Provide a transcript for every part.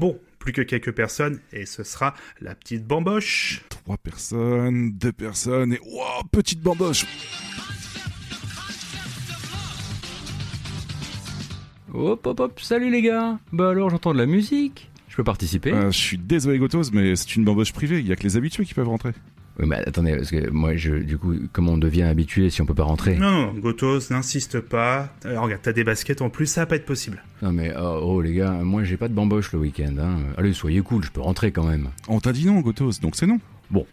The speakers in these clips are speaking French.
Bon, plus que quelques personnes, et ce sera la petite bamboche. Trois personnes, deux personnes, et wow, petite bamboche. Hop hop hop, salut les gars. Bah alors j'entends de la musique. Je peux participer. Euh, Je suis désolé Gotos, mais c'est une bamboche privée, il y a que les habitués qui peuvent rentrer. Oui, mais attendez, parce que moi, je, du coup, comment on devient habitué si on peut pas rentrer Non, non, Gotos, n'insiste pas. Regarde, t'as des baskets en plus, ça va pas être possible. Non mais, oh, oh, les gars, moi j'ai pas de bamboche le week-end. Hein. Allez, soyez cool, je peux rentrer quand même. On t'a dit non, Gotos, donc c'est non. Bon.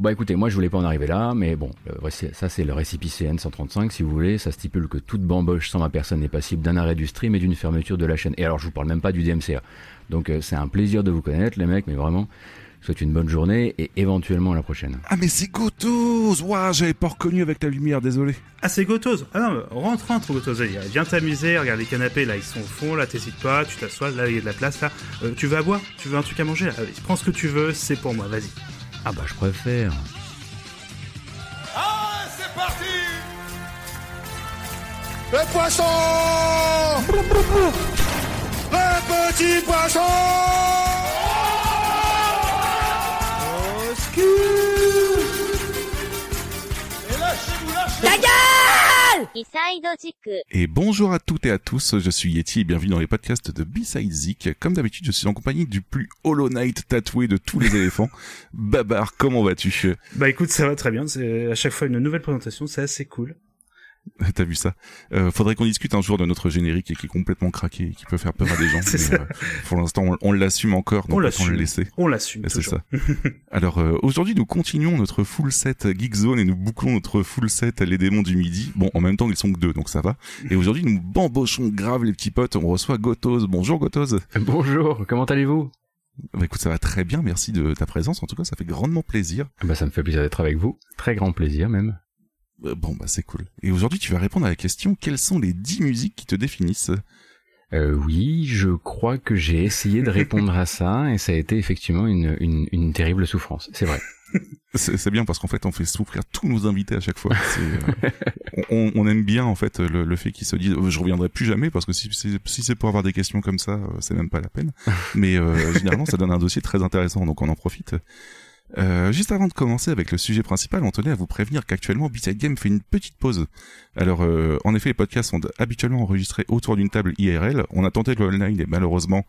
Bah écoutez, moi je voulais pas en arriver là, mais bon, ça c'est le récipicé N135 si vous voulez, ça stipule que toute bamboche sans ma personne est passible d'un arrêt du stream et d'une fermeture de la chaîne. Et alors je vous parle même pas du DMCA. Donc euh, c'est un plaisir de vous connaître les mecs, mais vraiment, souhaite une bonne journée et éventuellement à la prochaine. Ah mais c'est Gotos Ouah, j'avais pas reconnu avec la lumière, désolé. Ah c'est Gotos Ah non, rentre, rentre Gotos, viens t'amuser, regarde les canapés là, ils sont au fond, là t'hésites pas, tu t'assois, là il y a de la place là. Euh, tu veux à boire Tu veux un truc à manger Allez, prends ce que tu veux, c'est pour moi, vas-y. Ah bah je préfère. Ah c'est parti Le poisson Le petit poisson et bonjour à toutes et à tous, je suis Yeti et bienvenue dans les podcasts de B-Side Zik. Comme d'habitude, je suis en compagnie du plus Hollow Knight tatoué de tous les éléphants. Babar, comment vas-tu? Bah écoute, ça va très bien, c'est à chaque fois une nouvelle présentation, c'est assez cool. T'as vu ça? Euh, Faudrait qu'on discute un jour de notre générique qui est complètement craqué, qui peut faire peur à des gens. Euh, pour l'instant, on, l'assume encore, donc on l'assume. le laisser. On l'assume. C'est ça. Alors euh, aujourd'hui, nous continuons notre full set Geek Zone et nous bouclons notre full set Les Démons du Midi. Bon, en même temps, ils sont que deux, donc ça va. Et aujourd'hui, nous bambochons grave les petits potes. On reçoit Gotos. Bonjour Gotos. Bonjour. Comment allez-vous? Bah écoute, ça va très bien, merci de ta présence. En tout cas, ça fait grandement plaisir. Bah ça me fait plaisir d'être avec vous, très grand plaisir même. Euh, bon, bah c'est cool. Et aujourd'hui, tu vas répondre à la question quelles sont les dix musiques qui te définissent? Euh, oui, je crois que j'ai essayé de répondre à ça et ça a été effectivement une, une, une terrible souffrance. C'est vrai. c'est bien parce qu'en fait on fait souffrir tous nos invités à chaque fois. Euh, on, on, aime bien en fait le, le fait qu'ils se disent je reviendrai plus jamais parce que si, si, c'est pour avoir des questions comme ça, c'est même pas la peine. Mais euh, généralement ça donne un dossier très intéressant donc on en profite. Euh, juste avant de commencer avec le sujet principal, on tenait à vous prévenir qu'actuellement B-Side Game fait une petite pause. Alors, euh, en effet, les podcasts sont habituellement enregistrés autour d'une table IRL. On a tenté le online et malheureusement,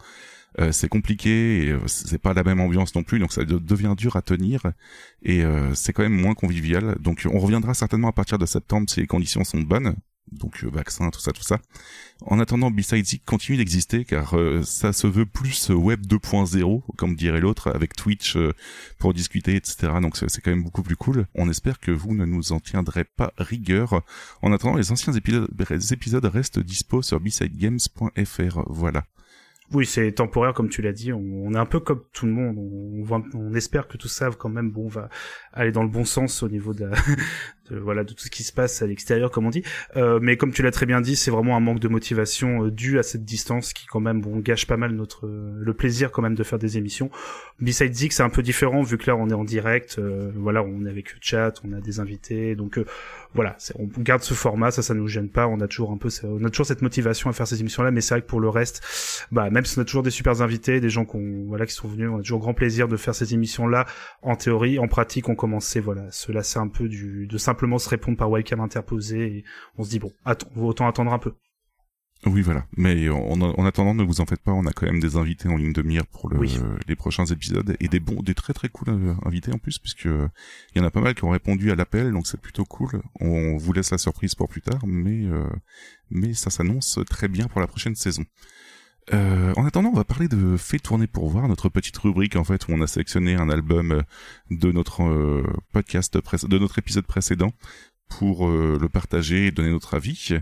euh, c'est compliqué et c'est pas la même ambiance non plus, donc ça devient dur à tenir et c'est quand même moins convivial. Donc, on reviendra certainement à partir de septembre si les conditions sont bonnes donc euh, vaccin, tout ça, tout ça. En attendant, Besides continue d'exister car euh, ça se veut plus Web 2.0, comme dirait l'autre, avec Twitch euh, pour discuter, etc. Donc c'est quand même beaucoup plus cool. On espère que vous ne nous en tiendrez pas rigueur. En attendant, les anciens épisodes, restent dispo sur besidegames.fr. Voilà. Oui, c'est temporaire comme tu l'as dit. On, est un peu comme tout le monde. On, espère que tout ça quand même bon va aller dans le bon sens au niveau de, voilà de tout ce qui se passe à l'extérieur comme on dit. Euh, mais comme tu l'as très bien dit c'est vraiment un manque de motivation euh, dû à cette distance qui quand même bon gâche pas mal notre euh, le plaisir quand même de faire des émissions. Besides Zik c'est un peu différent vu que là on est en direct euh, voilà on est avec le chat on a des invités donc voilà on garde ce format ça ça nous gêne pas on a toujours un peu on a toujours cette motivation à faire ces émissions là mais c'est vrai que pour le reste bah même si on a toujours des super invités des gens qu'on voilà qui sont venus on a toujours grand plaisir de faire ces émissions là en théorie en pratique on commençait voilà se lasser un peu du de simplement se répondre par webcam interposé et on se dit bon, attends, autant attendre un peu. Oui, voilà. Mais en, attendant, ne vous en faites pas, on a quand même des invités en ligne de mire pour les prochains épisodes et des bons, des très très cool euh, invités en plus, puisque il y en a pas mal qui ont répondu à l'appel, donc c'est plutôt cool. On vous laisse la surprise pour plus tard, mais euh, mais ça s'annonce très bien pour la prochaine saison. Euh, en attendant, on va parler de Fait tourner pour voir, notre petite rubrique en fait où on a sélectionné un album euh, de notre euh, podcast, de notre épisode précédent pour le partager et donner notre avis.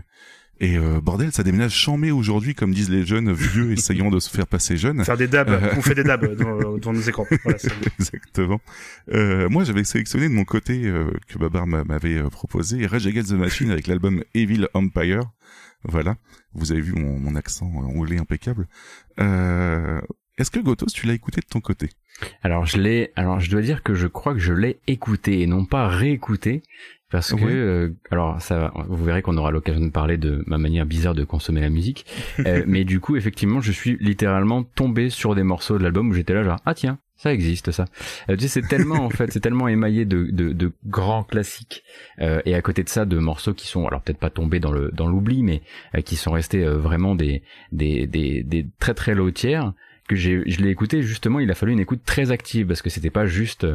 Et bordel, ça déménage chambé aujourd'hui, comme disent les jeunes vieux essayant de se faire passer jeunes. Faire des dabs, on fait des dabs dans, nos écrans. Voilà, Exactement. moi, j'avais sélectionné de mon côté que Babar m'avait proposé Rage Against the Machine avec l'album Evil Empire. Voilà, vous avez vu mon, mon accent anglais impeccable. Euh, Est-ce que Gotos, tu l'as écouté de ton côté? Alors je l'ai. Alors je dois dire que je crois que je l'ai écouté et non pas réécouté parce que euh, alors ça vous verrez qu'on aura l'occasion de parler de ma manière bizarre de consommer la musique euh, mais du coup effectivement je suis littéralement tombé sur des morceaux de l'album où j'étais là genre ah tiens ça existe ça euh, tu sais c'est tellement en fait c'est tellement émaillé de, de, de grands classiques et à côté de ça de morceaux qui sont alors peut-être pas tombés dans le dans l'oubli mais qui sont restés vraiment des, des des des très très low tiers que j'ai je l'ai écouté justement il a fallu une écoute très active parce que c'était pas juste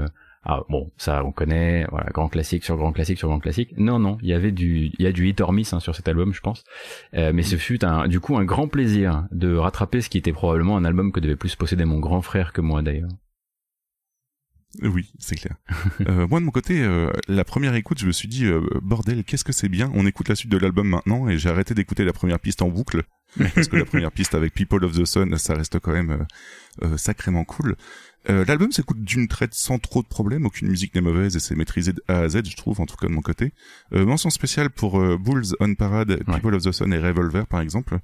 ah bon, ça on connaît, voilà, grand classique sur grand classique sur grand classique. Non, non, il y avait du, il y a du hit or miss hein, sur cet album, je pense. Euh, mais ce fut un, du coup un grand plaisir de rattraper ce qui était probablement un album que devait plus posséder mon grand frère que moi d'ailleurs. Oui, c'est clair. euh, moi de mon côté, euh, la première écoute, je me suis dit euh, bordel, qu'est-ce que c'est bien. On écoute la suite de l'album maintenant et j'ai arrêté d'écouter la première piste en boucle parce que la première piste avec People of the Sun, ça reste quand même sacrément cool. Euh, l'album s'écoute d'une traite sans trop de problèmes, aucune musique n'est mauvaise et c'est maîtrisé de A à Z, je trouve, en tout cas de mon côté. Euh, mention spéciale pour euh, Bulls on Parade, People of the Sun et Revolver par exemple.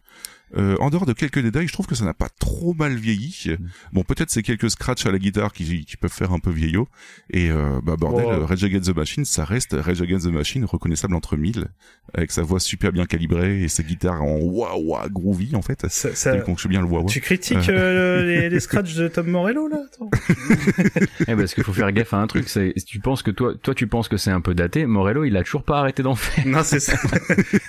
Euh, en dehors de quelques détails, je trouve que ça n'a pas trop mal vieilli. Mm. Bon, peut-être c'est quelques scratchs à la guitare qui, qui peuvent faire un peu vieillot. Et euh, bah bordel, oh. Rage Against the Machine, ça reste Rage Against the Machine, reconnaissable entre mille, avec sa voix super bien calibrée et ses guitares en wah wah groovy en fait. Ça, ça... je suis bien le wah Tu critiques euh, les, les scratchs de Tom Morello là eh, Parce qu'il faut faire gaffe à un truc. C'est tu penses que toi, toi tu penses que c'est un peu daté. Morello, il a toujours pas arrêté d'en faire. Non, c'est ça.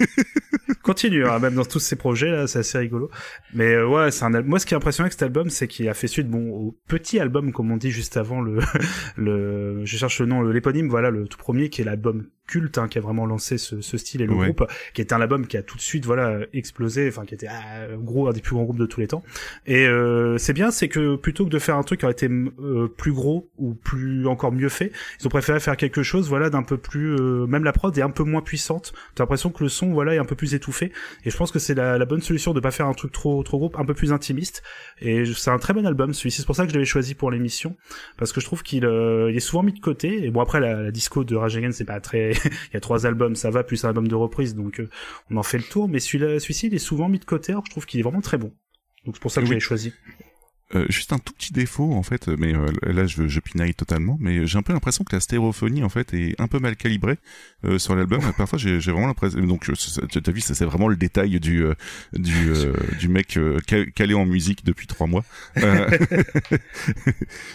Continue, hein, même dans tous ces projets là, c'est assez rigolo. Mais euh, ouais, c'est un moi ce qui est impressionnant avec cet album, c'est qu'il a fait suite bon au petit album comme on dit juste avant le le je cherche le nom l'éponyme voilà le tout premier qui est l'album culte hein, qui a vraiment lancé ce, ce style et le groupe qui était un album qui a tout de suite voilà explosé enfin qui était ah, gros un des plus grands groupes de tous les temps. Et euh, c'est bien c'est que plutôt que de faire un truc qui aurait été euh, plus gros ou plus encore mieux fait ils ont préféré faire quelque chose voilà d'un peu plus euh, même la prod est un peu moins puissante. T'as l'impression que le son voilà est un peu plus étouffé. Et je pense que c'est la, la, bonne solution de pas faire un truc trop trop gros un peu plus intimiste. Et c'est un très bon album celui-ci. C'est pour ça que je l'avais choisi pour l'émission parce que je trouve qu'il euh, il est souvent mis de côté. Et bon après la, la disco de Rage Against c'est pas très il y a trois albums, ça va, plus un album de reprise, donc euh, on en fait le tour. Mais celui-ci, il est souvent mis de côté. Alors je trouve qu'il est vraiment très bon. Donc c'est pour ça que je l'ai choisi. Euh, juste un tout petit défaut en fait, mais euh, là je, je pinaille totalement, mais j'ai un peu l'impression que la stéréophonie en fait est un peu mal calibrée euh, sur l'album. Parfois j'ai vraiment l'impression, donc tu as vu, ça c'est vraiment le détail du du du mec calé en musique depuis trois mois.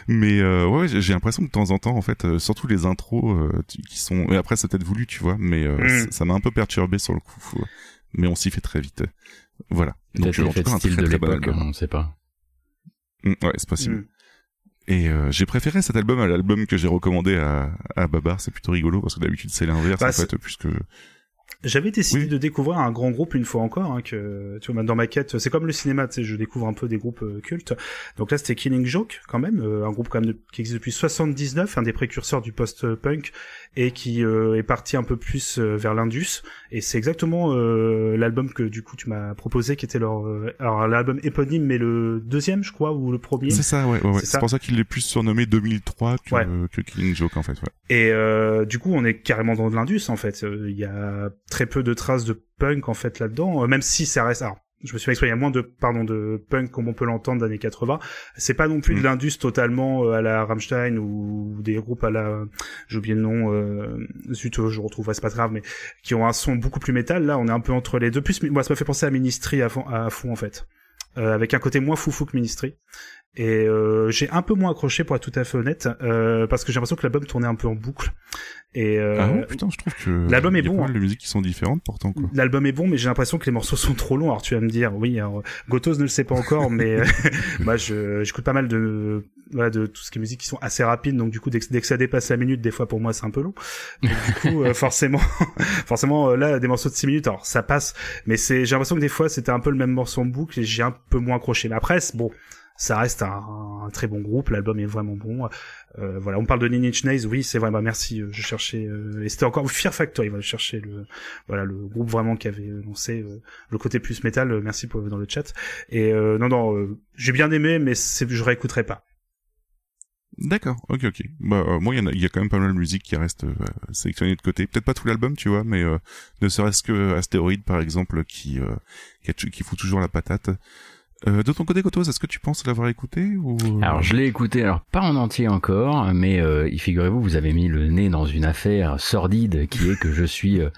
mais ouais, j'ai l'impression que de temps en temps en fait, surtout les intros qui sont, et après c'est peut-être voulu, tu vois, mais mm. ça m'a un peu perturbé sur le coup. Mais on s'y fait très vite. Voilà. Donc en tout cas un très, de l'époque, on sait pas. Mm, ouais, c'est possible. Mm. Et euh, j'ai préféré cet album à l'album que j'ai recommandé à, à Babar. C'est plutôt rigolo parce que d'habitude c'est l'inverse bah, en fait, puisque j'avais décidé de découvrir un grand groupe une fois encore, hein, que tu vois, dans ma quête, c'est comme le cinéma, tu sais, je découvre un peu des groupes euh, cultes. Donc là, c'était Killing Joke, quand même, euh, un groupe quand même qui existe depuis 79, un des précurseurs du post-punk, et qui euh, est parti un peu plus vers l'indus. Et c'est exactement l'album que du coup tu m'as proposé, qui était leur, alors l'album éponyme, mais le deuxième, je crois, ou le premier. C'est ça, ouais, ouais. C'est pour ça qu'il est plus surnommé 2003 que, que Killing Joke, en fait. Ouais. Et du coup, on est carrément dans de l'indus, en fait. Il y a très peu de traces de punk en fait là-dedans, euh, même si ça reste. Alors, je me suis exprimé, il y a moins de pardon de punk comme on peut l'entendre années 80. C'est pas non plus de mm. l'indus totalement euh, à la Rammstein ou des groupes à la j'ai oublié le nom euh, zut je retrouve c'est pas grave mais qui ont un son beaucoup plus métal là on est un peu entre les deux plus moi ça m'a fait penser à Ministry à fond, à fond en fait euh, avec un côté moins foufou que Ministry et euh, j'ai un peu moins accroché pour être tout à fait honnête euh, parce que j'ai l'impression que l'album tournait un peu en boucle. Et euh, ah ouais, putain je trouve que l'album est bon pas mal hein. de musiques qui sont différentes pourtant l'album est bon mais j'ai l'impression que les morceaux sont trop longs. Alors tu vas me dire oui alors, Gotos ne le sait pas encore mais moi je j'écoute pas mal de voilà, de tout ce qui est musique qui sont assez rapides. Donc du coup dès que, dès que ça dépasse la minute des fois pour moi c'est un peu long. Donc, du coup euh, forcément forcément là des morceaux de 6 minutes alors ça passe. Mais c'est j'ai l'impression que des fois c'était un peu le même morceau en boucle et j'ai un peu moins accroché. Mais après bon ça reste un, très bon groupe, l'album est vraiment bon. Euh, voilà, on parle de Nine Inch oui, c'est vrai, bah merci, euh, je cherchais, euh, et c'était encore Fear Factory, va chercher le, voilà, le groupe vraiment qui avait lancé le côté plus métal, merci pour dans le chat. Et non, non, j'ai bien aimé, mais je réécouterai pas. D'accord, ok, ok. Bah, moi, il y, y, a quand même pas mal de musique qui reste euh, sélectionnée de côté. Peut-être pas tout l'album, tu vois, mais ne serait-ce que Astéroïde, par exemple, qui, qui, qui fout toujours la patate. Euh, de ton côté, Gotos, est-ce que tu penses l'avoir écouté ou... Alors je l'ai écouté, alors pas en entier encore, mais euh, figurez-vous, vous avez mis le nez dans une affaire sordide qui est que je suis euh,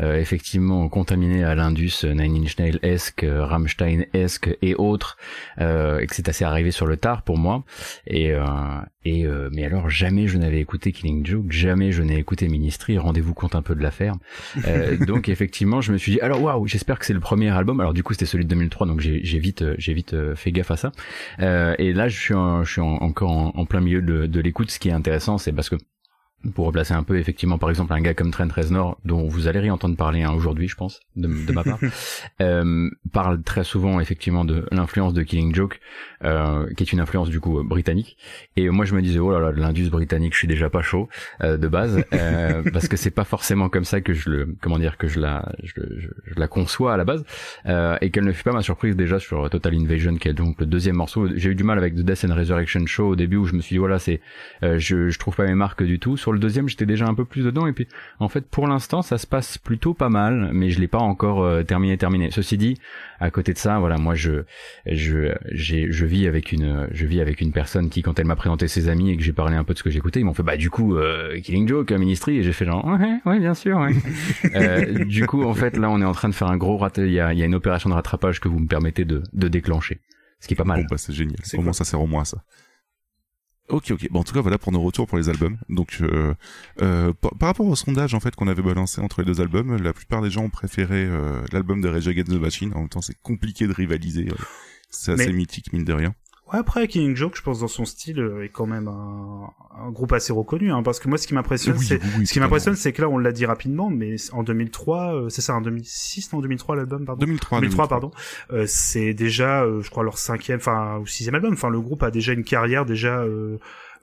euh, effectivement contaminé à l'Indus Nine Inch Nails-esque, Rammstein-esque et autres, et que c'est assez arrivé sur le tard pour moi. Et, et mais alors jamais je n'avais écouté Killing Joke, jamais je n'ai écouté Ministry. Rendez-vous compte un peu de l'affaire. donc effectivement, je me suis dit alors waouh, j'espère que c'est le premier album. Alors du coup c'était celui de 2003, donc j'ai vite j'ai vite euh, fait gaffe à ça. Euh, et là, je suis, je suis encore en, plein milieu de, de l'écoute. Ce qui est intéressant, c'est parce que pour replacer un peu effectivement par exemple un gars comme Trent Reznor dont vous allez réentendre parler hein, aujourd'hui je pense de, de ma part euh, parle très souvent effectivement de l'influence de Killing Joke euh, qui est une influence du coup britannique. Et moi je me disais oh là là l'indus britannique je suis déjà pas chaud euh, de base euh, parce que c'est pas forcément comme ça que je le comment dire que je la je, je, je la conçois à la base euh, et qu'elle ne fut pas ma surprise déjà sur Total Invasion qui est donc le deuxième morceau. J'ai eu du mal avec The Death and Resurrection Show au début où je me suis dit voilà c'est euh, je, je trouve pas mes marques du tout sur le deuxième, j'étais déjà un peu plus dedans. Et puis, en fait, pour l'instant, ça se passe plutôt pas mal, mais je l'ai pas encore euh, terminé, terminé. Ceci dit, à côté de ça, voilà, moi, je, je, j'ai, je vis avec une, je vis avec une personne qui, quand elle m'a présenté ses amis et que j'ai parlé un peu de ce que j'écoutais, ils m'ont fait, bah, du coup, euh, Killing Joke, Ministry, et j'ai fait genre, ouais, ouais, bien sûr, ouais. euh, du coup, en fait, là, on est en train de faire un gros rat, il y a, il y a une opération de rattrapage que vous me permettez de, de déclencher. Ce qui est pas mal. Bon, bah, c'est génial. Comment ça sert au moins, ça? Ok, ok. Bon, en tout cas, voilà pour nos retours pour les albums. Donc, euh, euh, par, rapport au sondage en fait qu'on avait balancé entre les deux albums, la plupart des gens ont préféré euh, l'album de Rage Against the Machine. En même temps, c'est compliqué de rivaliser. c'est assez mythique, mine de rien. Ouais, après, Killing Joke, je pense, dans son style, euh, est quand même un, un groupe assez reconnu, hein, parce que moi, ce qui m'impressionne, c'est, ce qui m'impressionne, c'est que là, on l'a dit rapidement, mais en 2003, euh, c'est ça, en 2006, non, 2003, l'album, pardon. 2003, 2003, pardon. Euh, c'est déjà, euh, je crois, leur cinquième, enfin, ou sixième album. Enfin, le groupe a déjà une carrière déjà,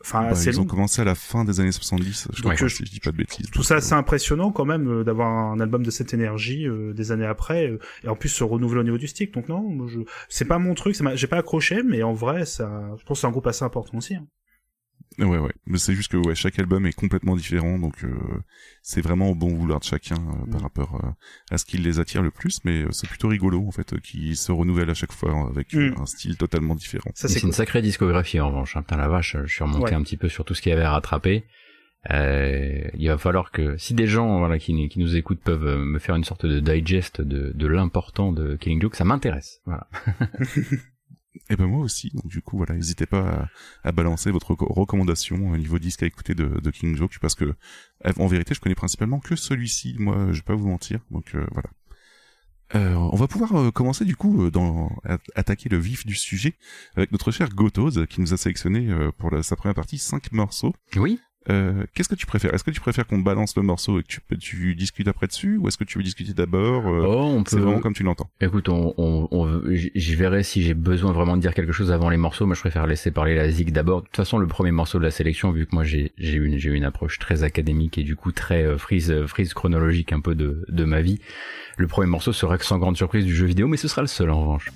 Enfin, bah, ils ont commencé à la fin des années 70, je crois, si je dis pas de bêtises. Tout ça, c'est impressionnant quand même d'avoir un album de cette énergie des années après, et en plus se renouveler au niveau du stick. Donc non, je... c'est pas mon truc, j'ai pas accroché, mais en vrai, ça, je pense que c'est un groupe assez important aussi. Hein. Ouais, ouais. Mais c'est juste que ouais, chaque album est complètement différent, donc euh, c'est vraiment au bon vouloir de chacun euh, par mm. rapport euh, à ce qui les attire le plus. Mais c'est plutôt rigolo en fait, qui se renouvelle à chaque fois avec mm. un style totalement différent. Ça c'est une sacrée discographie en revanche. Hein. Putain la vache, je suis remonté un petit peu sur tout ce qu'il y avait à rattraper. il va falloir que si des gens voilà qui, qui nous écoutent peuvent me faire une sorte de digest de, de l'important de Killing Joke, ça m'intéresse. Voilà. Et ben moi aussi, donc du coup voilà, n'hésitez pas à, balancer votre recommandation au niveau disque à écouter de, King Joke parce que en vérité je connais principalement que celui-ci, moi je vais pas vous mentir, donc euh, voilà. Euh, on va pouvoir euh, commencer du coup dans attaquer le vif du sujet avec notre cher Gotoz qui nous a sélectionné pour sa première partie cinq morceaux. Oui. Euh, qu'est-ce que tu préfères? Est-ce que tu préfères qu'on balance le morceau et que tu, tu discutes après dessus ou est-ce que tu veux discuter d'abord euh, oh, on C'est vraiment comme tu l'entends. Écoute, on, on, on j'y verrai si j'ai besoin vraiment de dire quelque chose avant les morceaux. Moi, je préfère laisser parler la zig d'abord. De toute façon, le premier morceau de la sélection, vu que moi j'ai j'ai une j'ai une approche très académique et du coup très euh, frise frise chronologique un peu de de ma vie. Le premier morceau sera que sans grande surprise du jeu vidéo, mais ce sera le seul en revanche.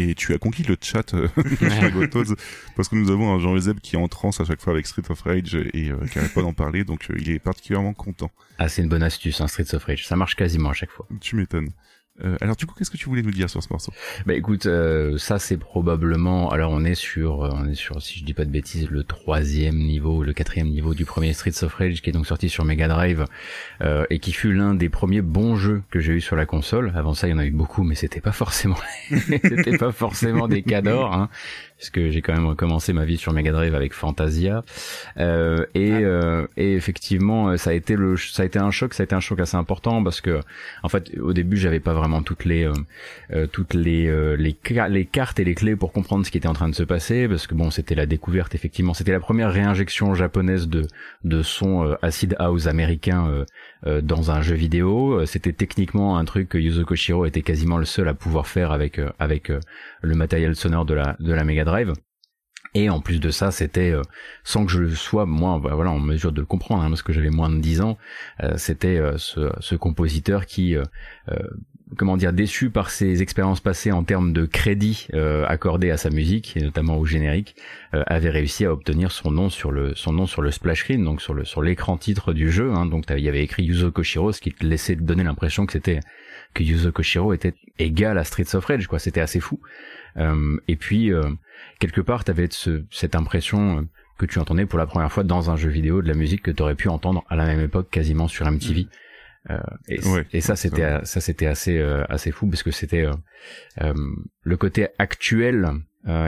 Et tu as conquis le chat euh, parce que nous avons un Jean Zeb qui est en transe à chaque fois avec Street of Rage et euh, qui n'arrête pas d'en parler, donc euh, il est particulièrement content. Ah, c'est une bonne astuce, un hein, Street of Rage, ça marche quasiment à chaque fois. Tu m'étonnes. Euh, alors du coup, qu'est-ce que tu voulais nous dire sur ce morceau? Bah écoute, euh, ça c'est probablement. Alors on est sur, euh, on est sur, si je dis pas de bêtises, le troisième niveau, le quatrième niveau du premier Streets of Rage qui est donc sorti sur Mega Drive et qui fut l'un des premiers bons jeux que j'ai eu sur la console. Avant ça, il y en a eu beaucoup, mais c'était pas forcément, c'était pas forcément des cadors. Hein puisque j'ai quand même commencé ma vie sur Mega Drive avec Fantasia. Euh, et, euh, et effectivement, ça a été le, ça a été un choc, ça a été un choc assez important parce que, en fait, au début, j'avais pas vraiment toutes les, euh, euh toutes les, euh, les, les cartes et les clés pour comprendre ce qui était en train de se passer, parce que bon, c'était la découverte effectivement, c'était la première réinjection japonaise de, de son acid house américain dans un jeu vidéo. C'était techniquement un truc que Yuzo Koshiro était quasiment le seul à pouvoir faire avec, avec le matériel sonore de la, de la Mega Drive. Et en plus de ça, c'était euh, sans que je sois moi, bah, voilà, en mesure de le comprendre, hein, parce que j'avais moins de 10 ans, euh, c'était euh, ce, ce, compositeur qui, comment dire, déçu par ses expériences passées en termes de crédit accordé à sa musique, et notamment au générique, avait réussi à obtenir son nom sur le son nom sur le splash screen, donc sur le sur l'écran titre du jeu. Hein, donc il y avait écrit Yuzo Koshiro, ce qui te laissait donner l'impression que c'était que Yuzo Koshiro était égal à Streets of Rage, quoi. C'était assez fou. Euh, et puis euh, quelque part, t'avais ce, cette impression euh, que tu entendais pour la première fois dans un jeu vidéo de la musique que t'aurais pu entendre à la même époque quasiment sur MTV. Euh, et, et, ça c'était ça c'était assez assez fou parce que c'était le côté actuel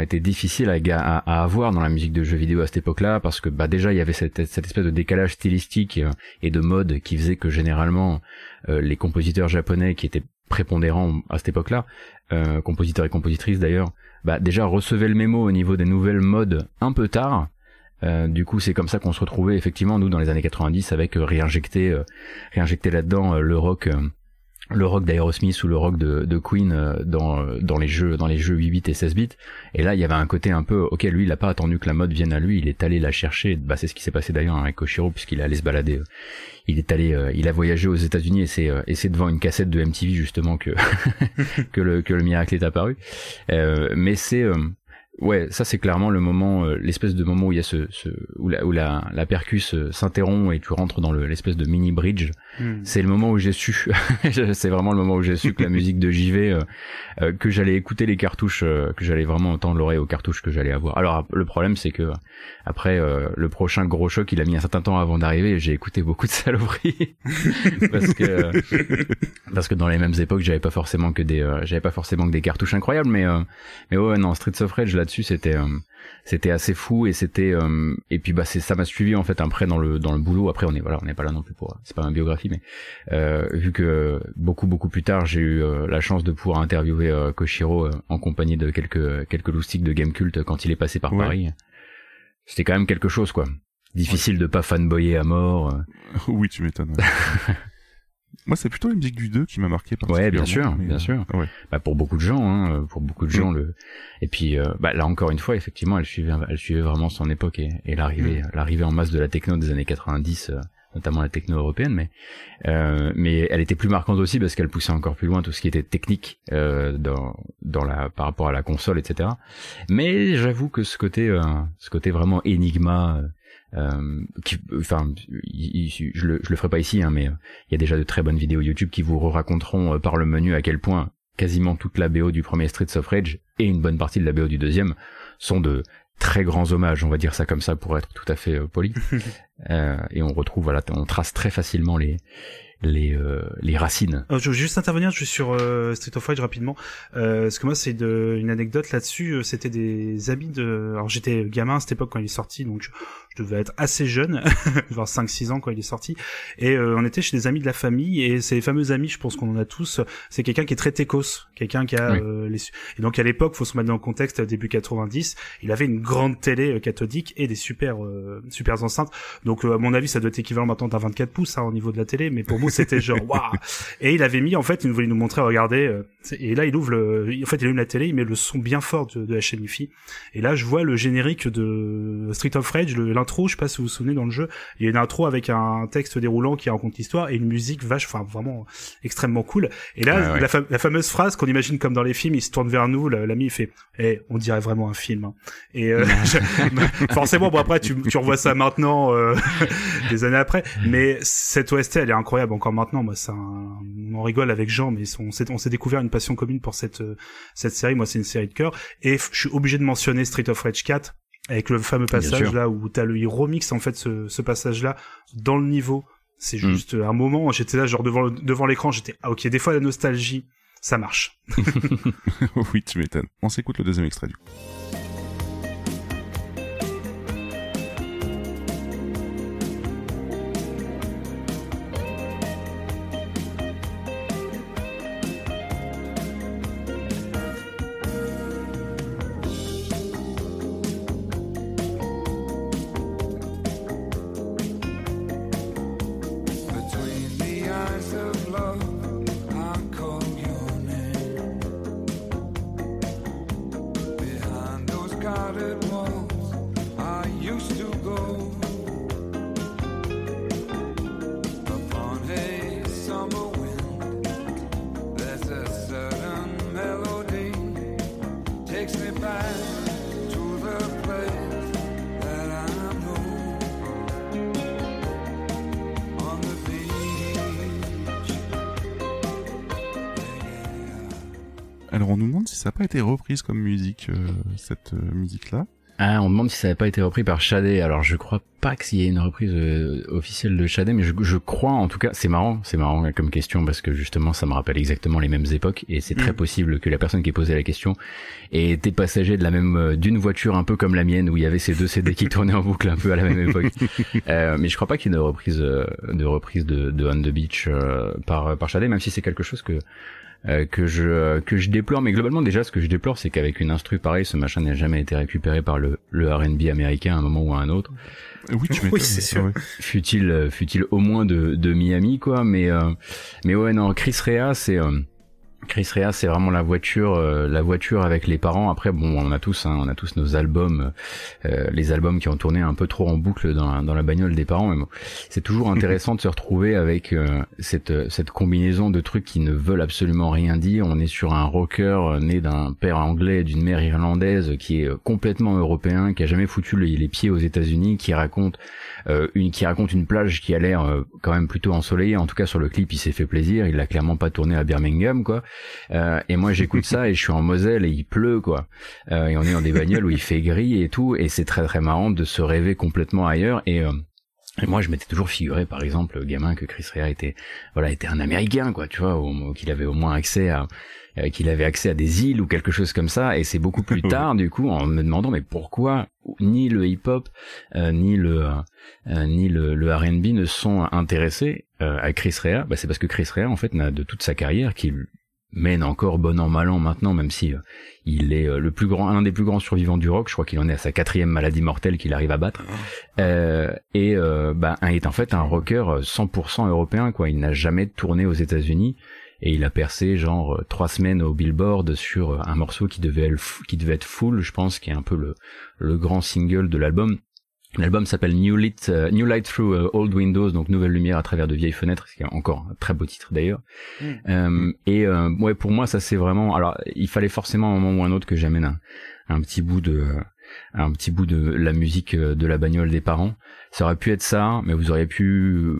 était difficile à, à, à, avoir dans la musique de jeux vidéo à cette époque-là parce que bah déjà il y avait cette, cette espèce de décalage stylistique et de mode qui faisait que généralement les compositeurs japonais qui étaient prépondérants à cette époque-là euh, compositeurs et compositrices d'ailleurs, bah, déjà recevaient le mémo au niveau des nouvelles modes un peu tard. Euh, du coup, c'est comme ça qu'on se retrouvait effectivement nous dans les années 90 avec euh, réinjecter, euh, réinjecter là-dedans le rock le rock d'Aerosmith ou le rock de, de Queen euh, dans euh, dans les jeux dans les jeux 8 bits et 16 bits. Et là il y avait un côté un peu ok lui il a pas attendu que la mode vienne à lui il est allé la chercher. Bah c'est ce qui s'est passé d'ailleurs avec Koshiro puisqu'il est allé se balader il est allé euh, il a voyagé aux États-Unis et c'est et c'est devant une cassette de MTV justement que que le que le miracle est apparu. Mais c'est Ouais, ça c'est clairement le moment, euh, l'espèce de moment où il y a ce, ce où la où la, la percus euh, s'interrompt et tu rentres dans l'espèce de mini bridge. Hmm. C'est le moment où j'ai su, c'est vraiment le moment où j'ai su que la musique de JV, euh, que j'allais écouter les cartouches, que j'allais vraiment entendre l'oreille aux cartouches que j'allais avoir. Alors le problème c'est que après le prochain gros choc, il a mis un certain temps avant d'arriver. J'ai écouté beaucoup de saloperies parce que parce que dans les mêmes époques, j'avais pas forcément que des j'avais pas forcément que des cartouches incroyables, mais mais ouais non Streets of Rage là-dessus, c'était euh, c'était assez fou et c'était euh, et puis bah c'est ça m'a suivi en fait après dans le dans le boulot. Après on est voilà on n'est pas là non plus pour c'est pas ma biographie mais euh, vu que beaucoup beaucoup plus tard j'ai eu la chance de pouvoir interviewer Koshiro en compagnie de quelques quelques loustiques de Game Cult quand il est passé par Paris. C'était quand même quelque chose quoi. Difficile de pas fanboyer à mort. oui, tu m'étonnes. Moi, c'est plutôt la musique du 2 qui m'a marqué particulièrement. Ouais, bien sûr, bien sûr. Ouais. Bah, pour beaucoup de gens, hein, pour beaucoup de gens, mm. le. Et puis, euh, bah, là encore une fois, effectivement, elle suivait, elle suivait vraiment son époque et, et l'arrivée, mm. l'arrivée en masse de la techno des années 90, euh, notamment la techno européenne, mais euh, mais elle était plus marquante aussi parce qu'elle poussait encore plus loin tout ce qui était technique euh, dans dans la par rapport à la console, etc. Mais j'avoue que ce côté, euh, ce côté vraiment énigma euh, qui, enfin, je le, je le ferai pas ici, hein, mais euh, il y a déjà de très bonnes vidéos YouTube qui vous raconteront euh, par le menu à quel point quasiment toute la BO du premier Streets of Rage et une bonne partie de la BO du deuxième sont de très grands hommages, on va dire ça comme ça pour être tout à fait poli. et on retrouve, voilà, on trace très facilement les les euh, les racines. je veux juste intervenir, je suis sur euh, Street of Rage rapidement. Euh, parce que moi c'est une anecdote là-dessus. Euh, c'était des amis de. Alors j'étais gamin à cette époque quand il est sorti, donc je, devais être assez jeune, genre 5-6 ans quand il est sorti. Et on était chez des amis de la famille et ces fameux amis, je pense qu'on en a tous. C'est quelqu'un qui est très techos, quelqu'un qui a les. Et donc à l'époque, faut se mettre dans le contexte début 90, il avait une grande télé cathodique et des super super enceintes. Donc à mon avis, ça doit être équivalent maintenant à 24 pouces hein, au niveau de la télé, mais pour moi c'était genre waouh. Et il avait mis en fait, il voulait nous montrer, regardez. Euh, et là, il ouvre le, en fait, il allume la télé, il met le son bien fort de, la chaîne IFI. Et là, je vois le générique de Street of Rage, l'intro. Je sais pas si vous vous souvenez dans le jeu. Il y a une intro avec un texte déroulant qui raconte l'histoire et une musique vache, enfin vraiment extrêmement cool. Et là, La, fameuse phrase qu'on imagine comme dans les films, il se tourne vers nous, l'ami il fait, eh, on dirait vraiment un film. Hein. Et euh, forcément, bon après, tu, tu revois ça maintenant, euh, des années après. Mais cette OST, elle est incroyable encore maintenant. Moi, ça, on rigole avec Jean, mais on s'est, on s'est découvert une passion commune pour cette, euh, cette série. Moi, c'est une série de cœur. Et je suis obligé de mentionner Street of Rage 4 avec le fameux passage là où t'as le il remix en fait ce, ce passage là dans le niveau. C'est mm. juste un moment. J'étais là genre devant devant l'écran. J'étais ah ok. Des fois la nostalgie, ça marche. oui, tu m'étonnes. On s'écoute le deuxième extrait du coup. Été reprise comme musique, euh, cette euh, musique-là. Ah, on demande si ça n'avait pas été repris par Shadé. Alors je crois pas qu'il y ait une reprise euh, officielle de Shadé, mais je, je crois en tout cas, c'est marrant, c'est marrant comme question parce que justement ça me rappelle exactement les mêmes époques et c'est très Mm. possible que la personne qui ait posé la question ait été passager de la même d'une voiture un peu comme la mienne où il y avait ces deux CD qui tournaient en boucle un peu à la même époque. Euh, mais je crois pas qu'il y ait de reprise de reprise de, de On the Beach euh, par par Shadé, même si c'est quelque chose que euh, que je euh, que je déplore. Mais globalement déjà ce que je déplore c'est qu'avec une instru pareille ce machin n'a jamais été récupéré par le le R&B américain à un moment ou à un autre. Euh, Oui, tu Oui, c'est sûr. Fut-il fut-il au moins de de Miami quoi. Mais euh, mais ouais non Chris Rea c'est euh, Chris Rea, c'est vraiment la voiture, euh, la voiture avec les parents. Après, bon, on a tous, hein, on a tous nos albums, euh, les albums qui ont tourné un peu trop en boucle dans la, dans la bagnole des parents. Mais bon, c'est toujours intéressant de se retrouver avec euh, cette cette combinaison de trucs qui ne veulent absolument rien dire. On est sur un rocker euh, né d'un père anglais et d'une mère irlandaise qui est euh, complètement européen, qui a jamais foutu les, les pieds aux États-Unis, qui raconte euh, une qui raconte une plage qui a l'air euh, quand même plutôt ensoleillée. En tout cas, sur le clip, il s'est fait plaisir. Il l'a clairement pas tourné à Birmingham, quoi. Euh, et moi, j'écoute ça et je suis en Moselle et il pleut, quoi. Euh, et on est dans des bagnoles où il fait gris et tout. Et c'est très très marrant de se rêver complètement ailleurs. Et euh, et moi, je m'étais toujours figuré, par exemple, gamin, que Chris Rea était, voilà, était un Américain, quoi, tu vois, qu'il avait au moins accès à, euh, qu'il avait accès à des îles ou quelque chose comme ça. Et c'est beaucoup plus tard, du coup, en me demandant, mais pourquoi ni le hip-hop, euh, ni le, euh, ni le, le R&B ne sont intéressés euh, à Chris Rea bah, C'est parce que Chris Rea, en fait, n'a de toute sa carrière qu'il mène encore bon an mal an maintenant, même si euh, il est euh, le plus grand, un des plus grands survivants du rock. Je crois qu'il en est à sa quatrième maladie mortelle qu'il arrive à battre. Et bah, est en fait un rocker 100% européen, quoi. Il n'a jamais tourné aux États-Unis et il a percé genre trois semaines au Billboard sur un morceau qui devait être, qui devait être full, je pense, qui est un peu le, le grand single de l'album. L'album s'appelle New Light, euh, New Light Through euh, Old Windows, donc nouvelle lumière à travers de vieilles fenêtres, ce qui est encore un très beau titre d'ailleurs. Mm. Euh, et euh, ouais, pour moi, ça c'est vraiment. Alors, il fallait forcément un moment ou un autre que j'amène un, un petit bout de, un petit bout de la musique de la bagnole des parents. Ça aurait pu être ça, mais vous auriez pu.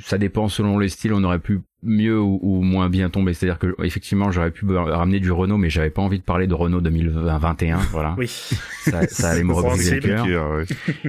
Ça dépend selon les styles. On aurait pu mieux ou, ou moins bien tomber. C'est-à-dire que effectivement, j'aurais pu ramener du Renault, mais j'avais pas envie de parler de Renault 2021. Voilà, Oui. ça, ça allait me rebriser le cœur. Ouais.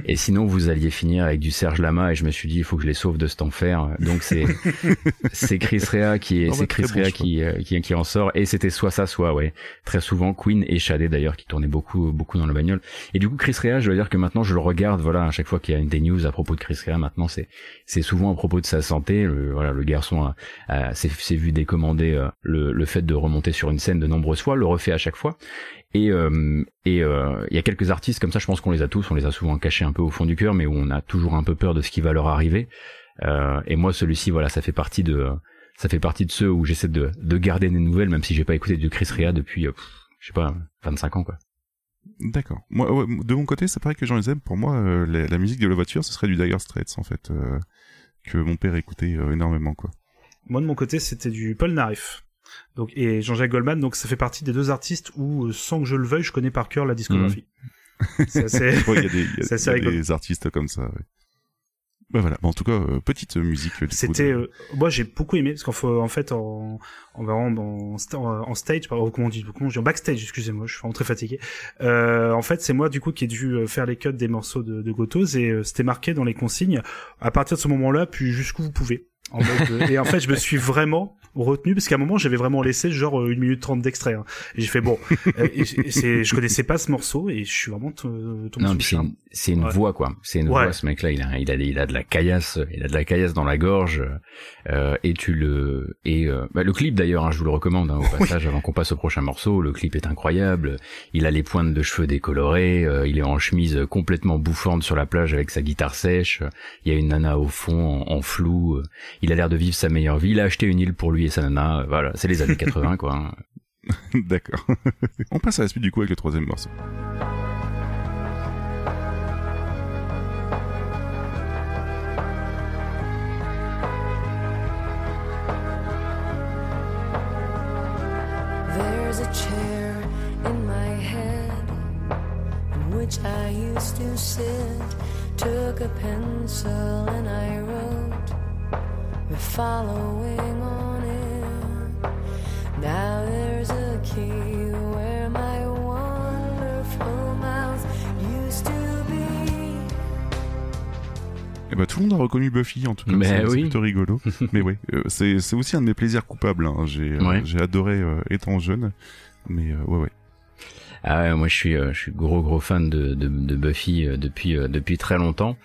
Et sinon, vous alliez finir avec du Serge Lama, et je me suis dit, il faut que je les sauve de cet enfer. Donc c'est c'est Chris Rea qui est c'est Chris bon Rea qui, euh, qui qui en sort, et c'était soit ça, soit ouais, très souvent Queen et Shadé d'ailleurs qui tournaient beaucoup beaucoup dans la bagnole. Et du coup, Chris Rea, je dois dire que maintenant je le regarde, voilà, à chaque fois qu'il y a une des news à propos de Chris Rea, maintenant c'est c'est souvent à propos de sa santé. Le, voilà, le garçon a- s'est s'est vu décommander euh, le le fait de remonter sur une scène de nombreuses fois, le refait à chaque fois. Et euh, et euh, il y a quelques artistes comme ça, je pense qu'on les a tous, on les a souvent cachés un peu au fond du cœur, mais où on a toujours un peu peur de ce qui va leur arriver. Euh, et moi, celui-ci, voilà, ça fait partie de ça fait partie de ceux où j'essaie de de garder des nouvelles, même si j'ai pas écouté du Chris Rea depuis, euh, je sais pas, 25 ans quoi. D'accord. Moi, de mon côté, c'est pareil que Jean les aime. Pour moi, euh, la, la musique de la voiture, ce serait du Dire Straits, en fait, euh, que mon père écoutait euh, énormément, quoi. Moi de mon côté, c'était du Paul Naref. Donc et Jean-Jacques Goldman, donc ça fait partie des deux artistes où euh, sans que je le veuille, je connais par cœur la discographie. C'est assez- Ouais, Il y a des, il y a- C'est assez y a rigolo. des artistes comme ça. Ouais. Bah voilà. Bon, en tout cas, euh, petite musique. C'était, de- euh, moi j'ai beaucoup aimé parce qu'en fa- en fait en en, en, en, sta- en stage, pardon, comment on dit, comment on dit, en backstage, excusez-moi, je suis vraiment très fatigué. Euh, en fait, c'est moi du coup qui ai dû faire les cuts des morceaux de, de Gotos et c'était marqué dans les consignes. À partir de ce moment-là, puis jusqu'où vous pouvez. En mode, euh, et en fait, je me suis vraiment retenu parce qu'à un moment, j'avais vraiment laissé genre euh, une minute trente d'extrait. Hein. Et j'ai fait bon, euh, et, je connaissais pas ce morceau et je suis vraiment tombé Non, c'est une, Ouais. voix quoi. C'est une Ouais. voix. Ce mec-là, il a, il a, il a de la caillasse, il a de la caillasse dans la gorge. Euh, et tu le, et euh, bah, le clip d'ailleurs, hein, je vous le recommande hein, au passage avant qu'on passe au prochain morceau. Le clip est incroyable. Il a les pointes de cheveux décolorées. euh, il est en chemise complètement bouffante sur la plage avec sa guitare sèche. Il y a une nana au fond en, en flou il a l'air de vivre sa meilleure vie. Il a acheté une île pour lui et sa nana. Euh, voilà, c'est les années 80 quoi. D'accord. On passe à la suite du coup avec le troisième morceau. There's a chair in my head which I used to sit. Took a pencil and I wrote. We're following on it. Now there's a key where my wonderful mouth used to be. Eh ben, tout le monde a reconnu Buffy, en tout cas. Mais c'est c'est oui. plutôt rigolo. Mais ouais, euh, c'est c'est aussi un de mes plaisirs coupables. hein. J'ai euh, Ouais. adoré euh, étant jeune. Mais euh, ouais, ouais. Ah ouais, moi je suis euh, je suis gros gros fan de de, de Buffy euh, depuis euh, depuis très longtemps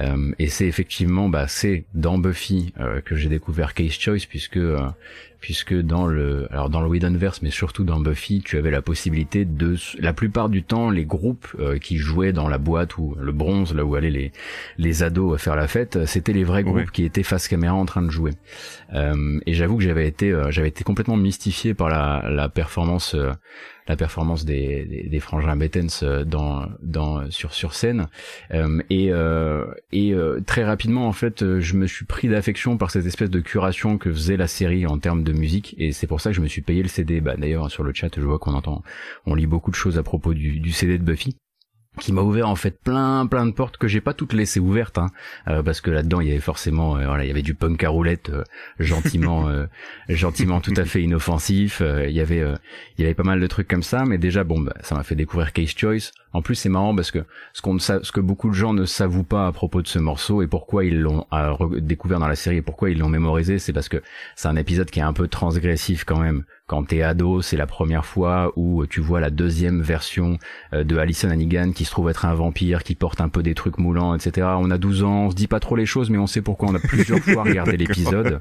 Euh, et c'est effectivement bah c'est dans Buffy euh, que j'ai découvert Case Choice puisque euh, puisque dans le alors dans le Whedonverse mais surtout dans Buffy tu avais la possibilité de la plupart du temps les groupes euh, qui jouaient dans la boîte ou le bronze là où allaient les les ados à faire la fête c'était les vrais groupes Ouais. qui étaient face caméra en train de jouer Euh, et j'avoue que j'avais été euh, j'avais été complètement mystifié par la la performance euh, la performance des, des, des frangins Bettens euh, dans, dans, sur, sur scène. Euh, et euh, et très rapidement, en fait, je me suis pris d'affection par cette espèce de curation que faisait la série en termes de musique. Et c'est pour ça que je me suis payé le CD. Bah, D'ailleurs, sur le chat, je vois qu'on entend, on lit beaucoup de choses à propos du, du CD de Buffy qui m'a ouvert en fait plein plein de portes que j'ai pas toutes laissées ouvertes hein, euh, parce que là-dedans il y avait forcément euh, voilà il y avait du punk à roulette euh, gentiment euh, gentiment tout à fait inoffensif. Euh, il y avait euh, il y avait pas mal de trucs comme ça mais déjà bon bah, ça m'a fait découvrir Case Choice. En plus c'est marrant parce que ce qu'on ce que beaucoup de gens ne savouent pas à propos de ce morceau et pourquoi ils l'ont découvert dans la série et pourquoi ils l'ont mémorisé c'est parce que c'est un épisode qui est un peu transgressif quand même quand t'es ado c'est la première fois où tu vois la deuxième version euh, de Alison Hannigan qui se trouve être un vampire, qui porte un peu des trucs moulants, etc. On a 12 ans, on se dit pas trop les choses, mais on sait pourquoi on a plusieurs fois regardé l'épisode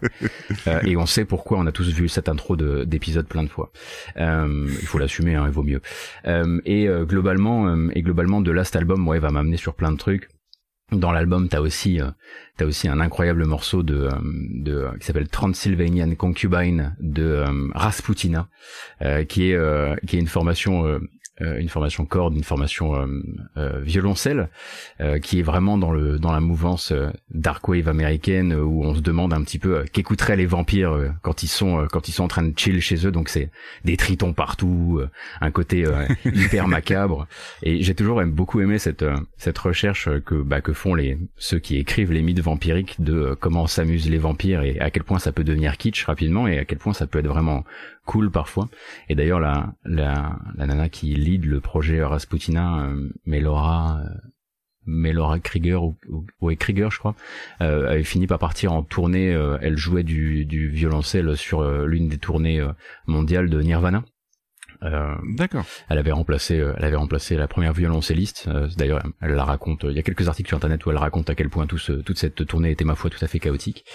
euh, et on sait pourquoi on a tous vu cette intro de- d'épisode plein de fois. Euh, il faut l'assumer, hein, il vaut mieux. Euh, et globalement, et globalement, de là cet album, ouais, va m'amener sur plein de trucs. Dans l'album, t'as aussi, euh, t'as aussi un incroyable morceau de, euh, de qui s'appelle Transylvanian Concubine de euh, Rasputina, euh, qui est, euh, qui est une formation euh, euh, une formation corde, une formation euh, euh, violoncelle, euh, qui est vraiment dans le dans la mouvance euh, dark wave américaine euh, où on se demande un petit peu euh, qu'écouteraient les vampires euh, quand ils sont euh, quand ils sont en train de chill chez eux. Donc c'est des tritons partout, euh, un côté euh, hyper macabre. Et j'ai toujours beaucoup aimé cette euh, cette recherche euh, que bah, que font les ceux qui écrivent les mythes vampiriques de euh, comment s'amusent les vampires et à quel point ça peut devenir kitsch rapidement et à quel point ça peut être vraiment cool parfois. Et d'ailleurs la la la nana qui lead le projet Rasputina, euh, Melora euh, Melora Krieger ou, ou Krieger je crois, euh, avait fini par partir en tournée. euh, elle jouait du, du violoncelle sur l'une des tournées mondiales de Nirvana. Euh, D'accord. elle avait remplacé, euh, elle avait remplacé la première violoncelliste. Euh, D'ailleurs, elle la raconte. Il y a quelques articles sur internet où elle raconte à quel point tout ce, toute cette tournée était ma foi tout à fait chaotique.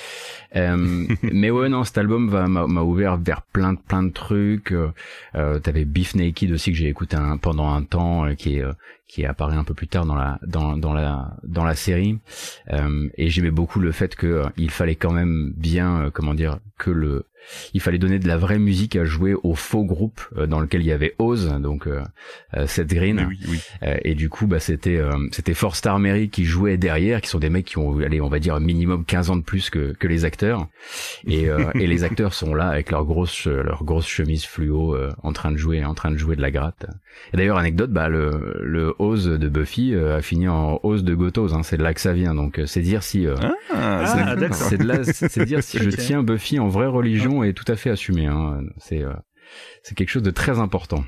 Mais ouais, non, cet album va- m'a ouvert vers plein de plein de trucs. T'avais Beef Naked aussi que j'ai écouté un, pendant un temps, qui est qui apparaît un peu plus tard dans la dans dans la dans la série. Euh, et j'aimais beaucoup le fait que euh, il fallait quand même bien, euh, comment dire, que le il fallait donner de la vraie musique à jouer au faux groupe euh, dans lequel il y avait Oz, donc euh, euh, Seth Green. Oui, oui. Euh, et du coup, bah, c'était euh, c'était Four Star Mary qui jouait derrière, qui sont des mecs qui ont, allez, on va dire minimum 15 ans de plus que, que les acteurs. Et, euh, et les acteurs sont là avec leur grosse leur grosse chemise fluo, euh, en train de jouer en train de jouer de la gratte. Et d'ailleurs, anecdote, bah le le Oz de Buffy euh, a fini en Oz de Gotos. Hein, c'est de là que ça vient. Donc euh, c'est dire si euh, Ah, Ah, c'est- d'accord. c'est de là, c'est dire si je tiens Buffy en vraie religion et tout à fait assumé. Hein. C'est euh, c'est quelque chose de très important.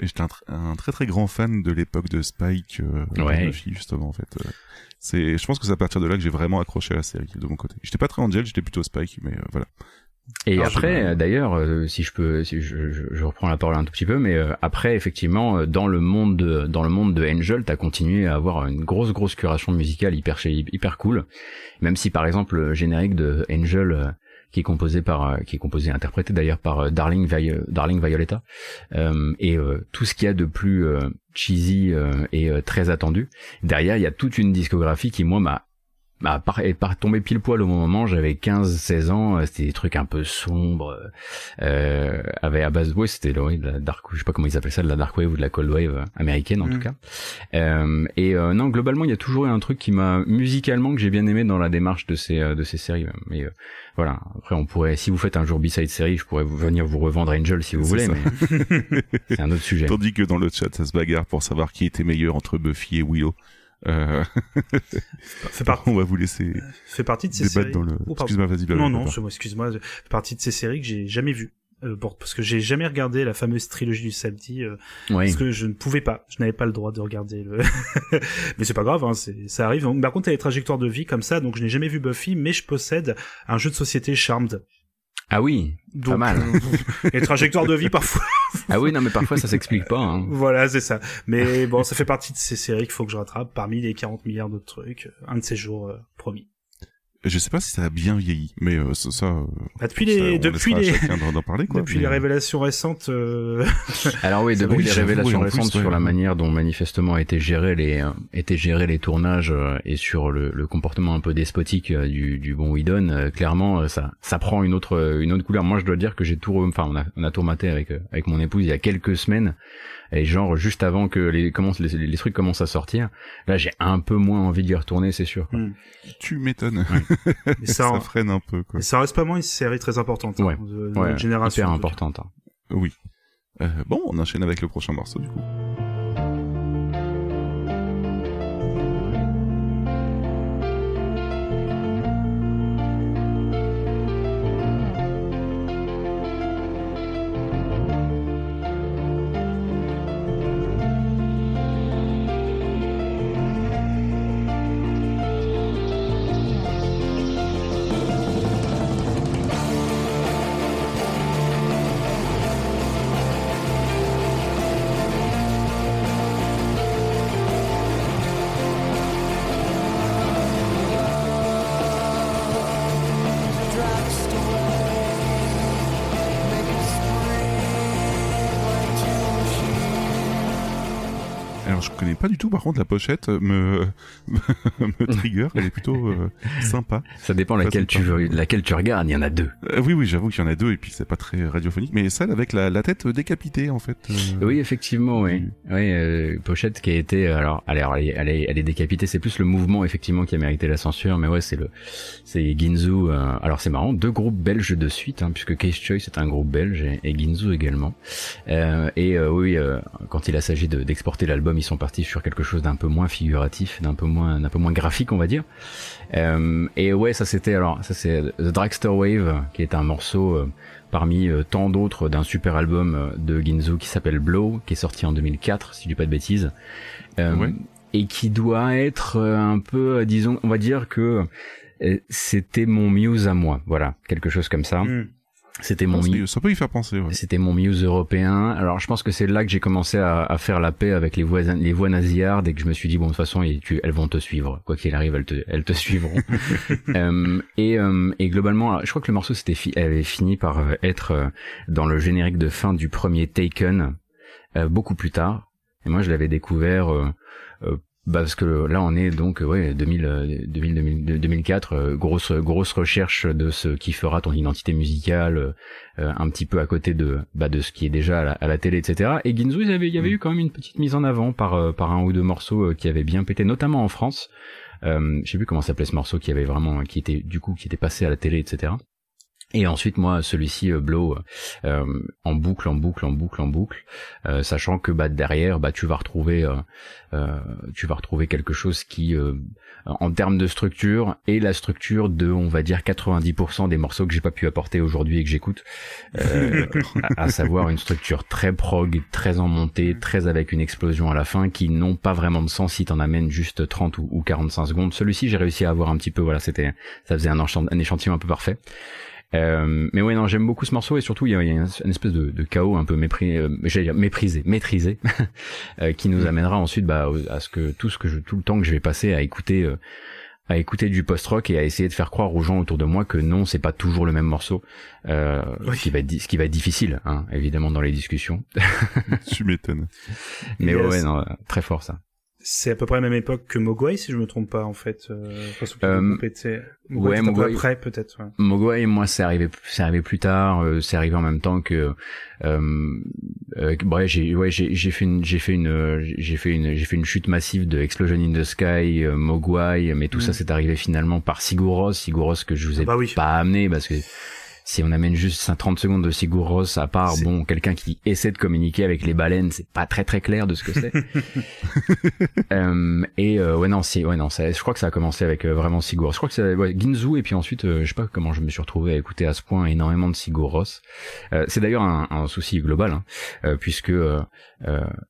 Et j'étais un, tr- un très très grand fan de l'époque de Spike, euh, de Ouais. Buffy, justement en fait. Euh, C'est, je pense que c'est à partir de là que j'ai vraiment accroché à la série de mon côté. J'étais pas très Angel, j'étais plutôt Spike, mais euh, voilà. Et après, euh, d'ailleurs, euh, si je peux, si je, je, je reprends la parole un tout petit peu, mais euh, après, effectivement, dans le monde de, dans le monde de Angel, t'as continué à avoir une grosse, grosse curation musicale hyper, hyper cool. Même si, par exemple, le générique de Angel, euh, qui est composé par, euh, qui est composé, et interprété d'ailleurs par Darling, Vi- Darling Violetta, euh, et euh, tout ce qu'il y a de plus euh, cheesy euh, et euh, très attendu. Derrière, il y a toute une discographie qui, moi, m'a bah, par, et par tomber pile poil au moment, j'avais 15-16 ans, euh, c'était des trucs un peu sombres, euh, avec à base ouais, c'était ouais, de la dark, je sais pas comment ils appellent ça, de la dark wave ou de la cold wave euh, américaine en Mm. tout cas. Euh, et euh, non, globalement, il y a toujours eu un truc qui m'a musicalement que j'ai bien aimé dans la démarche de ces euh, de ces séries. Mais euh, voilà, après on pourrait, si vous faites un jour B-side série, je pourrais vous venir vous revendre Angel si vous voulez, ça. mais c'est un autre sujet. Tandis que dans le chat, ça se bagarre pour savoir qui était meilleur entre Buffy et Willow. Euh, Fait, par- on va vous laisser fait partie de ces débattre séries. dans le. Oh. Excuse-moi, vas-y. Non, non, excuse-moi. Fait partie de ces séries que j'ai jamais vues. Euh, pour- parce que j'ai jamais regardé la fameuse trilogie du samedi euh, Oui. parce que je ne pouvais pas, je n'avais pas le droit de regarder le. mais c'est pas grave, hein, ça arrive. Par contre, il y a des trajectoires de vie comme ça, donc je n'ai jamais vu Buffy, mais je possède un jeu de société Charmed. Ah oui, Donc, pas mal. euh, les trajectoires de vie parfois. Ah oui, non, mais parfois ça s'explique pas. Hein. voilà, c'est ça. Mais bon, ça fait partie de ces séries qu'il faut que je rattrape parmi les 40 milliards d'autres trucs. Un de ces jours euh, promis. Je sais pas si ça a bien vieilli, mais euh, ça. ça, euh, Bah, depuis ça, les, on depuis les, chacun d'en- d'en parler, quoi. depuis mais, les révélations récentes. euh, Alors oui, depuis oui, les révélations plus, récentes ouais. sur la manière dont manifestement étaient gérés les euh, étaient gérés les tournages euh, et sur le, le comportement un peu despotique euh, du, du bon Whedon, euh, clairement euh, ça ça prend une autre une autre couleur. Moi, je dois dire que j'ai tout, re- enfin on a on a tourmaté avec euh, avec mon épouse il y a quelques semaines et genre juste avant que les commencent les, les trucs commencent à sortir. Là, j'ai un peu moins envie d'y retourner, c'est sûr. quoi. Tu m'étonnes. ça, ça freine un peu, quoi. ça reste pas moins une série très importante. hein, Ouais. de, de Ouais, notre génération. hyper importante. hein. Oui. Euh, bon, on enchaîne avec le prochain morceau, du coup. Connais pas du tout, par contre, la pochette me, me trigger. Elle est plutôt euh, sympa. Ça dépend laquelle tu veux, laquelle tu regardes. Il y en a deux. Euh, oui, oui, j'avoue qu'il y en a deux, et puis c'est pas très radiophonique. Mais celle avec la, la tête décapitée, en fait. euh, Oui, effectivement, oui. Oui, pochette qui a été alors, elle, est, elle, est, elle est décapitée. C'est plus le mouvement effectivement qui a mérité la censure, mais ouais, c'est le, c'est Ginzu. alors c'est marrant, deux groupes belges de suite, hein, puisque Case Choice est un groupe belge et, et Ginzu également. Et oui, quand il a s'agi de- d'exporter l'album, ils sont partis sur quelque chose d'un peu moins figuratif, d'un peu moins, d'un peu moins graphique, on va dire. Euh, et ouais, ça c'était alors, ça c'est The Dragster Wave, qui est un morceau. euh, parmi euh, tant d'autres d'un super album de Ginzu qui s'appelle Blow, qui est sorti en 2004, si je dis pas de bêtises, Ouais. et qui doit être un peu, disons, on va dire que c'était mon muse à moi, voilà, quelque chose comme ça. Hmm. C'était mon muse. ça peut y faire penser, ouais. C'était mon muse européen. Alors je pense que c'est là que j'ai commencé à, à faire la paix avec les voix les voix nasillardes et que je me suis dit bon de toute façon tu, elles vont te suivre quoi qu'il arrive elles te elles te suivront. Euh, et, euh, et globalement alors, je crois que le morceau c'était fi- avait fini par euh, être euh, dans le générique de fin du premier Taken euh, beaucoup plus tard. Et moi je l'avais découvert euh, euh, bah parce que là on est donc ouais 2000, euh, 2000 2000 2004 euh, grosse grosse recherche de ce qui fera ton identité musicale euh, un petit peu à côté de bah de ce qui est déjà à la, à la télé etc et Ginzu il y avait il y avait eu quand même une petite mise en avant par euh, par un ou deux morceaux euh, qui avaient bien pété notamment en France. Euh, je sais plus comment s'appelait ce morceau qui avait vraiment qui était du coup qui était passé à la télé etc et ensuite moi celui-ci euh, Blow euh, en boucle en boucle en boucle en boucle euh, sachant que bah derrière bah tu vas retrouver euh, euh, tu vas retrouver quelque chose qui euh, en termes de structure et la structure de on va dire 90% des morceaux que j'ai pas pu apporter aujourd'hui et que j'écoute. Euh, à, à savoir une structure très prog très en montée très avec une explosion à la fin qui n'ont pas vraiment de sens si t'en amènes juste 30 ou, ou 45 secondes. Celui-ci j'ai réussi à avoir un petit peu voilà c'était ça faisait un échantillon un peu parfait euh, mais ouais non j'aime beaucoup ce morceau et surtout il y a, une, espèce de, de chaos un peu mépris, euh, dire méprisé maîtrisé euh, qui nous amènera ensuite bah, à ce que tout ce que je, tout le temps que je vais passer à écouter euh, à écouter du post-rock et à essayer de faire croire aux gens autour de moi que non c'est pas toujours le même morceau euh, Oui. ce qui va être ce qui va être difficile hein, évidemment dans les discussions tu m'étonnes. mais Yes. ouais, ouais non, très fort ça c'est à peu près la même époque que Mogwai, si je me trompe pas, en fait. Euh, Euh. Mogwai ouais, Mogwai- après, peut-être. ouais. Mogwai, moi, c'est arrivé, c'est arrivé plus tard. euh, c'est arrivé en même temps que. Euh, euh, bref, j'ai, ouais, j'ai, j'ai fait une, j'ai fait une, j'ai fait une, j'ai fait une chute massive de Explosion in the Sky, euh, Mogwai, mais tout Mm. ça, c'est arrivé finalement par Sigur Rós. Sigur Rós que je vous ai Ah bah oui. pas amené parce que. Si on amène juste 5 30 secondes de Sigur Rós, à part bon quelqu'un qui essaie de communiquer avec les baleines, c'est pas très très clair de ce que c'est. Euh, et euh, ouais non si ouais non ça, je crois que ça a commencé avec euh, vraiment Sigur. Je crois que c'est ouais, Ginzu et puis ensuite euh, je sais pas comment je me suis retrouvé à écouter à ce point énormément de Sigur Rós. Euh, c'est d'ailleurs un, un souci global hein, puisque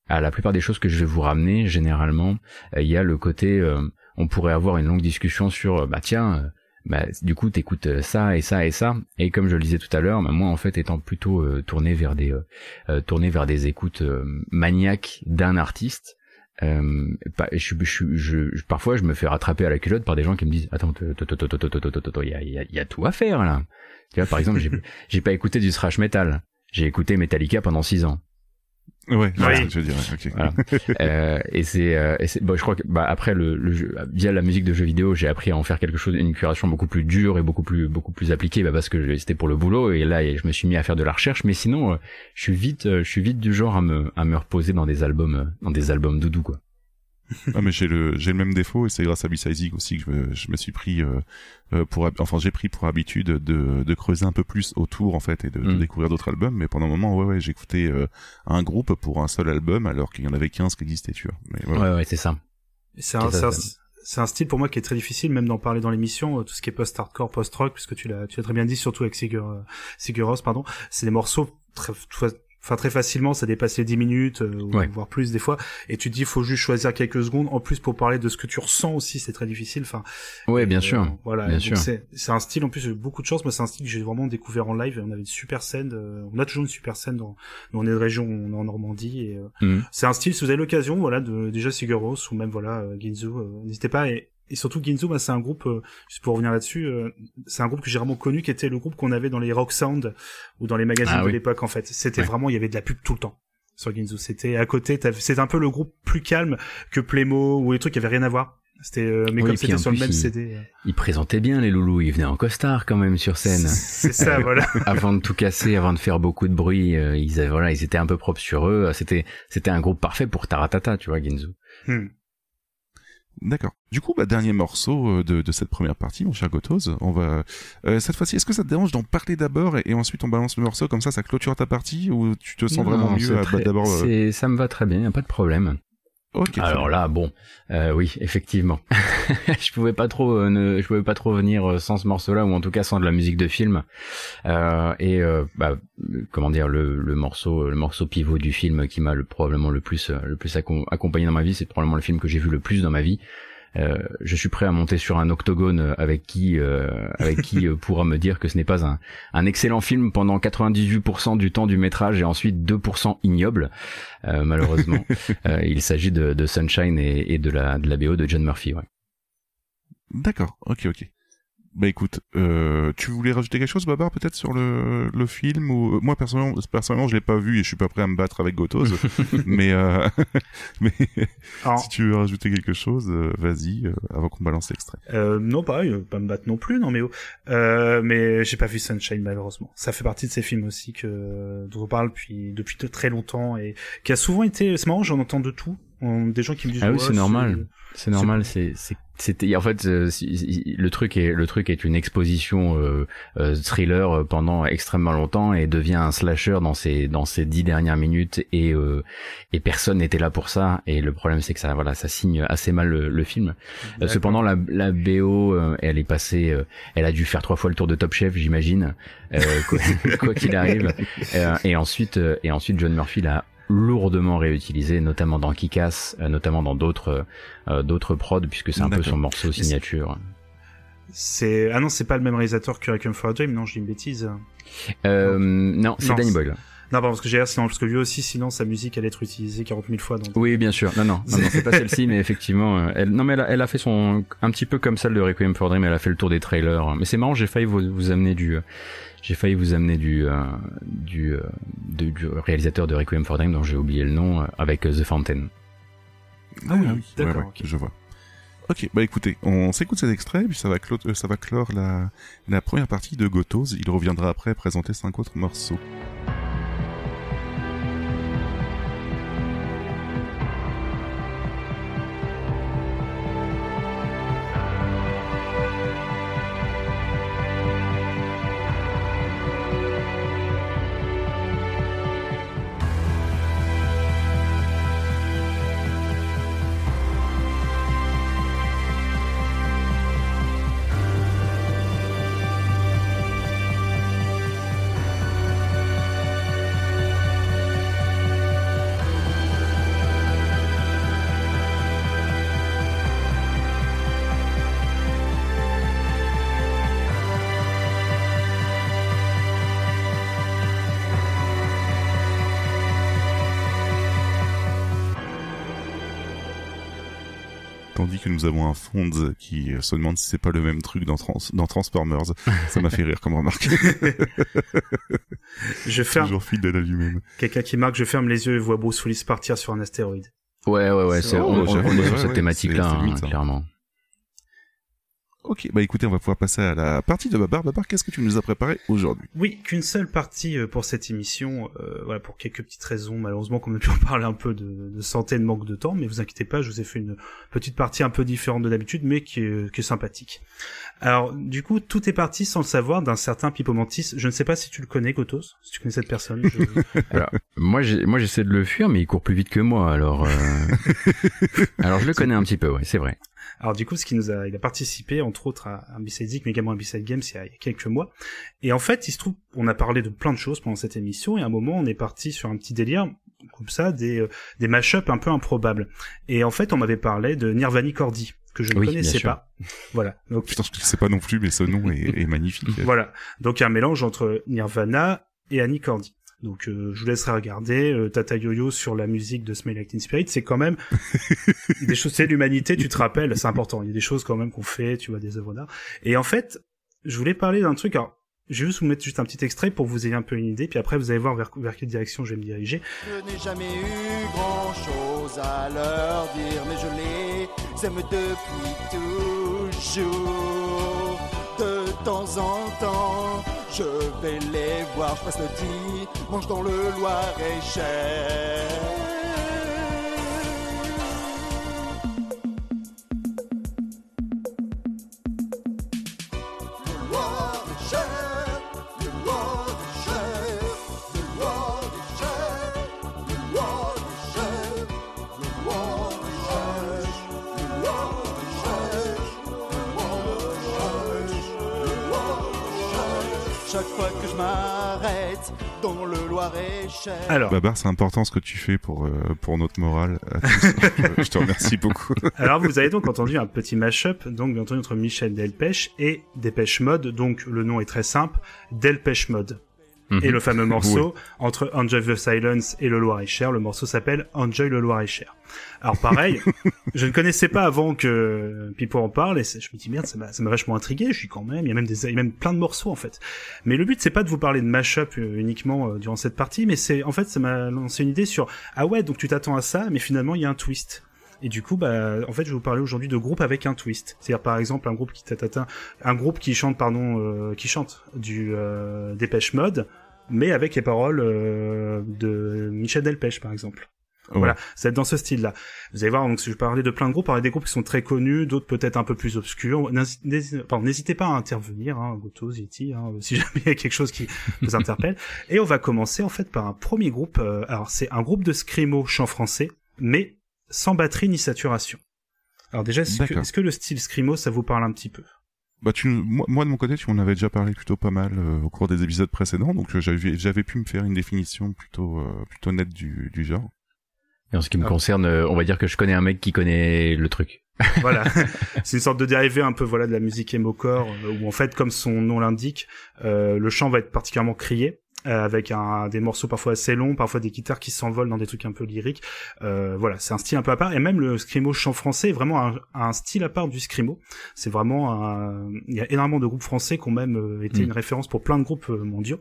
à la plupart des choses que je vais vous ramener généralement il y a le côté euh, on pourrait avoir une longue discussion sur bah tiens bah, du coup, t'écoutes euh, ça et ça et ça. Et comme je le disais tout à l'heure, bah, moi, en fait, étant plutôt euh, tourné vers des euh, euh tourné vers des écoutes euh, maniaques d'un artiste, euh, je, je, je, parfois je me fais rattraper à la culotte par des gens qui me disent attends, il y a, tout à faire là. Tu vois, par exemple, j'ai pas écouté du thrash metal. J'ai écouté Metallica pendant six ans. Ouais, je Oui. ce que tu veux dire. Ok. Voilà. euh, et c'est euh, et c'est- bon, je crois que bah, après le, le jeu, via la musique de jeux vidéo j'ai appris à en faire quelque chose une curation beaucoup plus dure et beaucoup plus beaucoup plus appliquée bah, parce que c'était pour le boulot et là je me suis mis à faire de la recherche mais sinon euh, je suis vite euh, je suis vite du genre à me à me reposer dans des albums euh, dans des albums doudou quoi Ah, mais j'ai le j'ai le même défaut et c'est grâce à Bisizing aussi que je me, je me suis pris euh, euh, pour enfin j'ai pris pour habitude de de creuser un peu plus autour en fait et de, de Mm. découvrir d'autres albums mais pendant un moment ouais ouais j'écoutais euh, un groupe pour un seul album alors qu'il y en avait 15 qui existaient tu vois mais ouais, ouais ouais c'est ça C'est un, C'est un- style pour moi qui est très difficile, même d'en parler dans l'émission, tout ce qui est post-hardcore, post-rock, puisque tu l'as, tu l'as très bien dit, surtout avec Sigur, euh, Sigur Rós, pardon. C'est des morceaux très, enfin très facilement, ça dépasse les 10 minutes, euh, Ouais. voire plus des fois. Et tu te dis, faut juste choisir quelques secondes. En plus, pour parler de ce que tu ressens aussi, c'est très difficile. Enfin, ouais bien euh, sûr Voilà. bien sûr. C'est, c'est un style, en plus, j'ai beaucoup de chance. Moi, c'est un style que j'ai vraiment découvert en live. Et on avait une super scène. euh, on a toujours une super scène dans, on est de région, on est en Normandie. Et, euh, Mhm. c'est un style, si vous avez l'occasion, voilà, de déjà Sigur Rós ou même voilà euh, Ginzu, euh, n'hésitez pas. Et, et surtout Ginzu, bah, c'est un groupe, euh, juste pour revenir là-dessus, euh, c'est un groupe que j'ai vraiment connu, qui était le groupe qu'on avait dans les rock sound ou dans les magazines Ah de oui. l'époque en fait. C'était Ouais. vraiment, il y avait de la pub tout le temps sur Ginzu. C'était à côté, c'était un peu le groupe plus calme que Playmo ou les trucs qui avaient rien à voir. C'était, euh, mais Oui, comme c'était sur le même il- CD. euh, ils présentaient bien les loulous ils venaient en costard quand même sur scène C'est ça, voilà. avant de tout casser, avant de faire beaucoup de bruit, euh, ils avaient, voilà, ils étaient un peu propres sur eux. C'était, c'était un groupe parfait pour Taratata, tu vois, Ginzu. Hmm. D'accord. Du coup, bah, dernier morceau euh, de, de cette première partie, mon cher Gotos. On va euh, cette fois-ci. Est-ce que ça te dérange d'en parler d'abord et, et ensuite on balance le morceau comme ça, ça clôture ta partie ou tu te sens vraiment mieux très- d'abord euh, ça me va très bien, y a pas de problème. Alors là, bon, euh, oui, effectivement, je pouvais pas trop, euh, ne, je pouvais pas trop venir euh, sans ce morceau-là, ou en tout cas sans de la musique de film. Euh, et euh, bah, comment dire, le, le morceau, le morceau pivot du film qui m'a le, probablement le plus, le plus accom- accompagné dans ma vie, c'est probablement le film que j'ai vu le plus dans ma vie. Euh, je suis prêt à monter sur un octogone avec qui, euh, avec qui euh, pourra me dire que ce n'est pas un, un excellent film pendant 98% du temps du métrage et ensuite 2% ignoble. Euh, malheureusement, Euh, il s'agit de, de Sunshine et, et de la de la BO de John Murphy. Ouais. D'accord. Ok, ok. Bah écoute, euh, tu voulais rajouter quelque chose, Babar, peut-être sur le, le film ou moi personnellement, personnellement, je l'ai pas vu et je suis pas prêt à me battre avec Gotos, mais euh, mais Alors, si tu veux rajouter quelque chose, euh, vas-y, euh, avant qu'on balance l'extrait. Euh, non, pareil, euh, pas me battre non plus, non mais oh. Euh, mais j'ai pas vu Sunshine malheureusement. Ça fait partie de ces films aussi que dont on parle depuis depuis de très longtemps et qui a souvent été. C'est marrant, j'en entends de tout. On- Des gens qui me disent. Ah oui, c'est normal. C'est normal, c'est c'est c'était en fait euh, le truc est le truc est une exposition euh, euh, thriller euh, pendant extrêmement longtemps et devient un slasher dans ses dans ses dix dernières minutes et euh, et personne n'était là pour ça. Et le problème c'est que ça voilà ça signe assez mal le, le film. Euh, cependant la la BO elle est passée elle a dû faire trois fois le tour de Top Chef j'imagine euh, quoi qu'il arrive. Et ensuite et ensuite John Murphy l'a lourdement réutilisé notamment dans Kick-Ass euh, notamment dans d'autres euh, d'autres prods puisque c'est un peu son morceau signature. C'est ah non, c'est pas le même réalisateur que Requiem for a Dream. Non, je dis une bêtise. Euh, non, c'est Danny Boyle. Non, pardon, parce que j'ai l'air sinon parce que lui aussi, sinon sa musique allait être utilisée 40 000 fois. Dans... Oui, bien sûr. Non, non, non, non c'est pas celle-ci, mais effectivement, euh, elle, non, mais elle a, elle a fait son, un petit peu comme celle de Requiem for a Dream, elle a fait le tour des trailers. Mais c'est marrant, j'ai failli vous, vous amener du, euh, j'ai failli vous amener du, euh, du, euh, du réalisateur de Requiem for Dream, dont j'ai oublié le nom, euh, avec The Fountain. Ah oui, ouais, d'accord, ouais, je vois. Ok, bah écoutez, on s'écoute cet extrait, puis ça va, clo- euh, ça va clore la, la première partie de Gotos. Il reviendra après présenter cinq autres morceaux. Tandis que nous avons un fond qui euh, se demande si c'est pas le même truc dans, Trans dans Transformers. ça m'a fait rire comme remarque. Je ferme, Toujours fidèle à lui-même. quelqu'un qui marque, je ferme les yeux et vois Bruce Willis partir sur un astéroïde. Ouais, ouais, ouais, c'est, Oh, on, on- on est sur ouais, cette thématique-là, hein, ça. clairement. Ok, bah écoutez, on va pouvoir passer à la partie de Babar. Babar, qu'est-ce que tu nous as préparé aujourd'hui? Oui, qu'une seule partie euh, pour cette émission, euh, voilà, pour quelques petites raisons, malheureusement, qu'on a pu en parler un peu de, de santé et de manque de temps, mais vous inquiétez pas, je vous ai fait une petite partie un peu différente de d'habitude, mais qui est, qui est sympathique. Alors, du coup, tout est parti sans le savoir d'un certain Pipo Mantis. Je ne sais pas si tu le connais, Gotos, si tu connais cette personne. je- Alors, moi, j'ai, moi, j'essaie de le fuir, mais il court plus vite que moi, alors, euh... alors je le connais un petit peu, ouais, c'est vrai. Alors du coup, ce qui nous a, il a participé entre autres à un B-Side Zik, mais également à un B-Side Games il y, a, il y a quelques mois. Et en fait, il se trouve, on a parlé de plein de choses pendant cette émission, et à un moment, on est parti sur un petit délire comme ça, des euh, des mashups un peu improbables. Et en fait, on m'avait parlé de Nirvani Cordy que je ne Oui, connaissais pas. Voilà. Donc Putain, je ne sais pas non plus, mais ce nom est, est magnifique. voilà. Donc un mélange entre Nirvana et Annie Cordy. Donc euh, je vous laisserai regarder euh, Tata Yo-Yo sur la musique de Smell Like Teen Spirit, c'est quand même des choses, c'est l'humanité, tu te rappelles, c'est important. Il y a des choses quand même qu'on fait, tu vois, des œuvres d'art. Et en fait, je voulais parler d'un truc. Alors, je vais juste vous mettre juste un petit extrait pour que vous ayez un peu une idée, puis après vous allez voir vers, vers quelle direction je vais me diriger. Je n'ai jamais eu grand chose à leur dire, mais je les aime depuis toujours. De temps en temps, je vais les voir, je passe le dimanche dans le Loir-et-Cher. Dans le Loir-et-Cher. Alors, Babar, c'est important ce que tu fais pour, euh, pour notre morale à tous. je, je te remercie beaucoup. alors vous avez donc entendu un petit mashup, donc bien entendu entre Michel Delpech et Dépêche Mode, donc le nom est très simple, Delpech Mode. Et le fameux morceau entre Enjoy the Silence et le Loir-et-Cher, le morceau s'appelle Enjoy le Loir-et-Cher. Alors pareil, je ne connaissais pas avant que Pipo en parle et je me dis merde, ça m'a ça m'a vachement intrigué, je suis quand même, il y a même des il y a même plein de morceaux en fait. Mais le but c'est pas de vous parler de mashup euh, uniquement euh, durant cette partie, mais c'est en fait ça m'a lancé une idée sur ah ouais, donc tu t'attends à ça, mais finalement il y a un twist. Et du coup, bah, en fait, je vais vous parler aujourd'hui de groupes avec un twist. C'est-à-dire, par exemple, un groupe qui tatata, un groupe qui chante, pardon, euh, qui chante du euh, Dépêche Mode, mais avec les paroles euh, de Michel Delpech, par exemple. Ouais. Voilà, ça va être dans ce style-là. Vous allez voir, donc, si je parlais de plein de groupes, a des groupes qui sont très connus, d'autres peut-être un peu plus obscurs. N'hésitez pas à intervenir, hein, Goto, Yeti, hein, si jamais il y a quelque chose qui vous interpelle. Et on va commencer, en fait, par un premier groupe. euh, alors, c'est un groupe de scrimo chant français, mais sans batterie ni saturation. Alors déjà, est-ce que, le style scrimo, ça vous parle un petit peu? Bah, tu, moi, moi, de mon côté, tu m'en avais déjà parlé plutôt pas mal euh, au cours des épisodes précédents, donc euh, j'avais, pu me faire une définition plutôt, euh, plutôt nette du, du genre. Et en ce qui me Ah. concerne, on va dire que je connais un mec qui connaît le truc. Voilà, c'est une sorte de dérivé un peu voilà de la musique émocore, où en fait, comme son nom l'indique, euh, le chant va être particulièrement crié. Euh, avec un, des morceaux parfois assez longs, parfois des guitares qui s'envolent dans des trucs un peu lyriques. Euh, voilà, c'est un style un peu à part. Et même le scrimo chant français est vraiment un, un style à part du scrimo. C'est vraiment, un... il y a énormément de groupes français qui ont même euh, été Mm. une référence pour plein de groupes mondiaux.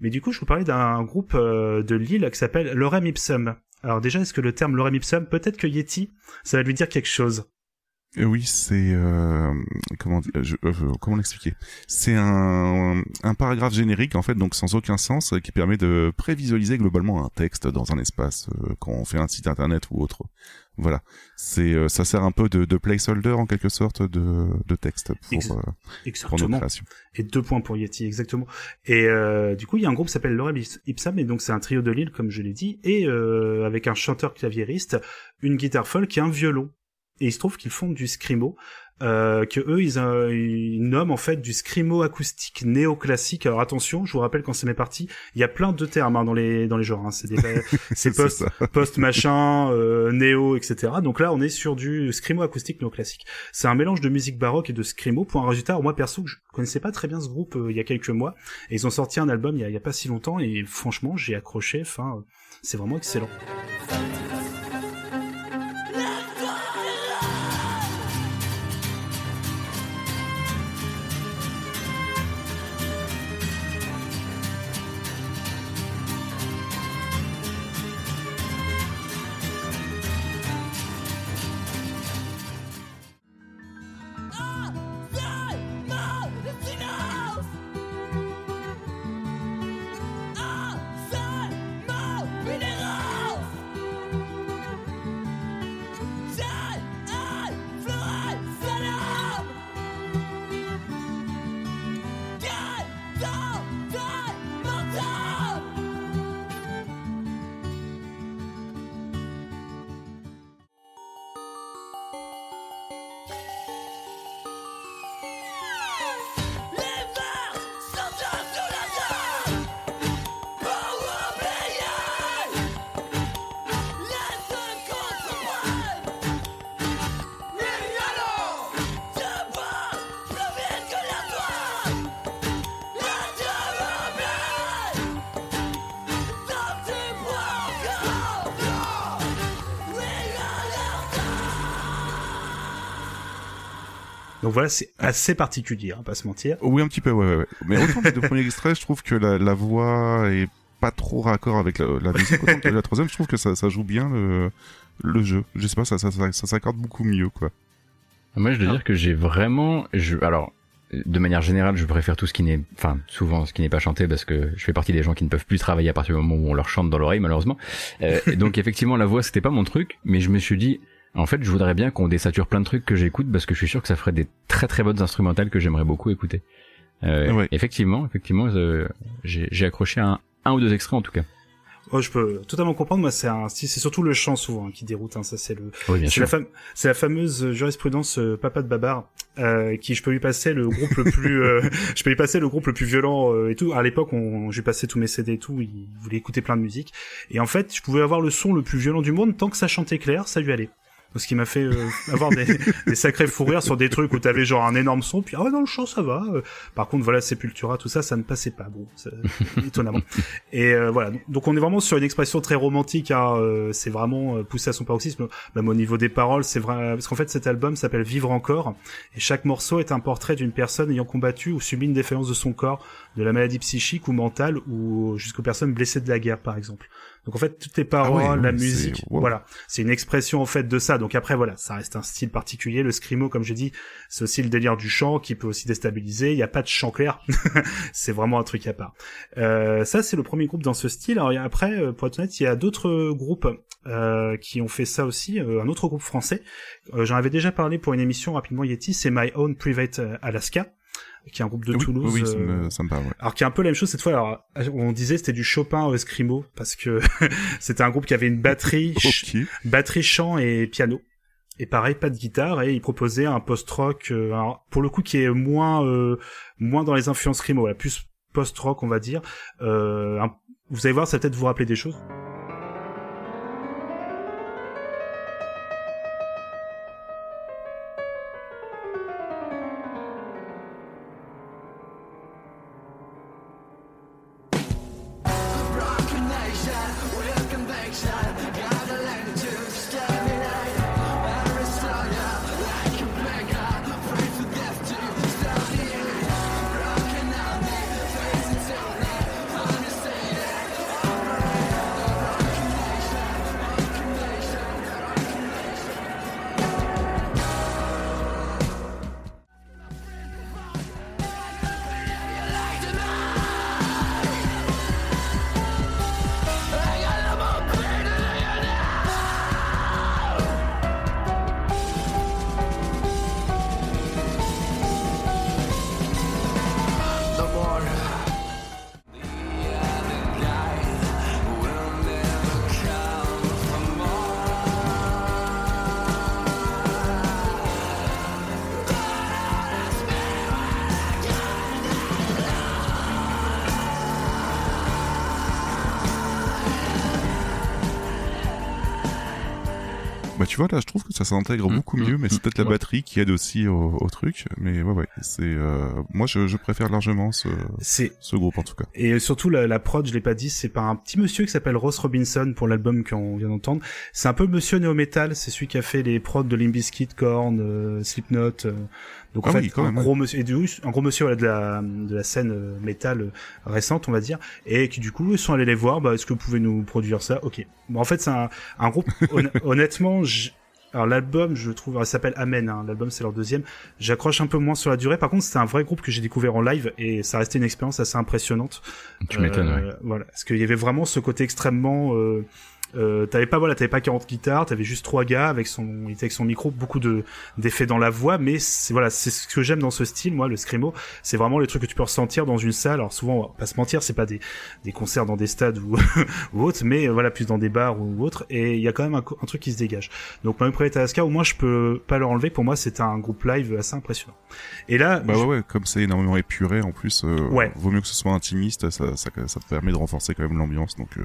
Mais du coup, je vous parlais d'un groupe de Lille qui s'appelle Lorem Ipsum. Alors déjà, est-ce que le terme Lorem Ipsum, peut-être que Yeti, ça va lui dire quelque chose? Oui, c'est euh, comment je- euh, comment l'expliquer? C'est un, un paragraphe générique en fait, donc sans aucun sens, euh, qui permet de prévisualiser globalement un texte dans un espace euh, quand on fait un site internet ou autre. Voilà, c'est euh, ça sert un peu de, de placeholder en quelque sorte de, de texte Ex- pour, euh, pour nos Exactement. créations. Et deux points pour Yeti, exactement. Et euh, du coup, il y a un groupe qui s'appelle Lorem Ips- Ipsum, et donc c'est un trio de Lille, comme je l'ai dit, et euh, avec un chanteur claviériste, une guitare folk et un violon. Et il se trouve qu'ils font du scrimo, euh, que eux, ils, euh, ils nomment en fait du scrimo acoustique néoclassique. Alors attention, je vous rappelle quand c'est mes parties, il y a plein de termes hein, dans les dans les genres. Hein. C'est des c'est post post machin, euh, néo, etc. Donc là, on est sur du scrimo acoustique néoclassique. C'est un mélange de musique baroque et de scrimo pour un résultat. moi perso, je connaissais pas très bien ce groupe euh, il y a quelques mois, et ils ont sorti un album il y a, il y a pas si longtemps, et franchement, j'ai accroché. Enfin, euh, c'est vraiment excellent. Voilà, c'est assez particulier, hein, pas se mentir. Oui, un petit peu, ouais, ouais. ouais. Mais autant les deux premiers extraits, je trouve que la, la voix est pas trop raccord avec la, la musique. Autant que la troisième, je trouve que ça, ça joue bien le, le jeu. Je sais pas, ça, ça, ça, ça s'accorde beaucoup mieux, quoi. Moi, je dois dire que j'ai vraiment, je, alors, de manière générale, je préfère tout ce qui n'est, enfin, souvent ce qui n'est pas chanté parce que je fais partie des gens qui ne peuvent plus travailler à partir du moment où on leur chante dans l'oreille, malheureusement. Euh, donc, effectivement, la voix, c'était pas mon truc, mais je me suis dit, en fait, je voudrais bien qu'on désature plein de trucs que j'écoute parce que je suis sûr que ça ferait des très très bonnes instrumentales que j'aimerais beaucoup écouter. Euh, Ouais. Effectivement, effectivement, euh, j'ai j'ai accroché un, un ou deux extraits en tout cas. Oh, je peux totalement comprendre. Moi, c'est un, c'est surtout le chant souvent hein, qui déroute. Hein, ça, c'est le, Oui, c'est la, fam- la fameuse jurisprudence euh, Papa de Babar, euh, qui je peux lui passer le groupe le plus, euh, je peux lui passer le groupe le plus violent euh, et tout. À l'époque, on, je lui passais tous mes CD et tout. Il voulait écouter plein de musique. Et en fait, je pouvais avoir le son le plus violent du monde tant que ça chantait clair, ça lui allait. Ce qui m'a fait euh, avoir des, des sacrés fous rires sur des trucs où t'avais genre un énorme son, puis ah ouais, dans le chant ça va. Euh, Par contre, voilà, Sepultura, tout ça, ça ne passait pas, bon, étonnamment. Et euh, voilà, donc on est vraiment sur une expression très romantique. Hein, euh, c'est vraiment euh, poussé à son paroxysme. Même au niveau des paroles, c'est vrai parce qu'en fait cet album s'appelle Vivre encore, et chaque morceau est un portrait d'une personne ayant combattu ou subi une défaillance de son corps, de la maladie psychique ou mentale, ou jusqu'aux personnes blessées de la guerre, par exemple. Donc en fait, toutes les paroles, Ah ouais, la musique, wow. voilà, c'est une expression en fait de ça. Donc après voilà, ça reste un style particulier. Le scrimo, comme j'ai dit, c'est aussi le délire du chant qui peut aussi déstabiliser. Il n'y a pas de chant clair, c'est vraiment un truc à part. Euh, ça c'est le premier groupe dans ce style. Alors après, euh, pour être honnête, il y a d'autres groupes euh, qui ont fait ça aussi. Euh, un autre groupe français, euh, j'en avais déjà parlé pour une émission rapidement Yeti, c'est My Own Private Alaska, qui est un groupe de oui, Toulouse. oui, ça euh, me, ça me parle, ouais. alors qui est un peu la même chose cette fois. Alors on disait c'était du Chopin euh, scrimo parce que c'était un groupe qui avait une batterie, batterie chant et piano. Et pareil, pas de guitare et il proposait un post-rock, euh, pour le coup qui est moins euh, moins dans les influences scrimo, plus post-rock on va dire. Euh, un- vous allez voir, ça va peut-être vous rappeler des choses. Tu vois là, je trouve que ça s'intègre Mm, beaucoup mm, mieux, mais c'est mm, peut-être la batterie qui aide aussi au, au truc. Mais ouais ouais, c'est euh, moi je, je préfère largement ce, C'est ce groupe en tout cas. Et surtout la, la prod, je l'ai pas dit, c'est par un petit monsieur qui s'appelle Ross Robinson pour l'album qu'on vient d'entendre. C'est un peu monsieur néo metal, c'est celui qui a fait les prods de Limp Bizkit, Korn, euh, Slipknot. euh, donc en Ah fait oui, quand un même, ouais. gros monsieur, et du coup, un gros monsieur voilà, de la de la scène euh, métal euh, récente, on va dire, et qui du coup ils sont allés les voir. Bah, est-ce que vous pouvez nous produire ça? Ok. Bon, en fait, c'est un, un groupe. honn- honnêtement, alors l'album, je trouve, il s'appelle Amen. Hein, l'album, c'est leur deuxième. J'accroche un peu moins sur la durée. Par contre, c'était un vrai groupe que j'ai découvert en live et ça restait une expérience assez impressionnante. Tu m'étonnes, ouais. Euh, Voilà, parce qu'il y avait vraiment ce côté extrêmement. Euh, euh, t'avais pas voilà, t'avais pas 40 guitares, t'avais juste trois gars avec son, il était avec son micro, beaucoup de d'effets dans la voix, mais c'est voilà, c'est ce que j'aime dans ce style, moi, le screamo, c'est vraiment les trucs que tu peux ressentir dans une salle. Alors souvent, on va pas se mentir, c'est pas des des concerts dans des stades ou ou autres, mais voilà, plus dans des bars ou autres, et il y a quand même un, truc qui se dégage. Donc, Mario Project Alaska, au moins, je peux pas leur enlever. Pour moi, c'est un groupe live assez impressionnant. Et là, Bah je- ouais ouais, comme c'est énormément épuré en plus, euh, Ouais. vaut mieux que ce soit intimiste, ça, ça ça te permet de renforcer quand même l'ambiance. Donc euh,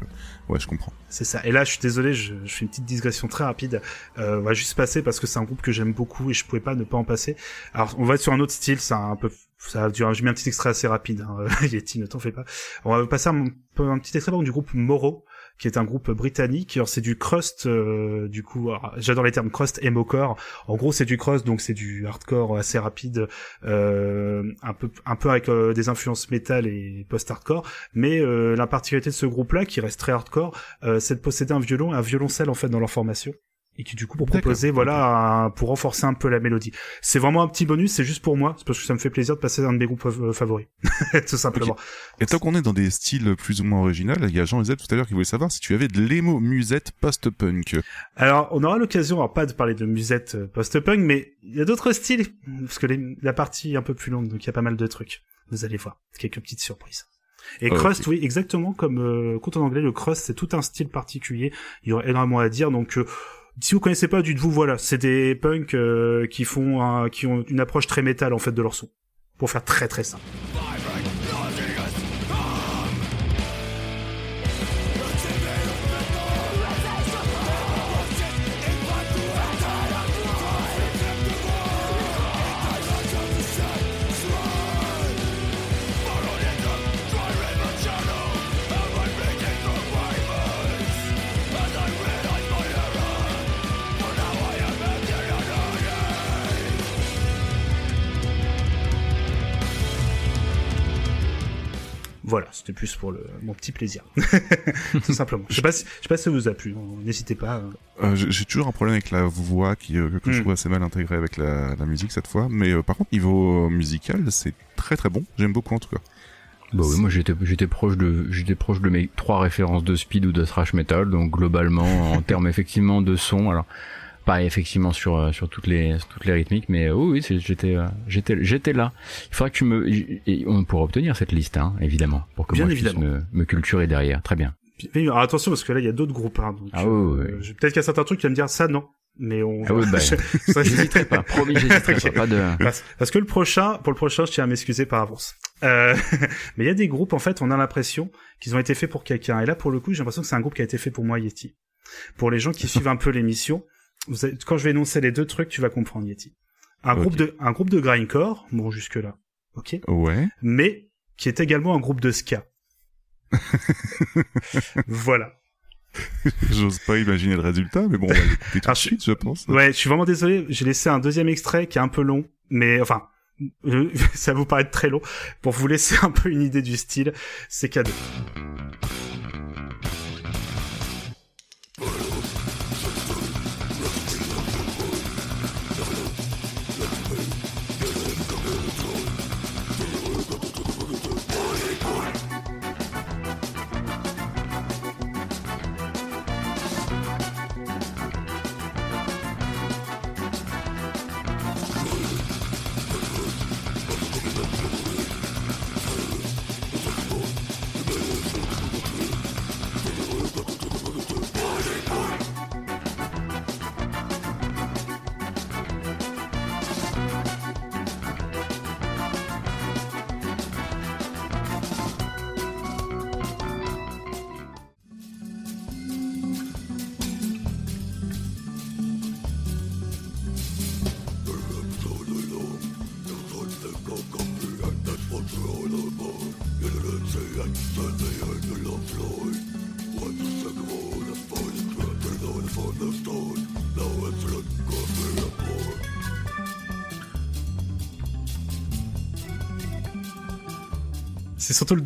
ouais, je comprends. C'est ça. Et là, je suis désolé, je, fais une petite digression très rapide. Euh, on va juste passer parce que c'est un groupe que j'aime beaucoup et je pouvais pas ne pas en passer. Alors, on va être sur un autre style, c'est un peu, ça dure, j'ai mis un petit extrait assez rapide, hein. Yeti, ne t'en fais pas. On va passer un, un petit extrait du groupe Moro, qui est un groupe britannique. C'est du crust, euh, du coup, j'adore les termes crust et mocore. En gros, c'est du crust, donc c'est du hardcore assez rapide, euh, un peu, avec euh, des influences métal et post-hardcore. Mais la particularité de ce groupe-là, qui reste très hardcore, c'est de posséder un violon un violoncelle en fait dans leur formation et qui du coup pour proposer voilà un- pour renforcer un peu la mélodie. C'est vraiment un petit bonus c'est juste pour moi c'est parce que ça me fait plaisir de passer un de mes groupes euh, favoris. Tout simplement. Et tant qu'on est dans des styles plus ou moins originaux, il y a Jean Ezet tout à l'heure qui voulait savoir si tu avais de l'émo musette post-punk. alors on aura l'occasion alors pas de parler de musette euh, post-punk mais il y a d'autres styles parce que les- la partie est un peu plus longue donc il y a pas mal de trucs. Vous allez voir. Quelques petites surprises. Et crust, oui, exactement comme euh, quand en anglais, le crust, c'est tout un style particulier. Il y aurait énormément à dire. Donc, euh, si vous connaissez pas, dites-vous voilà, c'est des punks euh, qui font, un- qui ont une approche très métal en fait de leur son, pour faire très très simple. Petit plaisir, tout simplement. Je sais pas si, je sais pas si ça vous a plu. hein. N'hésitez pas. euh. Euh, j'ai toujours un problème avec la voix qui, euh, que je Mm. trouve assez mal intégrée avec la, la musique cette fois. Mais euh, par contre, niveau euh, musical, c'est très très bon. J'aime beaucoup en tout cas. Bah oui, moi j'étais j'étais proche de j'étais proche de mes trois références de speed ou de thrash metal, donc globalement en termes effectivement de son, alors pareil effectivement sur euh, sur toutes les sur toutes les rythmiques, mais euh, oui j'étais euh, j'étais j'étais là. Il faudra que tu me et on pourra obtenir cette liste hein, évidemment pour que Bien moi je puisse me, me culturer derrière. Très bien. Alors attention parce que là il y a d'autres groupes. Hein, donc, Ah oui, oui, euh, Peut-être qu'il y a certains trucs qui vont me dire ça non, mais on. Ah oui, bah, Ça- J'hésiterai pas, promis j'hésiterai pas, pas de Parce, parce que le prochain, pour le prochain, je tiens à m'excuser par avance. Euh, mais il y a des groupes, en fait, on a l'impression qu'ils ont été faits pour quelqu'un. Et là, pour le coup, j'ai l'impression que c'est un groupe qui a été fait pour moi, Yeti. Pour les gens qui suivent un peu l'émission, vous avez- quand je vais énoncer les deux trucs, tu vas comprendre, Yeti. Un groupe de, un groupe de grindcore, bon, jusque là. Ok. Ouais. Mais, qui est également un groupe de ska. voilà. J'ose pas imaginer le résultat, mais bon, on va l'écouter tout de suite, je pense. Ouais, je suis vraiment désolé. J'ai laissé un deuxième extrait qui est un peu long, mais enfin, ça va vous paraître très long pour vous laisser un peu une idée du style. C'est cadeau.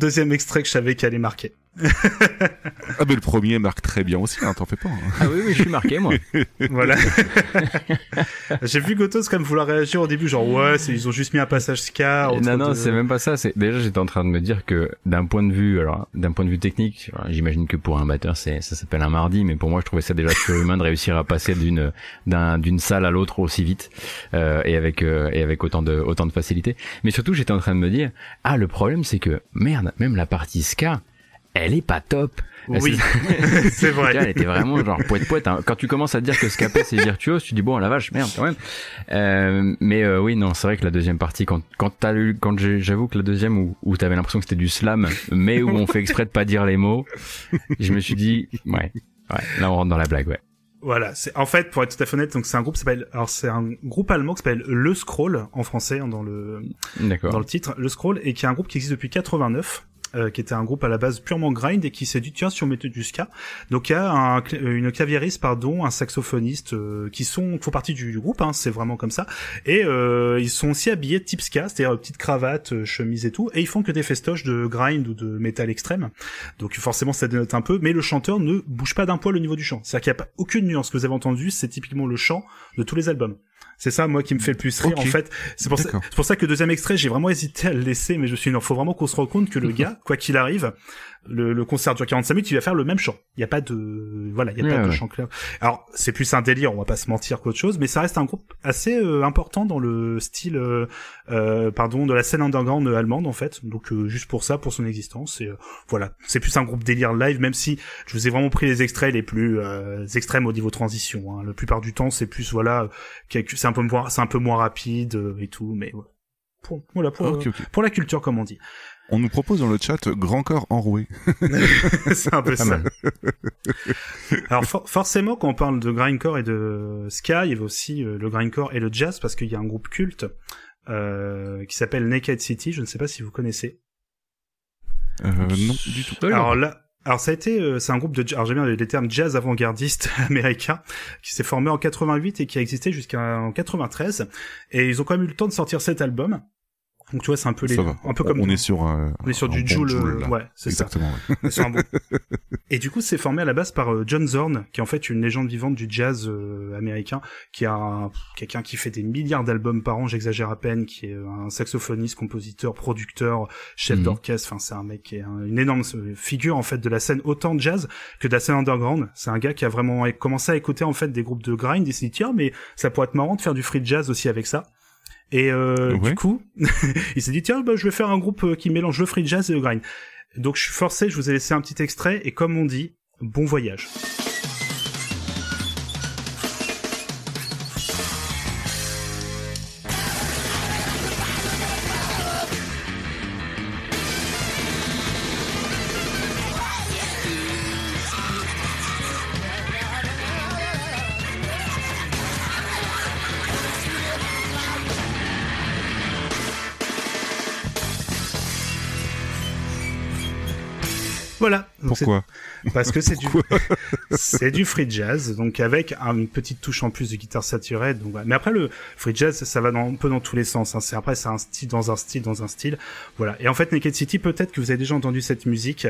Deuxième extrait que je savais qu'il allait marquer. ah mais le premier marque très bien aussi, hein, t'en fais pas. Hein. Ah oui, oui, je suis marqué moi. voilà. J'ai vu Gotos comme vouloir réagir au début, genre ouais, ils ont juste mis un passage ska. Non, non, c'est même pas ça. C'est déjà j'étais en train de me dire que d'un point de vue, alors d'un point de vue technique, j'imagine que pour un batteur c'est ça s'appelle un mardi, mais pour moi je trouvais ça déjà surhumain de réussir à passer d'une d'un d'une salle à l'autre aussi vite euh, et avec euh, et avec autant de autant de facilité. Mais surtout j'étais en train de me dire ah le problème c'est que merde même la partie ska elle est pas top. Oui, c'est vrai. Elle était vraiment genre poète poète. Hein. Quand tu commences à dire que Scapé c'est virtuose, tu dis bon la vache merde quand même. Euh, mais euh, oui non c'est vrai que la deuxième partie quand quand t'as lu quand j'avoue que la deuxième où où t'avais l'impression que c'était du slam mais où on fait exprès de pas dire les mots, je me suis dit ouais ouais là on rentre dans la blague ouais. Voilà, c'est en fait pour être tout à fait honnête, donc c'est un groupe s'appelle alors c'est un groupe allemand qui s'appelle Le Scroll en français hein, dans le dans le titre Le Scroll et qui est un groupe qui existe depuis 89 euh, qui était un groupe à la base purement grind et qui s'est dit tiens si on mettait du ska. Donc il y a un, une claviériste pardon un saxophoniste euh, qui sont font partie du, groupe hein, c'est vraiment comme ça. Et euh, ils sont aussi habillés type ska c'est-à-dire petite cravate chemise et tout. Et ils font que des festoches de grind ou de métal extrême. Donc forcément ça dénote un peu mais le chanteur ne bouge pas d'un poil au niveau du chant. C'est-à-dire qu'il n'y a pas aucune nuance. Que vous avez entendu c'est typiquement le chant de tous les albums c'est ça, moi, qui me fait le plus rire, en fait. C'est pour, ça, pour ça que deuxième extrait, j'ai vraiment hésité à le laisser, mais je suis, il faut vraiment qu'on se rende compte que le gars, quoi qu'il arrive, le, le, concert dure 45 minutes, il va faire le même chant. Il n'y a pas de, voilà, il y a pas de chant clair. Alors, c'est plus un délire, on va pas se mentir qu'autre chose, mais ça reste un groupe assez euh, important dans le style, euh, euh, pardon, de la scène underground allemande, en fait. Donc, euh, juste pour ça, pour son existence. Et voilà, c'est plus un groupe délire live, même si je vous ai vraiment pris les extraits les plus extrêmes au niveau transition. Hein. La plupart du temps, c'est plus, voilà, c'est un peu moins, c'est un peu moins rapide et tout, mais Pour, voilà, pour, pour la culture, comme on dit. On nous propose dans le chat grand corps enroué. c'est un peu ça. Alors forcément, quand on parle de grindcore et de ska, il y avait aussi euh, le grindcore et le jazz parce qu'il y a un groupe culte euh, qui s'appelle Naked City. Je ne sais pas si vous connaissez. Euh, non, du tout. Alors là, alors ça a été, euh, c'est un groupe de, alors j'aime bien les termes jazz avant-gardiste américain qui s'est formé en 88 et qui a existé jusqu'en 93. Et ils ont quand même eu le temps de sortir cet album. Donc tu vois, c'est un peu les, un peu comme on est sur un, on est sur du Joule, ouais, c'est ça. un bon. Et du coup, c'est formé à la base par euh, John Zorn, qui est en fait une légende vivante du jazz euh, américain, qui a quelqu'un qui fait des milliards d'albums par an, j'exagère à peine, qui est un saxophoniste, compositeur, producteur, chef mhm. d'orchestre. Enfin, c'est un mec qui est une énorme figure en fait de la scène autant jazz que de la scène underground. C'est un gars qui a vraiment commencé à écouter en fait des groupes de grind. Il s'est dit tiens, mais ça pourrait être marrant de faire du free jazz aussi avec ça. Et euh, du coup, il s'est dit tiens, bah, je vais faire un groupe euh, qui mélange le free jazz et le grind. Donc je suis forcé, je vous ai laissé un petit extrait et comme on dit, bon voyage. Pourquoi Parce que c'est du c'est du free jazz, donc avec une petite touche en plus de guitare saturée. Donc, mais après le free jazz, ça va dans, un peu dans tous les sens. Hein. C'est après c'est un style dans un style dans un style. Voilà. Et en fait, Naked City, peut-être que vous avez déjà entendu cette musique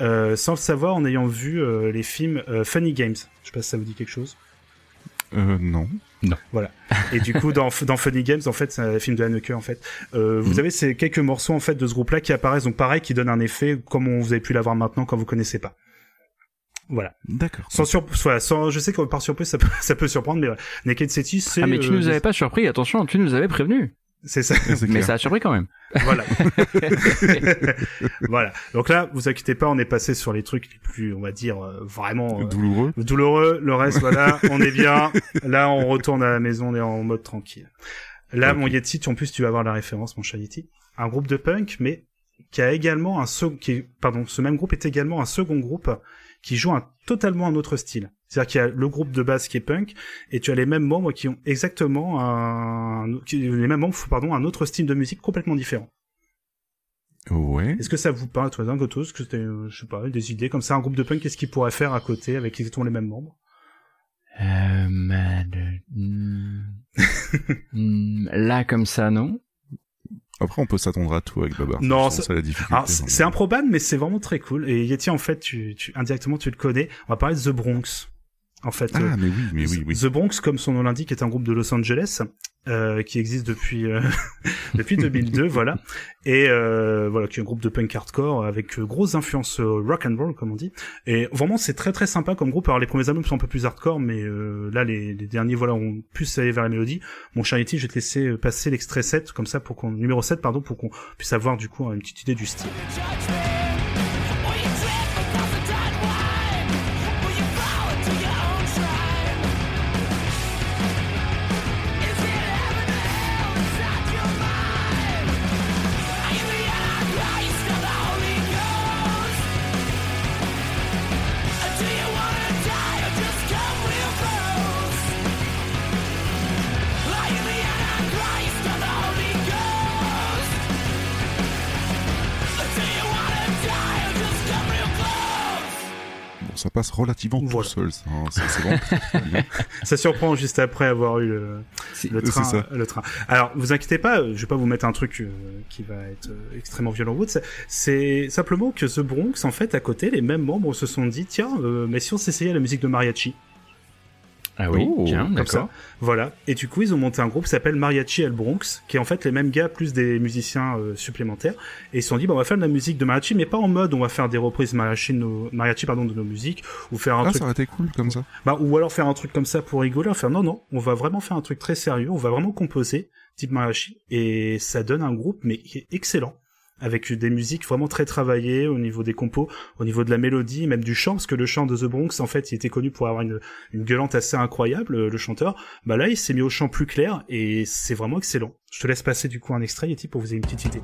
euh, sans le savoir en ayant vu euh, les films euh, Funny Games. Je sais pas si ça vous dit quelque chose. Euh, non. Non. Voilà. Et du coup, dans, dans Funny Games, en fait, c'est un film de Haneke, en fait. Euh, Vous mhm. avez ces quelques morceaux, en fait, de ce groupe-là qui apparaissent, donc pareil, qui donnent un effet comme on, vous avez pu l'avoir maintenant quand vous connaissez pas. Voilà. D'accord. Sans sur, voilà, sans, je sais que par surprise, ça peut, ça peut surprendre, mais Naked City, c'est. Ah, mais tu nous avais pas surpris, attention, tu nous avais prévenu. C'est ça. Mais ça a surpris quand même. Voilà. voilà. Donc là, vous inquiétez pas, on est passé sur les trucs les plus, on va dire, euh, vraiment euh, douloureux. Douloureux. Le reste, voilà, on est bien. Là, on retourne à la maison, on est en mode tranquille. Là, mon Yeti, en plus, tu vas avoir la référence, mon chat Yeti. Un groupe de punk, mais qui a également un second, qui pardon, ce même groupe est également un second groupe qui joue un totalement un autre style. C'est-à-dire qu'il y a le groupe de base qui est punk, et tu as les mêmes membres qui ont exactement un, les mêmes membres, pardon, un autre style de musique complètement différent. Ouais. Est-ce que ça vous parle, toi, d'un Gotos, que c'était, euh, je sais pas, des idées comme ça, un groupe de punk, qu'est-ce qu'il pourrait faire à côté avec exactement les mêmes membres? Euh, hmm. là, comme ça, non. Après, on peut s'attendre à tout avec Babar. Non, c'est la difficulté. C'est improbable, mais c'est vraiment très cool. Et Yeti, en fait, tu, tu, indirectement, tu le connais. On va parler de The Bronx. En fait, Ah, mais oui, mais oui, oui. The Bronx, comme son nom l'indique, est un groupe de Los Angeles euh, qui existe depuis euh, depuis 2002, voilà, et euh, voilà, qui est un groupe de punk hardcore avec euh, grosse influence euh, rock and roll, comme on dit. Et vraiment, c'est très très sympa comme groupe. Alors les premiers albums sont un peu plus hardcore, mais euh, là, les, les derniers, voilà, ont plus allé vers la mélodie. Mon cher Yeti, je vais te laisser passer l'extrait 7 comme ça pour qu'on numéro 7 pardon pour qu'on puisse avoir du coup une petite idée du style. Passe relativement Voilà. tout seul, ça. hein. Ça surprend juste après avoir eu le, train, ça. le train. Alors, vous inquiétez pas, je vais pas vous mettre un truc euh, qui va être euh, extrêmement violent. C'est- simplement que The Bronx, en fait, à côté, les mêmes membres se sont dit, tiens, euh, mais si on s'essayait à la musique de mariachi, Ah oui, Oh, tiens, d'accord. Voilà. Et du coup, ils ont monté un groupe qui s'appelle Mariachi El Bronx, qui est en fait les mêmes gars plus des musiciens euh, supplémentaires. Et ils se sont dit, bah, on va faire de la musique de mariachi, mais pas en mode on va faire des reprises mariachi, de nos, mariachi pardon, de nos musiques, ou faire un Ah, truc ça aurait été cool comme ça. bah, ou alors faire un truc comme ça pour rigoler, faire non, non, on va vraiment faire un truc très sérieux, on va vraiment composer, type Mariachi, et ça donne un groupe, mais qui est excellent, avec des musiques vraiment très travaillées au niveau des compos, au niveau de la mélodie, même du chant, parce que le chant de The Bronx, en fait, il était connu pour avoir une, une gueulante assez incroyable, euh, le chanteur, bah là, il s'est mis au chant plus clair, et c'est vraiment excellent. Je te laisse passer du coup un extrait, Yeti, pour vous ayez une petite idée.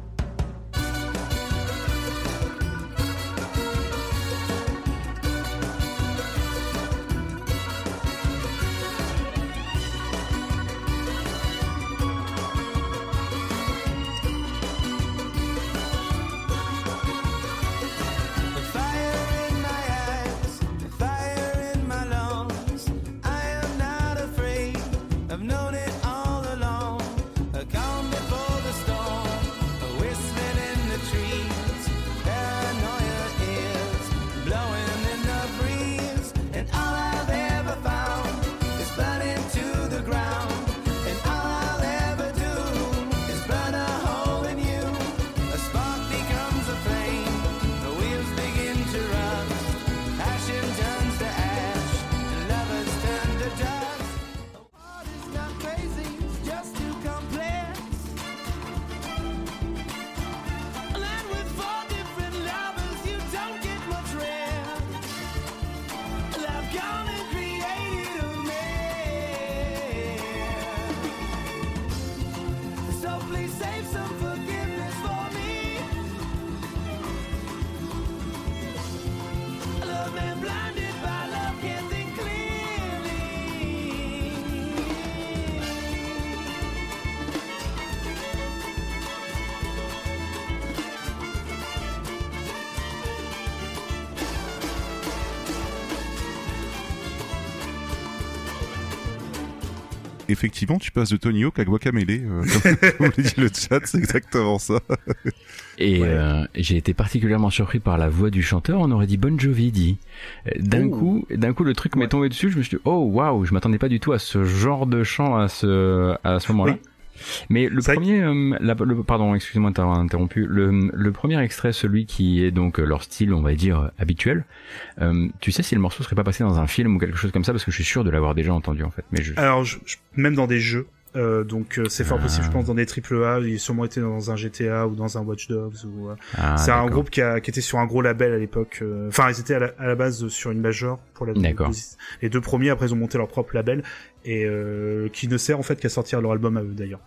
Effectivement, tu passes de Tony Hawk à Guacamele, euh, comme comme dit le chat, c'est exactement ça. Et Ouais. euh, j'ai été particulièrement surpris par la voix du chanteur. On aurait dit Bon Jovi dit. D'un Oh. coup, d'un coup, le truc m'est tombé dessus. Je me suis dit, oh waouh, je m'attendais pas du tout à ce genre de chant à ce à ce moment-là. Oui. Mais le premier, euh, la- le, pardon, excusez-moi de t'avoir interrompu. Le, le premier extrait, celui qui est donc euh, leur style, on va dire euh, habituel. euh, tu sais si le morceau serait pas passé dans un film ou quelque chose comme ça, parce que je suis sûr de l'avoir déjà entendu en fait. Mais je, Alors, je- je- même dans des jeux, euh, donc euh, c'est fort Ah. possible, je pense, dans des triple A, il a sûrement été dans un GTA ou dans un Watch Dogs ou... euh, Ah, c'est un groupe qui, a, qui était sur un gros label à l'époque. euh, Enfin, ils étaient à la, à la base sur une major pour la D'accord. Les deux premiers, après, ils ont monté leur propre label et euh, qui ne sert en fait qu'à sortir leur album à eux d'ailleurs.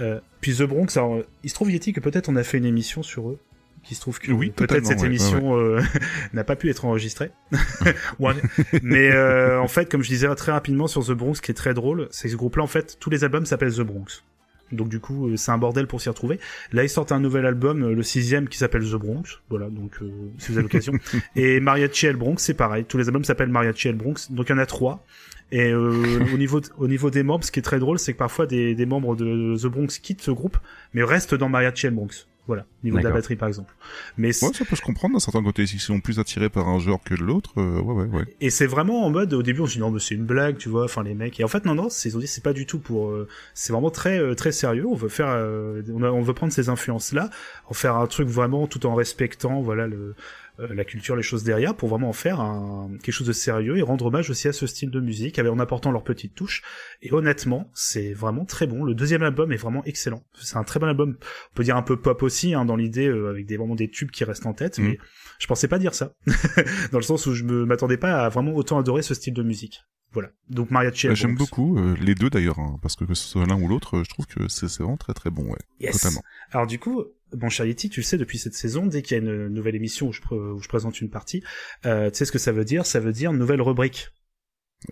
Euh, puis The Bronx, alors, il se trouve Yeti que peut-être on a fait une émission sur eux. Qui se trouve que Oui, peut-être cette ouais, émission euh, n'a pas pu être enregistrée. Mais euh, en fait, comme je disais très rapidement sur The Bronx, ce qui est très drôle, c'est que ce groupe-là, en fait, tous les albums s'appellent The Bronx. Donc du coup, euh, c'est un bordel pour s'y retrouver. Là, ils sortent un nouvel album, le sixième, qui s'appelle The Bronx. Voilà, donc euh, si vous avez l'occasion. Et Mariachi El Bronx, c'est pareil. Tous les albums s'appellent Mariachi El Bronx. Donc il y en a trois. Et euh, au niveau de- au niveau des membres, ce qui est très drôle, c'est que parfois des, des membres de The Bronx quittent ce groupe, mais restent dans Mariachi and Bronx. Voilà, au niveau de la batterie par exemple. Mais c'est- Ouais, ça peut se comprendre d'un certain côté. S'ils sont plus attirés par un genre que l'autre, euh, ouais, ouais, ouais. Et c'est vraiment en mode, au début, on se dit non, mais c'est une blague, tu vois, enfin les mecs. Et en fait, non, non, c'est- ils ont dit c'est pas du tout pour. euh, c'est vraiment très, euh, très sérieux. On veut faire, euh, on, a- on veut prendre ces influences-là, en faire un truc vraiment tout en respectant, voilà, le, euh, la culture, les choses derrière, pour vraiment en faire un, quelque chose de sérieux et rendre hommage aussi à ce style de musique, avec- en apportant leur petite touche. Et honnêtement, c'est vraiment très bon. Le deuxième album est vraiment excellent. C'est un très bon album. On peut dire un peu pop aussi, hein, dans l'idée, euh, avec des vraiment des tubes qui restent en tête, Mhm. mais je pensais pas dire ça. dans le sens où je me m'attendais pas à vraiment autant adorer ce style de musique. Voilà. Donc Mariachi. Bah, J'aime beaucoup euh, les deux d'ailleurs, hein, parce que que ce soit l'un ou l'autre, euh, je trouve que c'est c'est vraiment très très bon, ouais. Yes. Totalement. Alors du coup, bon Charity, tu le sais depuis cette saison, dès qu'il y a une nouvelle émission où je, pr- où je présente une partie, euh, tu sais ce que ça veut dire? Ça veut dire nouvelle rubrique,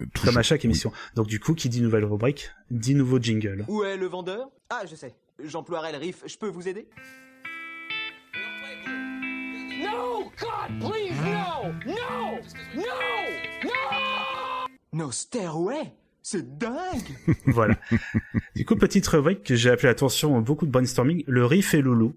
Euh, comme à chaque émission. Donc du coup, qui dit nouvelle rubrique, dit nouveau jingle. Où est le vendeur? Ah, je sais. J'emploierai le riff. Je peux vous aider? No! God, please, no! No! No! No! No Stairway? C'est dingue voilà. Du coup, petite rubrique que j'ai appelée attention, beaucoup de brainstorming, le riff et loulou.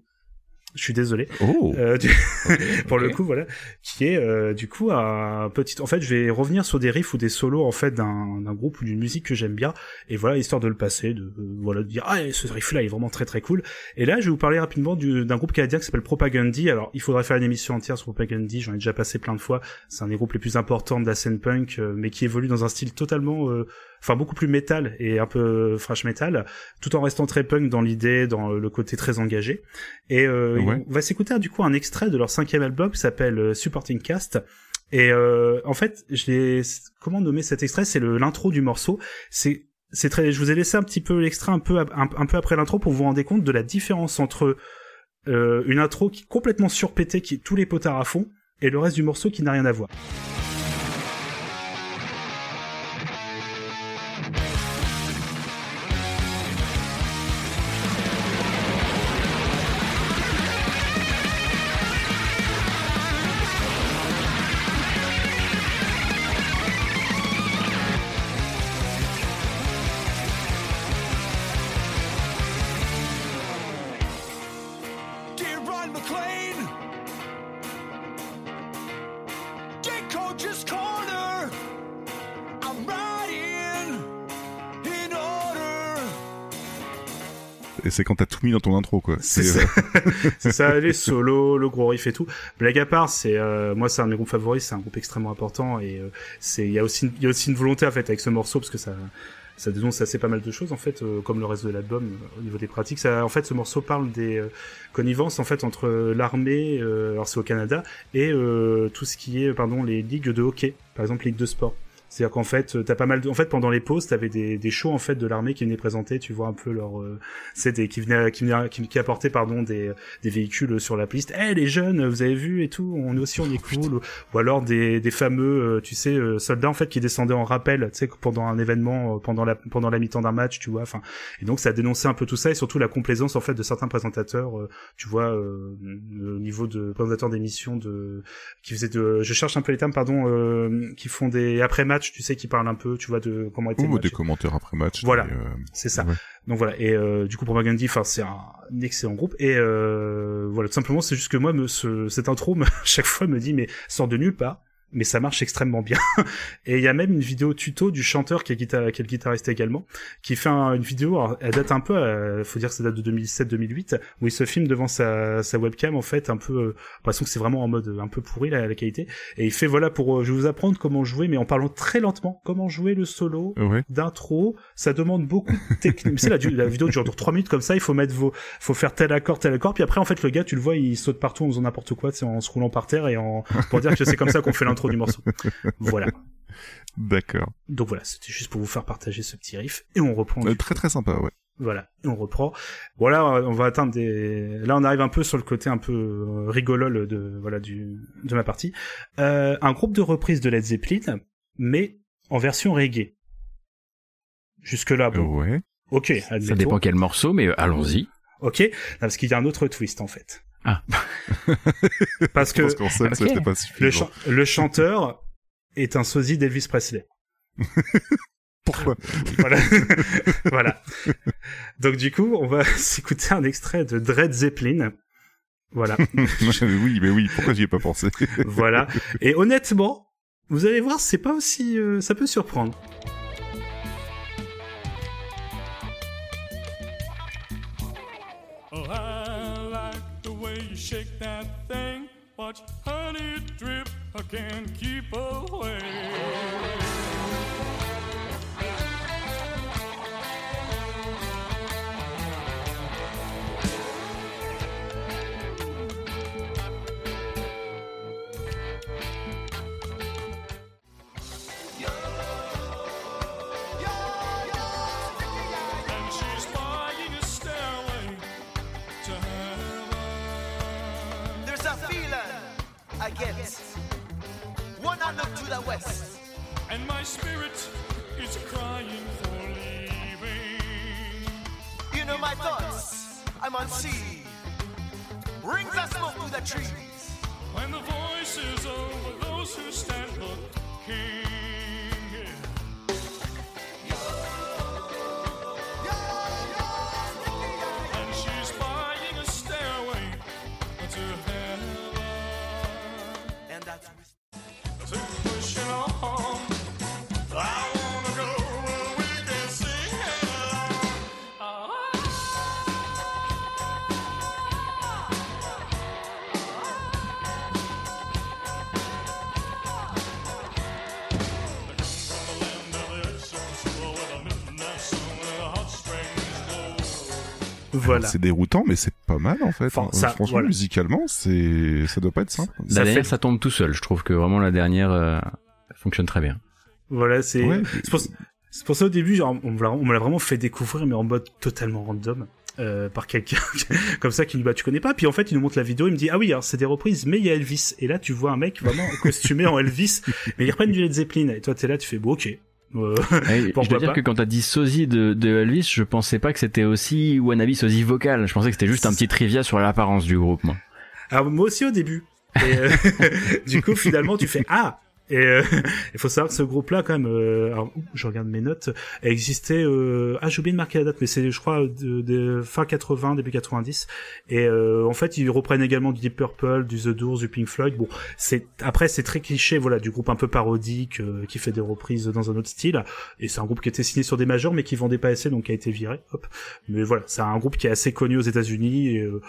Je suis désolé. Oh, Euh, du- pour le coup voilà. Qui est euh, du coup un petit en fait je vais revenir sur des riffs ou des solos en fait d'un d'un groupe ou d'une musique que j'aime bien. Et voilà histoire de le passer de euh, voilà de dire ah ce riff là est vraiment très très cool. Et là je vais vous parler rapidement du- d'un groupe canadien qui s'appelle Propagandy alors il faudrait faire une émission entière sur Propagandy j'en ai déjà passé plein de fois. C'est un des groupes les plus importants de la scène punk euh, mais qui évolue dans un style totalement euh, enfin beaucoup plus métal et un peu thrash metal tout en restant très punk dans l'idée dans le côté très engagé et euh, Ouais. on va s'écouter du coup un extrait de leur cinquième album qui s'appelle euh, Supporting Cast. Et euh, en fait, je l'ai comment nommer cet extrait? C'est le l'intro du morceau. C'est c'est très. Je vous ai laissé un petit peu l'extrait un peu un, un peu après l'intro pour vous rendre compte de la différence entre euh, une intro qui est complètement surpétée, qui est tous les potards à fond, et le reste du morceau qui n'a rien à voir. C'est quand t'as tout mis dans ton intro, quoi. C'est ça. euh, ça, les solos, le gros riff et tout. Blague à part, c'est euh, moi c'est un de mes groupes favoris, c'est un groupe extrêmement important et euh, c'est il y a aussi il y a aussi une volonté en fait avec ce morceau parce que ça ça dénonce assez pas mal de choses en fait euh, comme le reste de l'album euh, au niveau des pratiques. Ça en fait ce morceau parle des euh, connivences en fait entre l'armée euh, alors c'est au Canada et euh, tout ce qui est pardon les ligues de hockey, par exemple ligue de sport. C'est-à-dire qu'en fait, t'as pas mal de... En fait, pendant les pauses, t'avais des, des shows, en fait, de l'armée qui venaient présenter, tu vois, un peu leur... Euh, c'est des... qui venaient, qui venaient, qui, qui apportaient, pardon, des, des véhicules sur la piste. Eh, les jeunes, vous avez vu et tout, on est aussi, on est cool. Ou, ou alors des, des fameux, euh, tu sais, euh, soldats, en fait, qui descendaient en rappel, tu sais, pendant un événement, euh, pendant la, pendant la mi-temps d'un match, tu vois, enfin... Et donc, ça dénonçait un peu tout ça, et surtout la complaisance, en fait, de certains présentateurs, euh, tu vois, euh, au niveau de présentateurs d'émissions de... qui faisaient de... Je cherche un peu les termes, pardon, euh, qui font des tu sais, qui parlent un peu, tu vois, de comment était le ou match. des commentaires après match. Voilà. euh, C'est ça. Ouais. Donc voilà. Et euh, du coup, Propagandy, enfin, c'est un excellent groupe. Et euh, voilà, tout simplement, c'est juste que moi, me, ce, cette intro, me, chaque fois, me dit, mais sort de nulle part. Mais ça marche extrêmement bien. et il y a même une vidéo tuto du chanteur qui est, guitare, qui est le guitariste également, qui fait un- une vidéo. Alors, elle date un peu, euh, faut dire que ça date de 2007-2008, où il se filme devant sa, sa webcam en fait, un peu. Euh, l'impression que c'est vraiment en mode un peu pourri la, la qualité. Et il fait voilà pour, euh, je vais vous apprendre comment jouer, mais en parlant très lentement, comment jouer le solo d'intro, ça demande beaucoup de technique. c'est la, la vidéo dure 3 minutes comme ça, il faut mettre vos, faut faire tel accord, tel accord, puis après en fait le gars, tu le vois, il saute partout en faisant n'importe quoi, en se roulant par terre et en pour dire que c'est comme ça qu'on fait l'intro du morceau. Voilà. D'accord. Donc voilà, c'était juste pour vous faire partager ce petit riff et on reprend. Euh, très très sympa, ouais. Voilà, et on reprend. Voilà, on va atteindre des. Là, on arrive un peu sur le côté un peu euh, rigolol de voilà du de ma partie. Euh, un groupe de reprise de Led Zeppelin, mais en version reggae. Jusque là, bon. Ouais. Ok, Ça dépend quel morceau, mais euh, allons-y. Ok, non, parce qu'il y a un autre twist en fait. Ah. parce que pas le, chanteur est un sosie d'Elvis Presley. Pourquoi voilà. voilà. Donc du coup, on va s'écouter un extrait de Dread Zeppelin. Voilà. Oui, mais oui, pourquoi j'y ai pas pensé? Voilà. Et honnêtement, vous allez voir, c'est pas aussi, euh, ça peut surprendre. Oh, I shake that thing. Watch honey drip, I can't keep away. Look to the west. And my spirit is crying for leaving. You know my thoughts, I'm on sea. Rings of smoke to the trees. When the voices over those who stand looking. And she's buying a stairway to heaven. And that's Voilà. C'est déroutant, mais c'est pas mal en fait. Enfin, Euh, ça, Franchement, voilà. musicalement, c'est ça doit pas être simple. La Ça dernière, fait- ça tombe tout seul. Je trouve que vraiment la dernière euh, fonctionne très bien. Voilà, c'est Ouais. c'est pour, ça au début, genre, on, me l'a- on me l'a vraiment fait découvrir, mais en mode totalement random. euh, par quelqu'un comme ça qui nous dit bah tu connais pas? Puis en fait il nous montre la vidéo il me dit ah oui alors c'est des reprises mais il y a Elvis et là tu vois un mec vraiment costumé en Elvis mais ils reprennent du Led Zeppelin et toi t'es là tu fais bon ok Je dois dire pas que quand t'as dit sosie de, de Elvis, je pensais pas que c'était aussi wannabe sosie vocal. Je pensais que c'était juste un petit trivia sur l'apparence du groupe, moi. Alors moi aussi au début. Et euh, du coup finalement tu fais ah et euh, il faut savoir que ce groupe-là quand même, euh, je regarde mes notes, a existé. Euh, ah j'ai oublié de marquer la date, mais c'est je crois fin 80 début 90. Et euh, en fait ils reprennent également du Deep Purple, du The Doors, du Pink Floyd. Bon c'est après c'est très cliché voilà du groupe un peu parodique euh, qui fait des reprises dans un autre style. Et c'est un groupe qui était signé sur des majors mais qui vendait pas assez donc qui a été viré. Hop. Mais voilà c'est un groupe qui est assez connu aux États-Unis. Euh,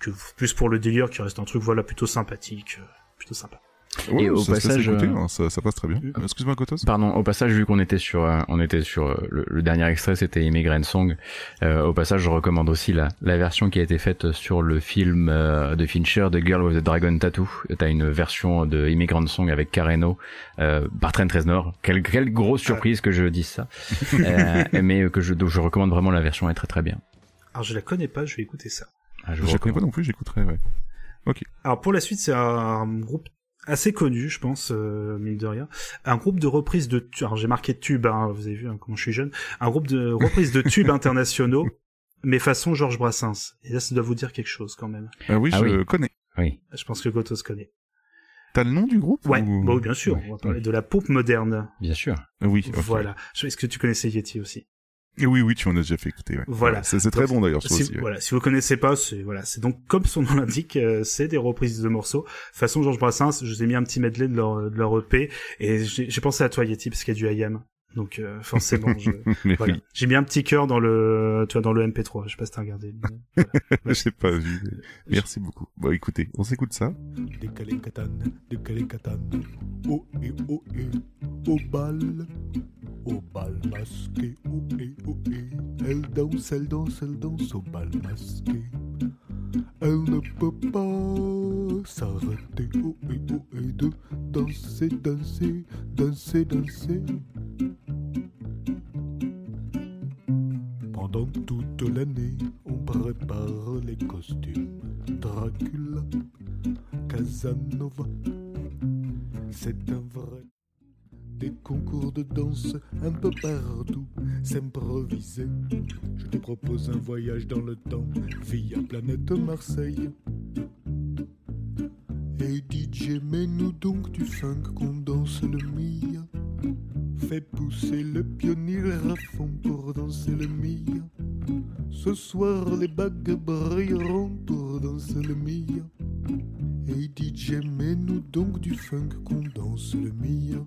que plus pour le délire qui reste un truc voilà plutôt sympathique plutôt sympa Ouais, Et au ça se laisse passage, écouter, euh, hein, ça, ça passe très bien. Mm. Excuse-moi, Kotos. Pardon, au passage, vu qu'on était sur, euh, on était sur euh, le, le dernier extrait, c'était Immigrant Song. Euh, au passage, je recommande aussi la, la version qui a été faite sur le film euh, de Fincher, The Girl with the Dragon Tattoo. T'as une version de Immigrant Song avec Carreno euh, par Trent Reznor. Quelle, quelle grosse surprise que je dise ça. Euh, mais que je, donc je recommande vraiment la version, elle est très très bien. alors je la connais pas je vais écouter ça Ah, je vous la connais pas non plus, j'écouterai, ouais. alors pour la suite c'est un groupe assez connu je pense euh, mine de rien. Un groupe de reprises de tu- alors j'ai marqué tubes hein, vous avez vu hein, comment je suis jeune. Un groupe de reprises de tubes internationaux mais façon Georges Brassens. Et là ça doit vous dire quelque chose quand même. Ah oui, Ah je oui. connais. Oui. je pense que Gotos connaît. T'as le nom du groupe ouais. ou- bah oui bien sûr. On va parler de la pop moderne. Bien sûr. Oui, voilà. Est-ce que tu connaissais Yeti aussi? Et oui, oui, tu m'en as déjà fait écouter. Ouais. Voilà. C'est c'est très bon d'ailleurs, si, aussi. ouais. Voilà, si vous connaissez pas, c'est voilà, c'est donc comme son nom l'indique, euh, c'est des reprises de morceaux. Façon Georges Brassens, je vous ai mis un petit medley de leur de leur EP et j'ai j'ai pensé à toi Yeti parce qu'il y a du IAM. Donc euh, forcément, je, Mais voilà. oui, J'ai mis un petit cœur dans le tu vois dans le MP3, je sais pas si t'as regardé. voilà. j'ai pas vu. Merci beaucoup. Bon, écoutez, on s'écoute ça. Décalé-catane, décalé-catane, oh et oh et, au bal, au bal masqué, oh et oh et, elle danse, elle danse, elle danse au bal masqué. Elle ne peut pas s'arrêter, oh et oh et, de danser, danser, danser, danser. Pendant toute l'année, on prépare les costumes. Dracula, Casanova, c'est un vrai. Des concours de danse un peu partout, s'improviser. Je te propose un voyage dans le temps via planète Marseille. Et DJ, mets-nous donc du funk qu'on danse le Mia. fait pousser le pionnier à fond pour danser le mia. Ce soir, les bagues brilleront pour danser le mia. Et DJ, mets-nous donc du funk qu'on danse le mia.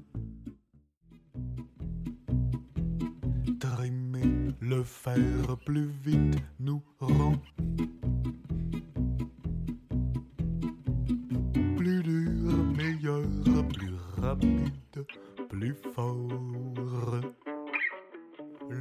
Trimer, le faire plus vite nous rend plus dur, meilleur, plus rapide, plus fort.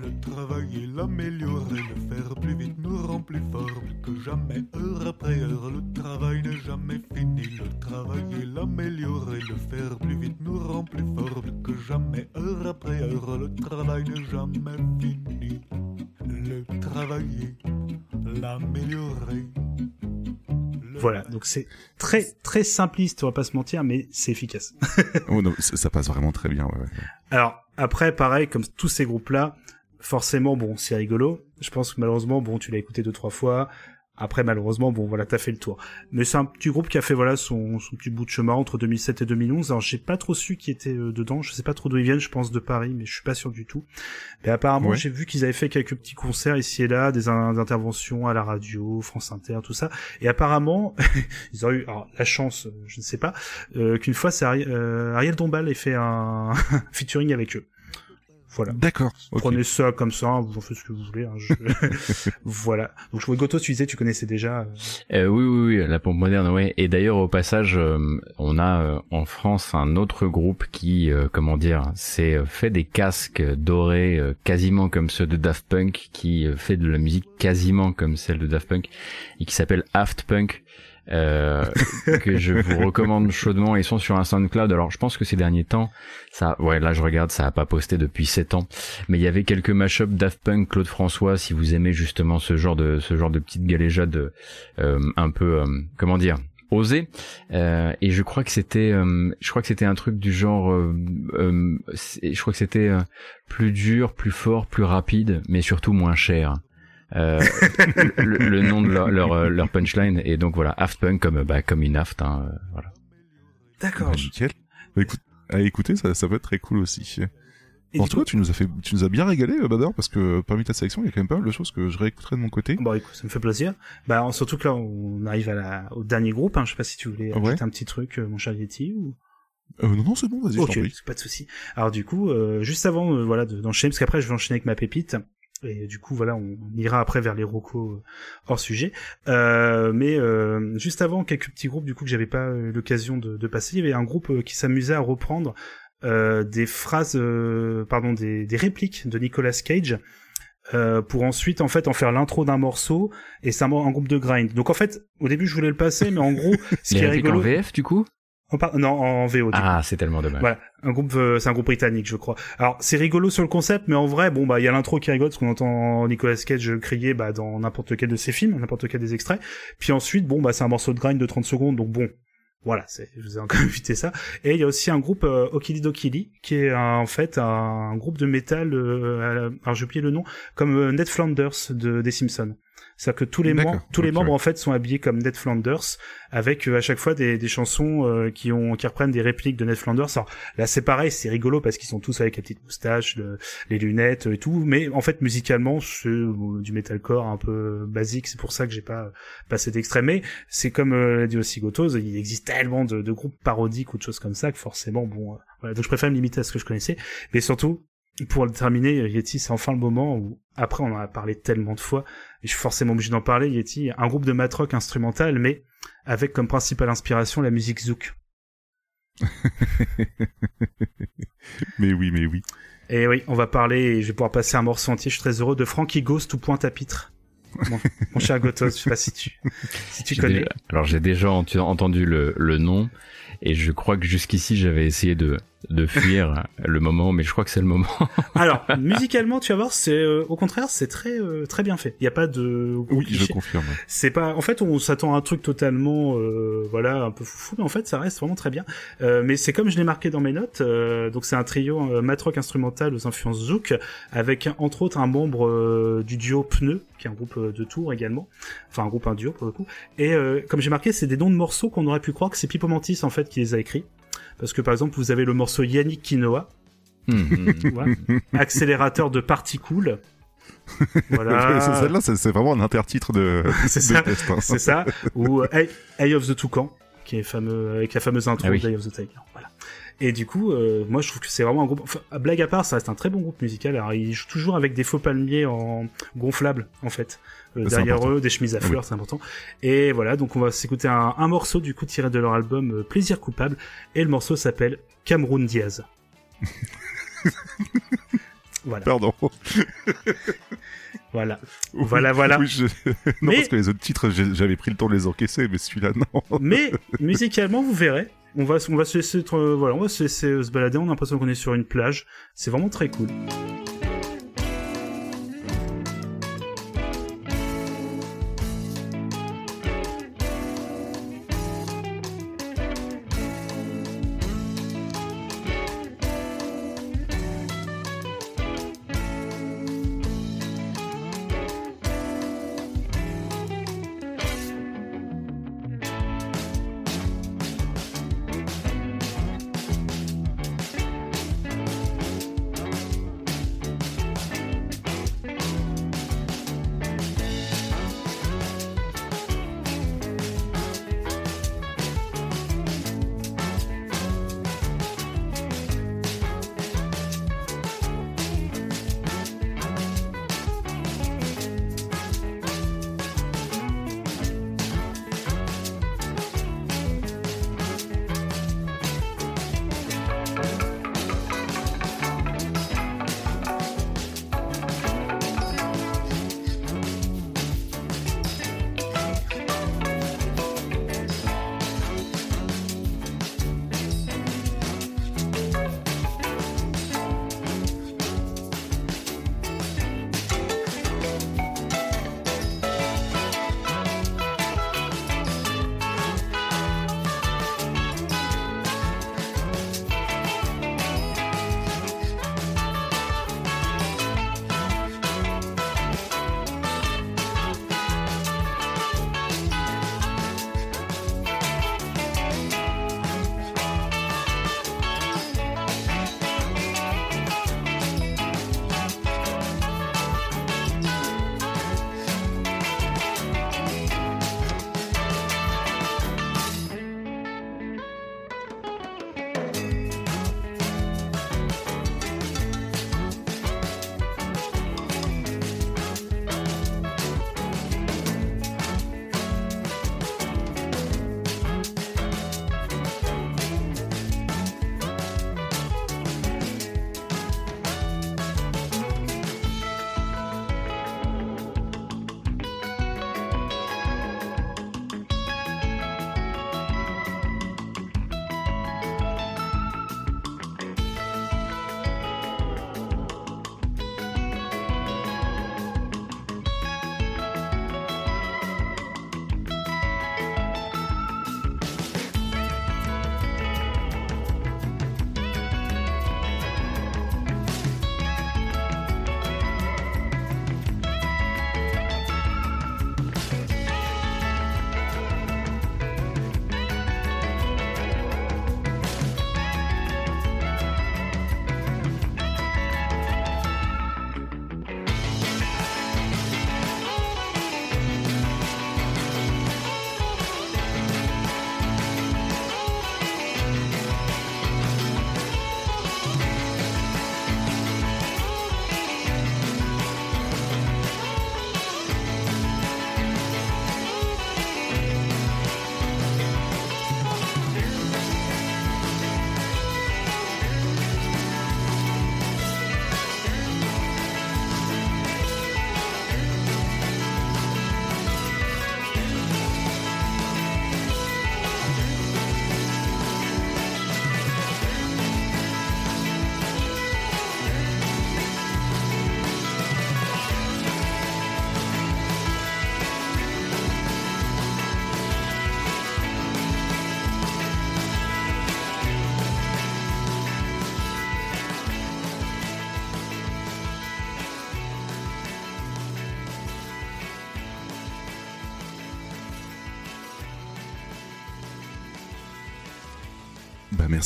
Le travailler, l'améliorer, le faire plus vite nous rend plus fort, plus que jamais, heure après heure. Le travail n'est jamais fini. Le travailler, l'améliorer, le faire plus vite nous rend plus fort, plus que jamais, heure après heure. Le travail n'est jamais fini. Le travailler, l'améliorer. Voilà, donc c'est très très simpliste, on va pas se mentir, mais c'est efficace. Oh non, ça, ça passe vraiment très bien. Ouais, ouais. Alors après, pareil, comme tous ces groupes-là, forcément, bon, c'est rigolo. Je pense que malheureusement, bon, tu l'as écouté deux trois fois. Après, malheureusement, bon, voilà, t'as fait le tour. Mais c'est un petit groupe qui a fait voilà son, son petit bout de chemin entre 2007 et 2011. Alors, j'ai pas trop su qui était euh, dedans. Je sais pas trop d'où ils viennent. Je pense de Paris, mais je suis pas sûr du tout. Mais apparemment, Ouais. j'ai vu qu'ils avaient fait quelques petits concerts ici et là, des, in- interventions à la radio, France Inter, tout ça. Et apparemment, ils ont eu alors, la chance, euh, je ne sais pas, euh, qu'une fois, c'est Ari- euh, Ariel Dombal ait fait un featuring avec eux. Voilà. D'accord. ok. Prenez ça comme ça, vous en faites ce que vous voulez. hein, je- voilà. Donc je vois Goto, tu disais, tu connaissais déjà. euh, Euh, oui, oui, oui, la pompe moderne, ouais. Et d'ailleurs, au passage, euh, on a euh, en France un autre groupe qui, euh, comment dire, s'est fait des casques dorés euh, quasiment comme ceux de Daft Punk, qui euh, fait de la musique quasiment comme celle de Daft Punk, et qui s'appelle Aft Punk. Euh, que je vous recommande chaudement. Ils sont sur un SoundCloud. Alors, je pense que ces derniers temps, ça, ouais, là, je regarde, ça a pas posté depuis 7 ans. Mais il y avait quelques mashups Daft Punk, Claude François, si vous aimez justement ce genre de, ce genre de petite galéjade, euh, un peu, euh, comment dire, osé. Euh, et je crois que c'était, euh, je crois que c'était un truc du genre, euh, euh, je crois que c'était euh, plus dur, plus fort, plus rapide, mais surtout moins cher. Euh, le, le nom de leur, leur, euh, leur punchline et donc voilà Aft Punk comme bah, comme une aft hein, euh, voilà D'accord. Bah, nickel. Bah, écoute, à écouter, ça, ça peut être très cool aussi. Et en tout cas, tu nous as fait, tu nous as bien régalé, Badar, parce que parmi ta sélection, il y a quand même pas mal de choses que je réécouterai de mon côté. Bon, écoute, ça me fait plaisir. Bah, surtout que là, on arrive à la, au dernier groupe. Hein. Je sais pas si tu voulais Ouais. ajouter un petit truc, mon cher Yeti, ou? Euh, non, non, c'est bon, vas-y, je Ok, t'en prie. c'est pas de souci. Alors du coup, euh, juste avant, euh, voilà, de- d'enchaîner, parce qu'après je vais enchaîner avec ma pépite. Et du coup, voilà, on ira après vers les rocos euh, hors sujet. Euh, mais euh, juste avant, quelques petits groupes du coup que j'avais pas eu l'occasion de, de passer. Il y avait un groupe qui s'amusait à reprendre euh, des phrases, euh, pardon, des, des répliques de Nicolas Cage. euh, pour ensuite en fait en faire l'intro d'un morceau et c'est un, un groupe de grind. Donc en fait au début je voulais le passer mais en gros ce les qui est en rigolo VF du coup? En par- non en VO ah c'est tellement dommage Voilà, un groupe, euh, c'est un groupe britannique, je crois. Alors c'est rigolo sur le concept, mais en vrai, bon bah il y a l'intro qui rigole parce qu'on entend Nicolas Cage crier bah dans n'importe lequel de ses films, n'importe lequel des extraits. Puis ensuite, bon bah c'est un morceau de grind de 30 secondes, donc bon. Voilà, c'est, je vous ai encore évité ça. Et il y a aussi un groupe euh, Okilidokili, qui est un- en fait un, groupe de métal, euh, alors j'ai oublié le nom, comme euh, Ned Flanders de des Simpsons. C'est-à-dire que tous les membres, tous les membres en fait sont habillés comme Ned Flanders, avec euh, à chaque fois des, des chansons euh, qui ont qui reprennent des répliques de Ned Flanders. Alors là c'est pareil, c'est rigolo parce qu'ils sont tous avec la petite moustache, le- les lunettes et tout, mais en fait musicalement c'est euh, du metalcore un peu basique. C'est pour ça que j'ai pas passé d'extrait. Mais c'est comme euh, l'a dit aussi Gotos, il existe tellement de, de groupes parodiques ou de choses comme ça que forcément bon, euh, voilà. Donc je préfère me limiter à ce que je connaissais, mais surtout pour le terminer, Yeti, c'est enfin le moment où, après, on en a parlé tellement de fois, et je suis forcément obligé d'en parler, Yeti, un groupe de matrock instrumental, mais avec comme principale inspiration la musique zouk. Mais oui, mais oui. Et oui, on va parler, et je vais pouvoir passer un morceau entier, je suis très heureux, de Frankie Ghost ou Pointe à Pitre. Mon, mon cher Gotos, je sais pas si tu, si tu J'ai connais. déjà- alors j'ai déjà ent- entendu le, le nom et je crois que jusqu'ici j'avais essayé de, de fuir le moment, mais je crois que c'est le moment. Alors, musicalement, tu vas voir, c'est, euh, au contraire, c'est très, euh, très bien fait. Il n'y a pas de Oui, je confirme. c'est pas en fait on s'attend à un truc totalement euh, voilà un peu foufou mais en fait ça reste vraiment très bien Euh, mais c'est comme je l'ai marqué dans mes notes euh, donc c'est un trio euh, matrock instrumental aux influences zouk avec entre autres un membre euh, du duo Pneu qui est un groupe euh, de tours également enfin un groupe un duo pour le coup et euh, comme j'ai marqué c'est des noms de morceaux qu'on aurait pu croire que c'est Pipo Mantis en fait qui les a écrits parce que par exemple vous avez le morceau Yannick Quinoa hum. Ouais. Accélérateur de particules. Voilà. C'est- Celle-là, c'est vraiment un intertitre de, C'est ça. hein. C'est ça. Ou Eye, Eye of the Toucan, qui est fameux avec la fameuse intro Ah oui. d'Eye of the Tiger. Voilà. Et du coup, euh, moi je trouve que c'est vraiment un groupe. Enfin, blague à part, ça reste un très bon groupe musical. Alors ils jouent toujours avec des faux palmiers en gonflables en fait. Euh, derrière eux, des chemises à Ah oui. fleurs, c'est important. Et voilà, donc on va s'écouter un, un morceau du coup tiré de leur album euh, Plaisir coupable. Et le morceau s'appelle Cameroun Diaz. voilà, Pardon. voilà, voilà, voilà. Oui, je- non, Mais- parce que les autres titres, j'avais pris le temps de les encaisser, mais celui-là, non. Mais musicalement, vous verrez, on va, on va se laisser, euh, voilà, on va se laisser euh, se balader. On a l'impression qu'on est sur une plage. C'est vraiment très cool.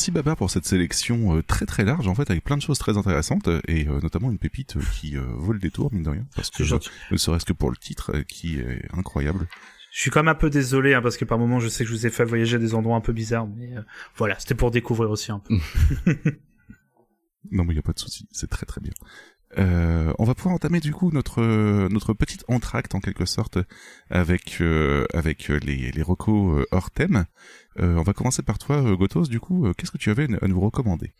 Merci Babar pour cette sélection euh, très très large en fait avec plein de choses très intéressantes et euh, notamment une pépite euh, qui euh, vaut le détour mine de rien parce que ne serait-ce que pour le titre euh, qui est incroyable. Je suis quand même un peu désolé hein, parce que par moments je sais que je vous ai fait voyager à des endroits un peu bizarres, mais euh, voilà, c'était pour découvrir aussi un peu. Non mais il y a pas de souci, c'est très très bien. Euh, on va pouvoir entamer du coup notre euh, notre petite entracte en quelque sorte avec euh, avec les les recos euh, hors thème. Euh, on va commencer par toi euh, Gotos du coup, euh, qu'est-ce que tu avais à nous recommander?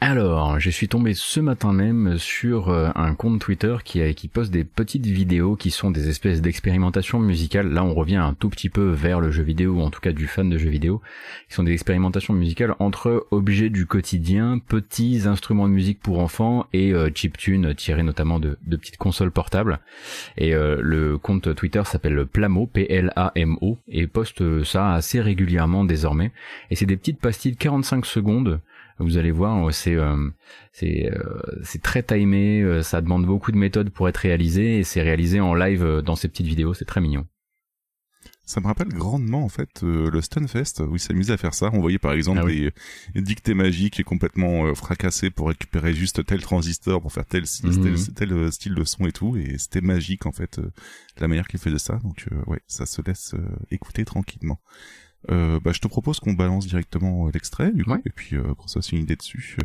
Alors, je suis tombé ce matin même sur un compte Twitter qui, poste des petites vidéos qui sont des espèces d'expérimentations musicales. Là, on revient un tout petit peu vers le jeu vidéo, ou en tout cas du fan de jeux vidéo, qui sont des expérimentations musicales entre objets du quotidien, petits instruments de musique pour enfants et euh, chiptunes tirés notamment de, petites consoles portables. Et le compte Twitter s'appelle Plamo, P-L-A-M-O, et poste ça assez régulièrement désormais. Et c'est des petites pastilles de 45 secondes vous allez voir, euh, c'est euh, c'est euh, c'est très timé, ça demande beaucoup de méthodes pour être réalisé et c'est réalisé en live dans ces petites vidéos, c'est très mignon. Ça me rappelle grandement en fait euh, le Stunfest où ils s'amusaient à faire ça. On voyait par exemple Ah oui. des dictées magiques et complètement euh, fracassés pour récupérer juste tel transistor pour faire tel, Mhm. tel, tel, style de son et tout. Et c'était magique en fait euh, la manière qu'ils faisaient ça. Donc ouais, ça se laisse écouter tranquillement. Euh, bah, je te propose qu'on balance directement euh, l'extrait du coup, Ouais. et puis euh, qu'on se fasse une idée dessus.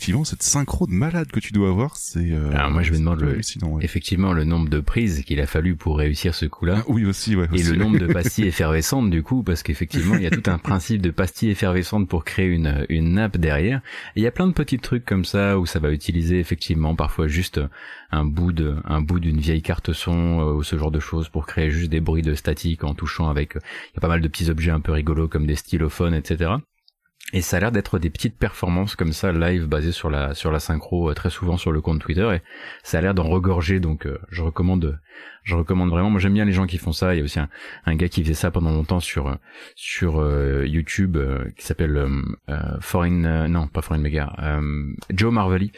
Effectivement, cette synchro de malade que tu dois avoir, c'est. Euh, Alors moi je me demande le- ouais. effectivement le nombre de prises qu'il a fallu pour réussir ce coup-là. Ah, oui aussi, ouais. Et aussi, le ouais. nombre de pastilles effervescentes du coup, parce qu'effectivement il y a tout un principe de pastilles effervescentes pour créer une, une nappe derrière. Et il y a plein de petits trucs comme ça où ça va utiliser effectivement parfois juste un bout de un bout d'une vieille carte son euh, ou ce genre de choses pour créer juste des bruits de statique en touchant avec. euh, Il y a pas mal de petits objets un peu rigolos comme des stylophones, etc. Et ça a l'air d'être des petites performances comme ça live basées sur la sur la synchro euh, très souvent sur le compte Twitter. Et ça a l'air d'en regorger donc euh, je recommande je recommande vraiment. Moi j'aime bien les gens qui font ça. Il y a aussi un, un gars qui faisait ça pendant longtemps sur sur euh, YouTube euh, qui s'appelle euh, euh, Foreign non pas Foreign Mega Joe Marvelly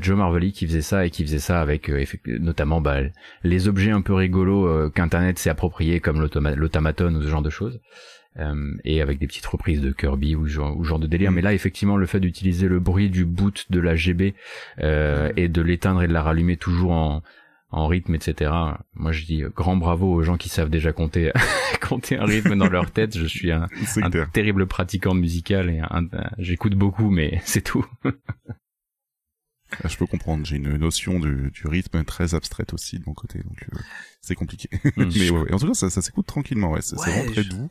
Joe Marvelly qui faisait ça et qui faisait ça avec notamment bah, les objets un peu rigolos qu'internet s'est approprié comme l'automaton ou ce genre de choses euh, et avec des petites reprises de Kirby ou genre, ou genre de délire. Mais là, effectivement, le fait d'utiliser le bruit du boot de la GB euh, et de l'éteindre et de la rallumer toujours en, en rythme, etc. Moi, je dis grand bravo aux gens qui savent déjà compter, compter un rythme dans leur tête. Je suis un, terrible pratiquant musical et un- un- j'écoute beaucoup, mais c'est tout. Ah, Je peux comprendre, j'ai une notion du, du rythme très abstraite aussi de mon côté, donc euh, c'est compliqué. Mm. Mais ouais, ouais. en tout cas, ça, ça s'écoute tranquillement, ouais, c'est c'est Ouais, vraiment très je- doux.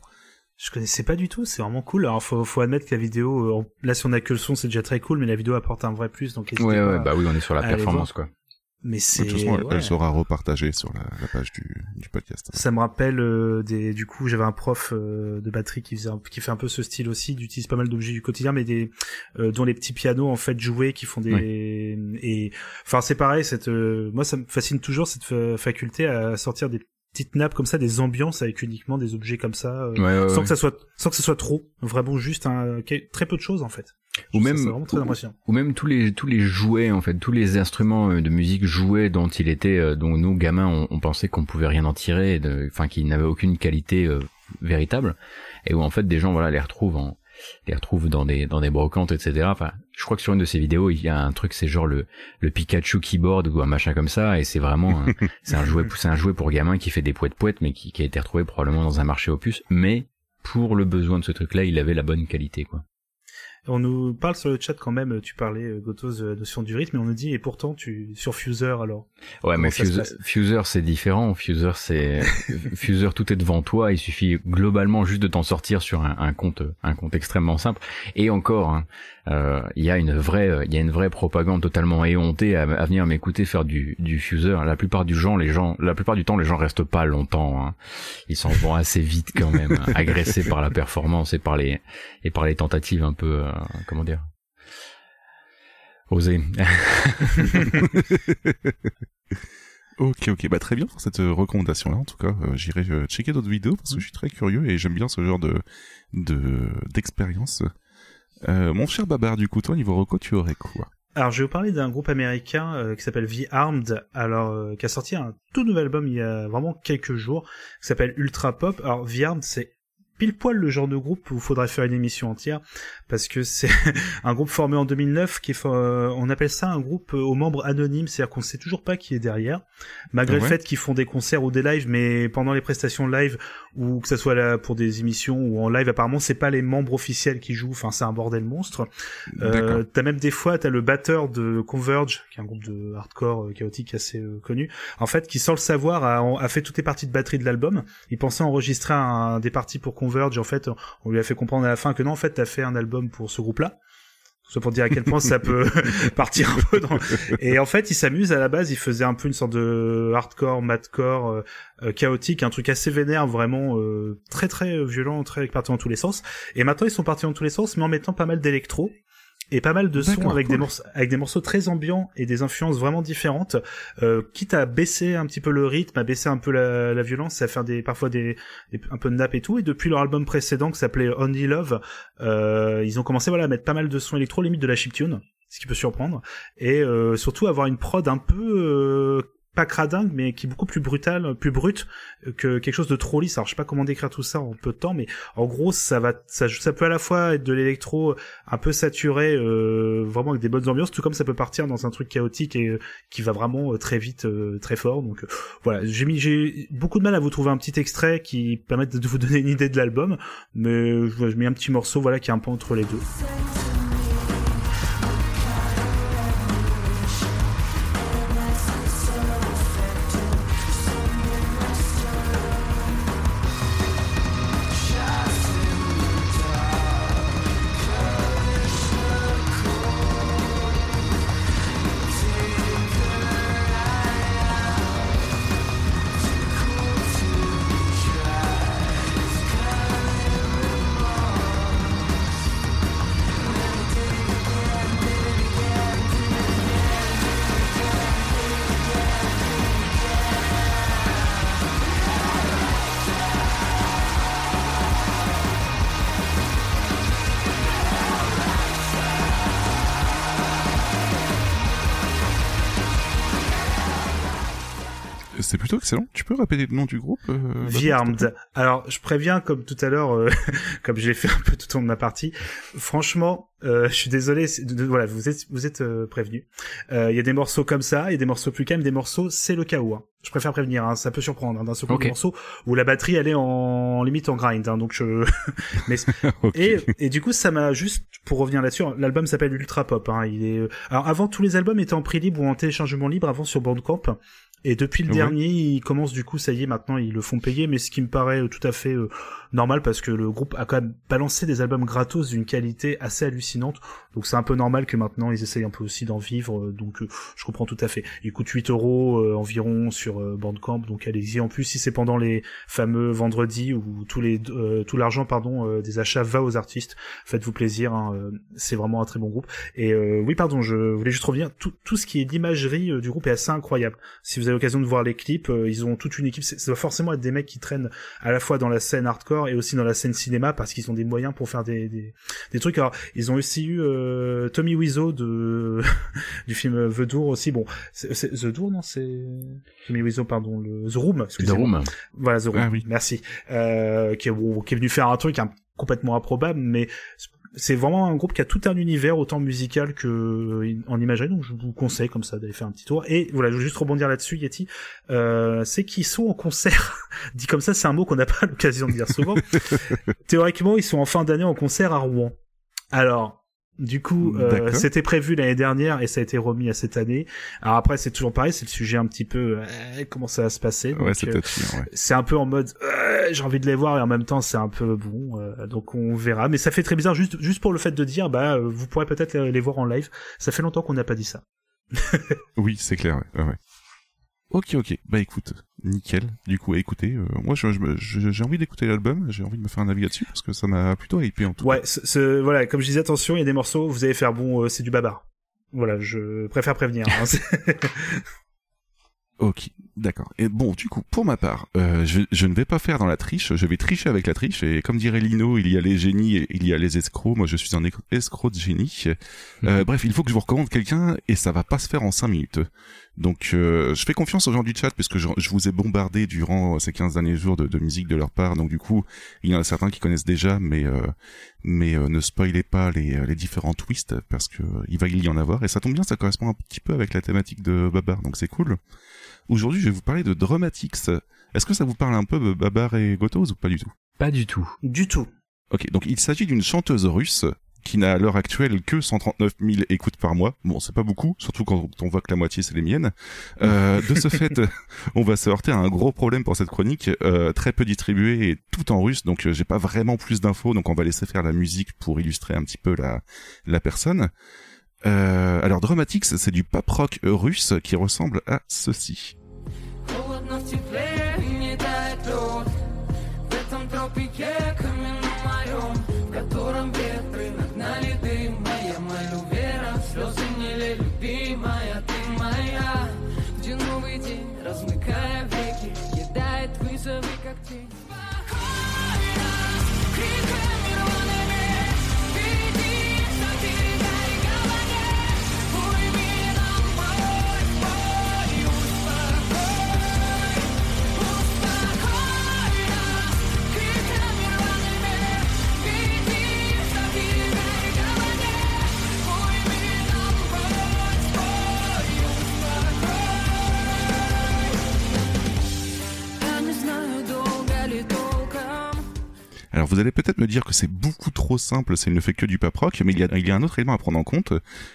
Je connaissais pas du tout, c'est vraiment cool. Alors faut, faut admettre que la vidéo, euh, là si on a que le son, c'est déjà très cool, mais la vidéo apporte un vrai plus, donc Ouais, pas ouais, bah oui, on est sur la performance, quoi. Mais De c'est, toute façon, elle, ouais. elle sera repartagée sur la, la page du, du podcast. Ça me rappelle euh, des, du coup, j'avais un prof euh, de batterie qui faisait, un- qui fait un peu ce style aussi, d'utiliser pas mal d'objets du quotidien, mais des, euh, dont les petits pianos en fait joués, qui font des, et, enfin c'est pareil, cette, euh, moi ça me fascine toujours cette fa- faculté à sortir des petites nappes comme ça, des ambiances avec uniquement des objets comme ça, euh, Ouais, ouais, sans ouais. que ça soit, sans que ce soit trop, vraiment juste un, très peu de choses en fait. Ou ça, même, très ou- impressionnant. ou même tous les tous les jouets en fait, tous les instruments euh, de musique joués dont il était, euh, dont nous gamins on, on pensait qu'on pouvait rien en tirer, enfin qu'ils n'avaient aucune qualité euh, véritable, et où en fait des gens voilà les retrouvent en les retrouvent dans des dans des brocantes etc. Enfin, je, crois que sur une de ces vidéos, il y a un truc, c'est genre le, le Pikachu keyboard ou un machin comme ça, et c'est vraiment, c'est un jouet, c'est un jouet pour gamin qui fait des poètes poètes, mais qui, qui a été retrouvé probablement dans un marché opus, mais pour le besoin de ce truc-là, il avait la bonne qualité, quoi. On nous parle sur le chat quand même, tu parlais, euh, Gotos, de la notion du rythme, et on nous dit, et pourtant, tu, sur Fuser, alors? Ouais, mais Fuser, Fuser, c'est différent. Fuser, c'est Fuser, tout est devant toi. Il suffit globalement juste de t'en sortir sur un, un compte, un compte extrêmement simple. Et encore, hein, euh, il y a une vraie, il y a une vraie propagande totalement éhontée à, à venir m'écouter faire du, du Fuser. La plupart du gens, les gens, la plupart du temps, les gens restent pas longtemps. Hein. Ils s'en vont assez vite quand même, hein, agressés par la performance et par les et par les tentatives un peu, euh, comment dire, osées. Ok, ok, bah très bien pour cette euh, recommandation-là. En tout cas, euh, j'irai euh, checker d'autres vidéos parce que je suis très curieux et j'aime bien ce genre de de d'expérience. Euh, mon cher Babar, du coup, toi, niveau reco, tu aurais quoi? Alors, je vais vous parler d'un groupe américain euh, qui s'appelle The Armed, alors euh, qui a sorti un tout nouvel album il y a vraiment quelques jours, qui s'appelle Ultra Pop. Alors, The Armed, c'est pile poil le genre de groupe où il faudrait faire une émission entière parce que c'est un groupe formé en 2009 qui est euh, on appelle ça un groupe euh, aux membres anonymes c'est-à-dire qu'on sait toujours pas qui est derrière malgré ouais. le fait qu'ils font des concerts ou des lives mais pendant les prestations live ou que ça soit là pour des émissions ou en live apparemment c'est pas les membres officiels qui jouent enfin c'est un bordel monstre. Euh, t'as même des fois t'as le batteur de Converge qui est un groupe de hardcore euh, chaotique assez connu en fait qui sans le savoir a, a fait toutes les parties de batterie de l'album. Il pensait enregistrer un, des parties pour Converge en fait on lui a fait comprendre à la fin que non en fait t'as fait un album pour ce groupe là soit pour dire à quel point ça peut partir un peu dans... et en fait il s'amuse à la base il faisait un peu une sorte de hardcore madcore euh, euh, chaotique un truc assez vénère vraiment euh, très très violent très parti dans tous les sens. Et maintenant ils sont partis dans tous les sens mais en mettant pas mal d'électro et pas mal de sons avec des morceaux avec des morceaux très ambiants et des influences vraiment différentes. Euh, quitte à baisser un petit peu le rythme à baisser un peu la, la violence à faire des parfois des, des- un peu de nappe et tout. Et depuis leur album précédent qui s'appelait Only Love euh, ils ont commencé voilà à mettre pas mal de sons électro limite de la chiptune ce qui peut surprendre. Et euh, surtout avoir une prod un peu euh, pas cradingue mais qui est beaucoup plus brutale plus brute que quelque chose de trop lisse. Alors je sais pas comment décrire tout ça en peu de temps mais en gros ça va ça, ça peut à la fois être de l'électro un peu saturé euh, vraiment avec des bonnes ambiances tout comme ça peut partir dans un truc chaotique et euh, qui va vraiment euh, très vite euh, très fort. Donc euh, voilà. J'ai mis j'ai beaucoup de mal à vous trouver un petit extrait qui permette de vous donner une idée de l'album mais je, je mets un petit morceau voilà qui est un peu entre les deux excellent. Tu peux répéter le nom du groupe euh, The Armed. Alors, je préviens, comme tout à l'heure, euh, comme je l'ai fait un peu tout au long de ma partie, franchement, euh, je suis désolé, c'est- de- de- voilà, vous êtes, vous êtes euh, prévenus. Euh, Il y a des morceaux comme ça, il y a des morceaux plus calmes, des morceaux, c'est le chaos. Hein. Je préfère prévenir, hein, ça peut surprendre, hein, d'un seul coup, Ok. des morceaux où la batterie, elle est en limite en grind, hein, donc je... Mais et, et du coup, ça m'a juste, pour revenir là-dessus, l'album s'appelle Ultra Pop. Hein, il est, alors avant, tous les albums étaient en prix libre ou en téléchargement libre avant sur Bandcamp. Et depuis le dernier, ils commencent du coup, ça y est, maintenant ils le font payer, mais ce qui me paraît euh, tout à fait euh, normal parce que le groupe a quand même balancé des albums gratos d'une qualité assez hallucinante. Donc c'est un peu normal que maintenant ils essayent un peu aussi d'en vivre. Donc euh, je comprends tout à fait. Il coûte 8 euros euh, environ sur euh, Bandcamp, donc allez-y. En plus, si c'est pendant les fameux vendredis où tous les tout l'argent pardon des achats va aux artistes, faites-vous plaisir. hein, c'est vraiment un très bon groupe. Et oui, pardon, je voulais juste revenir. Tout, tout ce qui est d'imagerie du groupe est assez incroyable. Si vous avez l'occasion de voir les clips, ils ont toute une équipe. Ça doit forcément être des mecs qui traînent à la fois dans la scène hardcore et aussi dans la scène cinéma parce qu'ils ont des moyens pour faire des, des, des trucs. Alors, ils ont aussi eu euh, Tommy Wiseau de du film The Door aussi. Bon, c'est c'est- The Door, non C'est Tommy Wiseau, pardon, le The Room. The excusez-moi. Room. Voilà, The Room. Ah oui. Merci. Euh, qui, est, bon, qui est venu faire un truc hein, complètement improbable, mais c'est vraiment un groupe qui a tout un univers autant musical que euh, en imagerie donc je vous conseille comme ça d'aller faire un petit tour. Et voilà je veux juste rebondir là-dessus Yeti. Euh, c'est qu'ils sont en concert. Dit comme ça c'est un mot qu'on n'a pas l'occasion de dire souvent. Théoriquement ils sont en fin d'année en concert à Rouen. Alors du coup, euh, c'était prévu l'année dernière et ça a été remis à cette année. Alors après, c'est toujours pareil, c'est le sujet un petit peu euh, comment ça va se passer. Ouais, c'est euh, ouais. c'est un peu en mode j'ai envie de les voir et en même temps c'est un peu bon donc on verra mais ça fait très bizarre juste juste pour le fait de dire bah vous pourrez peut-être les, les voir en live ça fait longtemps qu'on n'a pas dit ça Oui, c'est clair, ouais. Ok, ok. Bah écoute, nickel. Du coup, écoutez, euh, moi je- je je- j'ai envie d'écouter l'album, j'ai envie de me faire un avis là-dessus parce que ça m'a plutôt hypé en tout ouais ce, ce- voilà comme je disais attention il y a des morceaux vous allez faire bon euh, c'est du babar voilà je préfère prévenir hein. Ok, d'accord. Et bon, du coup, pour ma part, euh, je, je ne vais pas faire dans la triche, je vais tricher avec la triche, et comme dirait Lino, il y a les génies et il y a les escrocs, moi je suis un escroc de génie. Euh, bref, il faut que je vous recommande quelqu'un, et ça va pas se faire en 5 minutes. Donc, euh, je fais confiance aux gens du chat, puisque je, je vous ai bombardé durant ces 15 derniers jours de, de musique de leur part, donc du coup, il y en a certains qui connaissent déjà, mais euh, mais euh, ne spoilez pas les, les différents twists, parce que euh, il va y en avoir, et ça tombe bien, ça correspond un petit peu avec la thématique de Babar, donc c'est cool. Aujourd'hui, je vais vous parler de Dramatics. Est-ce que ça vous parle un peu de Babar et Gotoz ou pas du tout? Pas du tout. du tout Ok, donc il s'agit d'une chanteuse russe qui n'a à l'heure actuelle que 139 000 écoutes par mois. Bon, c'est pas beaucoup, surtout quand on voit que la moitié c'est les miennes. Euh, de ce fait, on va se heurter à un gros problème pour cette chronique, euh, très peu distribuée et tout en russe, donc euh, j'ai pas vraiment plus d'infos, donc on va laisser faire la musique pour illustrer un petit peu la, la personne. Euh, alors Dramatics, c'est du pop rock russe qui ressemble à ceci. Alors vous allez peut-être me dire que c'est beaucoup trop simple, c'est ne fait que du paproc, mais il y, a, un autre élément à prendre en compte,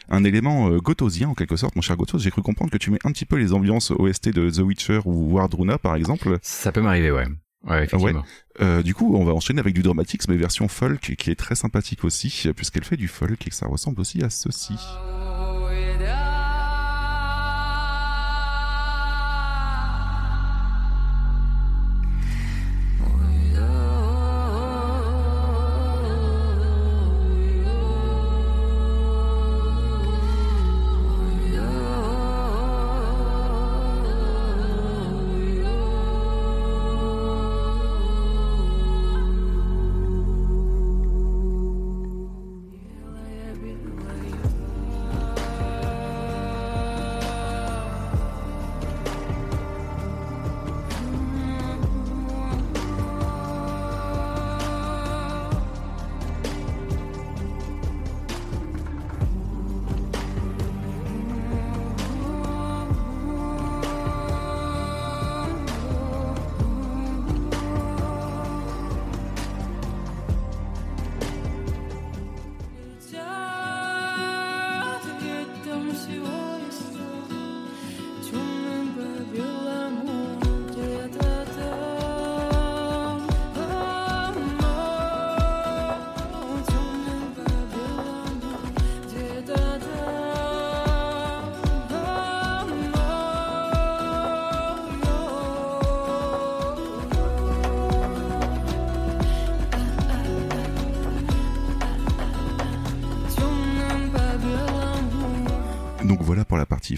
un élément euh, en quelque sorte, mon cher Gothos. J'ai cru comprendre que tu mets un petit peu les ambiances OST de The Witcher ou Wardruna par exemple. Ça peut m'arriver, ouais. Ouais, effectivement. Euh, du coup, on va enchaîner avec du dramatics, mais version folk, qui est très sympathique aussi, puisqu'elle fait du folk et que ça ressemble aussi à ceci. Oh,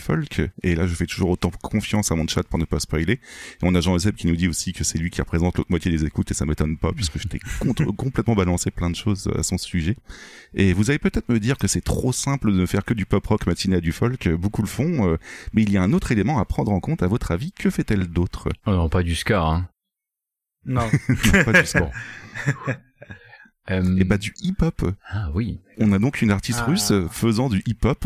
folk, et là je fais toujours autant confiance à mon chat pour ne pas spoiler. Et on a Jean Euseb qui nous dit aussi que c'est lui qui représente l'autre moitié des écoutes, et ça m'étonne pas, puisque j'étais complètement balancé plein de choses à son sujet. Et vous allez peut-être me dire que c'est trop simple de ne faire que du pop rock matiné à du folk, beaucoup le font, euh, mais il y a un autre élément à prendre en compte, à votre avis, que fait-elle d'autre? Oh non, pas du ska, hein. non Non, pas du ska. Euh, Et bah du hip-hop. Ah oui. On a donc une artiste Ah. russe euh, faisant du hip-hop,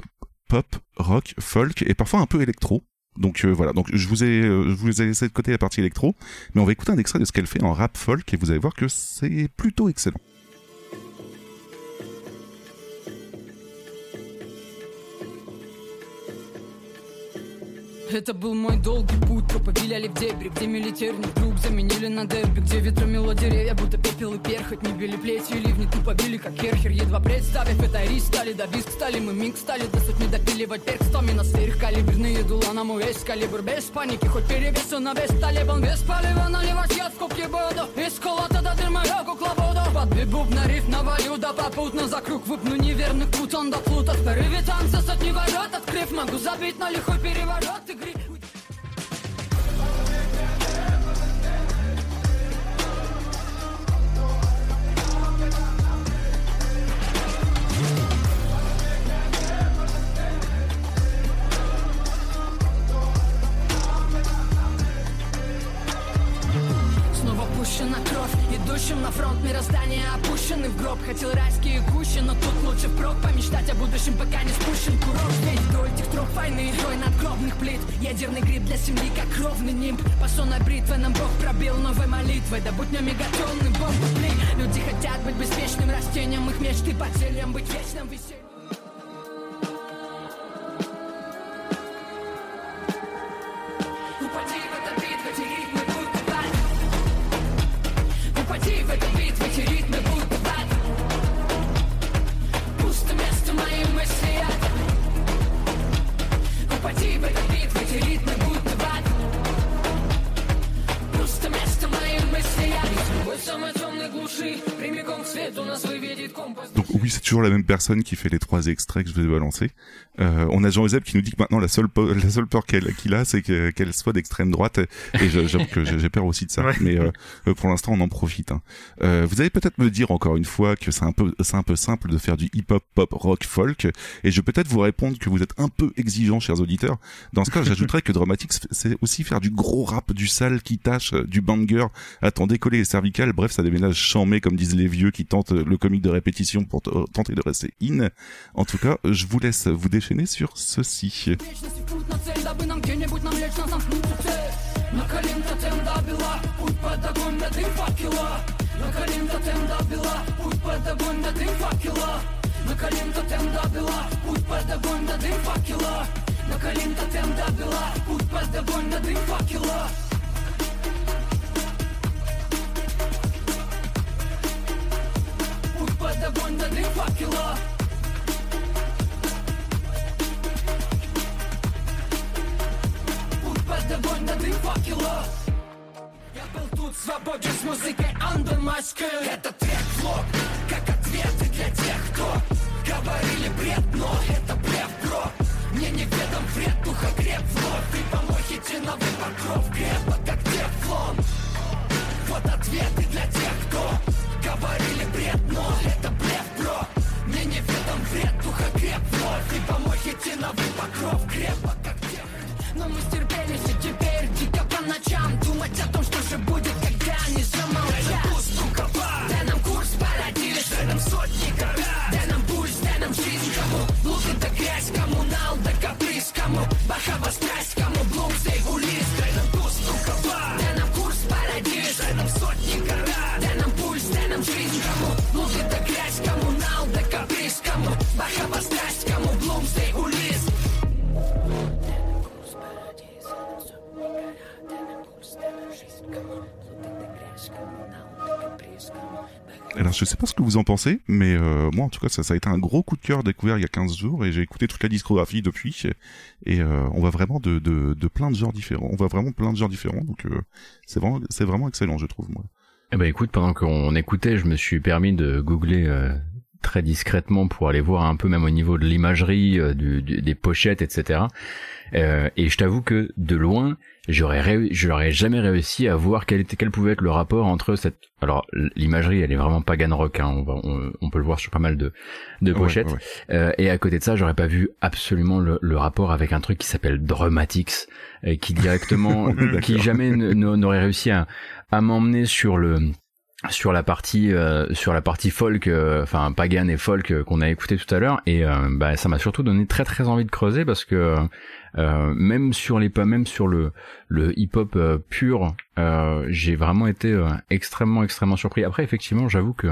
pop, rock, folk et parfois un peu électro. Donc euh, voilà, je vous ai euh, je vous ai laissé de côté la partie électro, mais on va écouter un extrait de ce qu'elle fait en rap folk et vous allez voir que c'est plutôt excellent. Это был мой долгий путь, тропы виляли в дебри Где милитерный круг заменили на дерби Где ветры мело деревья, будто пепел и перхоть Не били плетью, ливни. Тупо били, как керхер Едва представив это. Рис, стали до виск Стали мы миг, стали до сотни допиливать перк Сто минус калиберные дула на мой весь калибр. Без паники, хоть перевесу на вес талибан. Без палева наливать я в кубки буду. Из колота до дырмы кукла буду Под бибуб на риф навалю, да попутно за круг Выпну. Неверных пут, он до плута В порыве танца сотни ворот открыв. Могу забить на лихой переворот игры Снова пущена кровь, идущим на фронт Мироздание опущены в гроб. Хотел райские кущи, но тут лучше впрок Помечтать о будущем, пока не спущен курок. Здесь вдоль тех троп войны, рой надгробных плит. Ядерный гриб для земли, как ровный нимб. Пасонной бритвой нам Бог пробил новой молитвой. Да будь мегатонный бомбы пли Люди хотят быть беспечным растением Их мечты по целям быть вечным весельем. Упади в этот этот Donc oui, c'est toujours la même personne qui fait les trois extraits que je vous ai balancés. Euh, on a Jean Euseb qui nous dit que maintenant la seule po- la seule peur qu'elle qu'il a, c'est que- qu'elle soit d'extrême droite. Et je- j'avoue que j'ai peur aussi de ça. Ouais. Mais euh, pour l'instant, on en profite. hein. Euh, vous allez peut-être me dire encore une fois que c'est un peu c'est un peu simple de faire du hip-hop, pop, rock, folk. Et je vais peut-être vous répondre que vous êtes un peu exigeants, chers auditeurs. Dans ce cas, j'ajouterais que Dramatics, c'est aussi faire du gros rap, du sale qui tâche, euh, du banger, à t'en décoller les cervicales. Bref, ça déménage chamé, comme disent les vieux qui tentent le comique de répétition pour t- tenter de rester in. En tout cas, je vous laisse vous déchaîner sur ceci. Вечности путь на цель, дабы нам где-нибудь навлечь на замкнутую цель Накалим тотем до бела, путь под огонь до дым факела Накалим тотем до бела, путь под огонь до дым факела Накалим тотем до бела, путь под огонь до дым факела Под огонь до дым факела Путь под огонь до дым факела Я был тут свободен с музыкой under my skin Это трек флоп, как ответы для тех, кто Говорили бред, но это блеф, бро Мне неведом вред, духа креп вновь Ты помой хитиновый покров крепок, как тефлон Вот ответы для тех, кто Говорили бред, Alors je sais pas ce que vous en pensez, mais euh, moi en tout cas ça, ça a été un gros coup de cœur découvert il y a 15 jours et j'ai écouté toute la discographie depuis et euh, on va vraiment de, de, de plein de genres différents, on va vraiment plein de genres différents donc euh, c'est vraiment c'est vraiment excellent je trouve moi. Eh ben écoute, pendant qu'on écoutait, je me suis permis de googler euh, très discrètement pour aller voir un peu même au niveau de l'imagerie, euh, du, du- des pochettes, etc. Euh, et je t'avoue que de loin, j'aurais réu- j'aurais jamais réussi à voir quel était quel pouvait être le rapport entre cette. Alors l'imagerie, elle est vraiment pagan rock. Hein, on, va, on, on peut le voir sur pas mal de de pochettes. ouais, ouais. Euh, et à côté de ça, j'aurais pas vu absolument le, le rapport avec un truc qui s'appelle Dramatics, euh, qui directement, qui jamais n'aurait réussi à, à m'emmener sur le sur la partie euh, sur la partie folk euh, enfin pagan et folk euh, qu'on a écouté tout à l'heure et euh, bah, ça m'a surtout donné très très envie de creuser parce que même sur les pas même sur le le hip hop pur euh, j'ai vraiment été euh, extrêmement extrêmement surpris. Après effectivement j'avoue que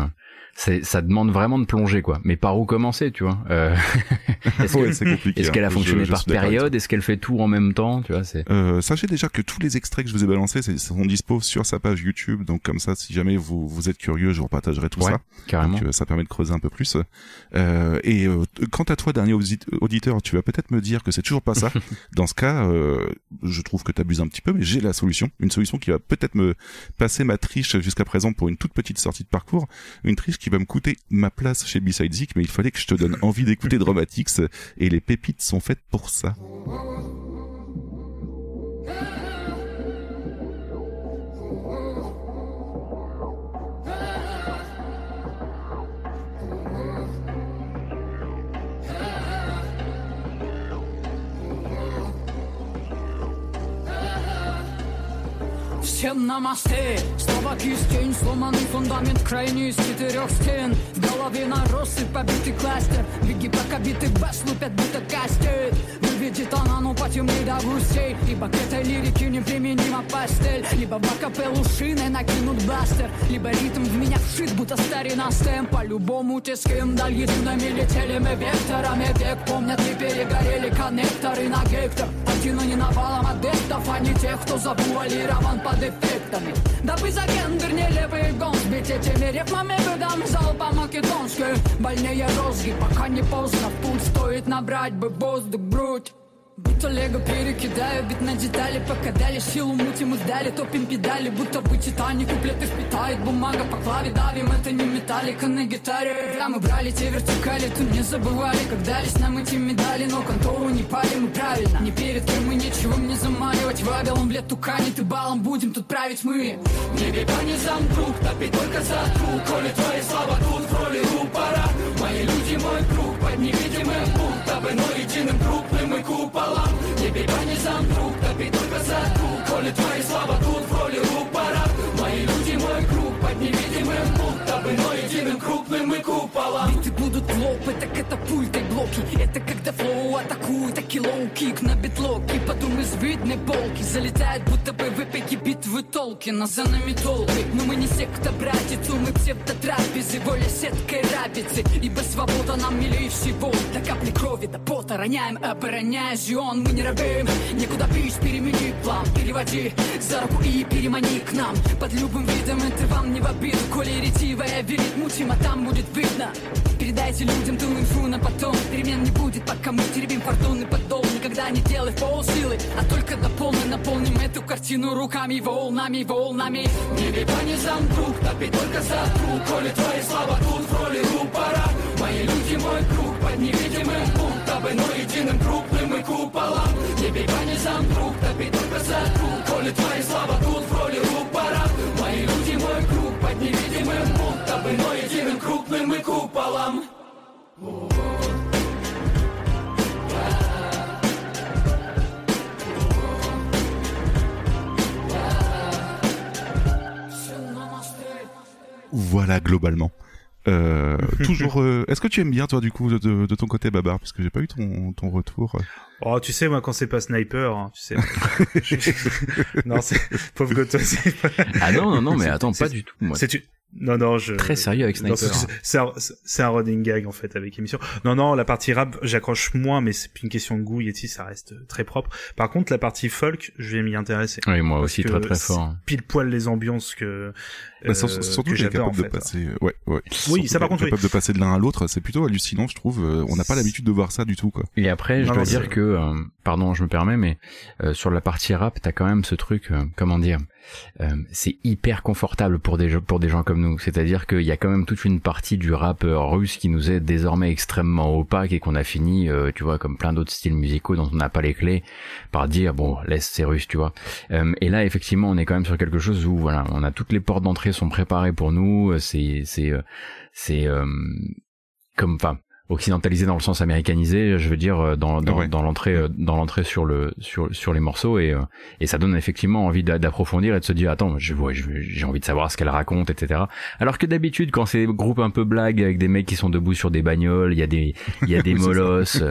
ça demande vraiment de plonger quoi mais par où commencer tu vois euh, est-ce Ouais, est-ce qu'elle a hein. fonctionné Je- je par période? est-ce qu'elle fait tout en même temps? Tu vois c'est Euh, sachez déjà que tous les extraits que je vous ai balancés c'est- sont dispo sur sa page YouTube, donc comme ça, si jamais vous vous êtes curieux, je vous partagerai tout Ouais, ça. carrément. Donc, euh, ça permet de creuser un peu plus. Euh, et euh, quant à toi, dernier audit- auditeur, tu vas peut-être me dire que c'est toujours pas ça. Dans ce cas, euh, je trouve que t'abuses un petit peu, mais j'ai la solution, une solution qui va peut-être me passer ma triche jusqu'à présent pour une toute petite sortie de parcours, une triche qui va me coûter ma place chez Zik, mais il fallait que je te donne envie d'écouter Dramatics, et les pépites sont faites pour ça. Всем намасте Снова кистень, сломанный фундамент крайний из четырех стен. В голове нарос и побитый кластер. Беги, пока битый бас лупят, будто кастет Выведи тонану потемней до гусей Ибо к этой лирике неприменима пастель. Либо в акапеллу шины накинут бластер. Либо ритм в меня вшит, будто старина стем По-любому те, с кем дальними летели мы векторами. Век помнят и перегорели коннекторы на гектор. Один не навалом адептов, а не тех, кто завуалирован под эффектами Дабы за гендер нелепый гон сбить этими рифмами Выдам зал по-македонски Больнее розги, пока не поздно. В путь стоит набрать бы воздух, грудь Будто лего перекидаю бит на детали Пока дали силу мутим и сдали Топим педали, будто бы титаник Куплеты впитает бумага по клаве Давим, это не металлика на гитаре Да, мы брали те вертикали, тут не забывали Как дались нам эти медали Но контору не пали мы правильно. Не перед кем мы нечего не замаливать Вавилон в лет туканит и балом Будем тут править мы. Не века не замкруг, топить только за круг Коли твои слова тут в роли рупора. Мои люди, мой круг под невидимым будто но единым крупным и куполом Не века не замкруг, топить только за круг Коли твои слова тут в роли рупора Мои люди, мой круг под невидимым будто но единым крупным и куполом Биты будут лопы, так это пульты блоки Это когда флоу атакует, таки лоу-кик на битлоке Потом из видной полки залетает, будто бы в эпике битвы Толкина За нами толпы, но мы не секта братицу Мы псевдотрапезы, воля сеткой рабицы Ибо свобода нам милее всего. До капли крови, до пота роняем, обороняя зион Мы не робеем, некуда бить, перемени план Переводи за руку и перемани к нам. Под любым видом это вам не в обиду Коли ретивая верит мутим, а там будет видно Передайте людям ту инфу на потом. Перемен не будет, пока мы теребим фортуны подол Никогда не делай полсилы, а только до полной Наполним эту картину руками, волнами, волнами. Не века не замкруг, топить только за круг. Коли твои слова тут в роли рупора. Мои люди, мой круг под невидимым бы, но единым крупным и куполом. Не века не замкруг, топить только за круг. Коли твои слова тут в роли рупора невидимым будто бы, но единым крупным и куполом Voilà globalement. Euh, toujours. euh, Est-ce que tu aimes bien toi du coup de, de- de ton côté Babar? Parce que j'ai pas eu ton, ton retour. Oh, tu sais, moi, quand c'est pas sniper, hein, tu sais. non, c'est, pauvre Goto, c'est pas... Ah non, non, non, mais attends, pas du tout, moi. C'est une- Non, non, je... Très sérieux avec Sniper. c'est- C'est un, c'est un running gag, en fait, avec émission. Non, non, la partie rap, j'accroche moins, mais c'est plus une question de goût, Yeti, ça reste très propre. Par contre, la partie folk, je vais m'y intéresser. Oui, moi aussi, très, très fort. Pile poil les ambiances que, Bah, sur- euh, surtout qu'il est j'adore, en capable de fait. passer. Ouais, ouais. Oui, Surtout ça, par contre, oui. capable de passer de l'un à l'autre, c'est plutôt hallucinant, je trouve. Euh, On n'a pas l'habitude de voir ça du tout, quoi. Et après, je Non, dois dire que, euh, pardon, je me permets, mais euh, sur la partie rap, t'as quand même ce truc, euh, comment dire, euh, c'est hyper confortable pour des gens, pour des gens comme nous. C'est-à-dire qu'il y a quand même toute une partie du rap euh, russe qui nous est désormais extrêmement opaque et qu'on a fini, euh, tu vois, comme plein d'autres styles musicaux dont on n'a pas les clés, par dire bon, laisse c'est russe, tu vois. Euh, et là, effectivement, on est quand même sur quelque chose où voilà, on a toutes les portes d'entrée sont préparées pour nous. euh, C'est, c'est, euh, c'est euh, comme, enfin, occidentalisé dans le sens américanisé, je veux dire dans dans, Ouais. dans l'entrée dans l'entrée sur le sur sur les morceaux et et ça donne effectivement envie d'a- d'approfondir et de se dire attends je vois j'ai envie de savoir ce qu'elle raconte etc. Alors que d'habitude quand c'est des groupes un peu blagues avec des mecs qui sont debout sur des bagnoles, il y a des il y a des molosses,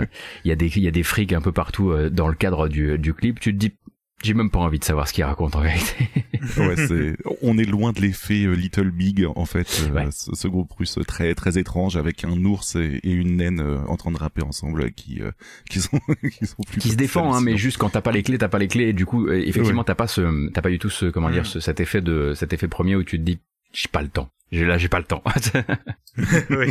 il y a des il y a des frics un peu partout dans le cadre du du clip, tu te dis j'ai même pas envie de savoir ce qu'ils racontent en vérité. ouais, c'est, on est loin de l'effet euh, Little Big, en fait, euh, Ouais. ce, ce groupe russe très, très étrange avec un ours et, et une naine euh, en train de rapper ensemble qui, euh, qui sont, qui sont plus qui se défend hein, mais juste quand t'as pas les clés t'as pas les clés et du coup effectivement Ouais. t'as pas ce t'as pas du tout ce comment dire ce, cet effet de cet effet premier où tu te dis j'ai pas le temps j'ai là j'ai pas le temps oui.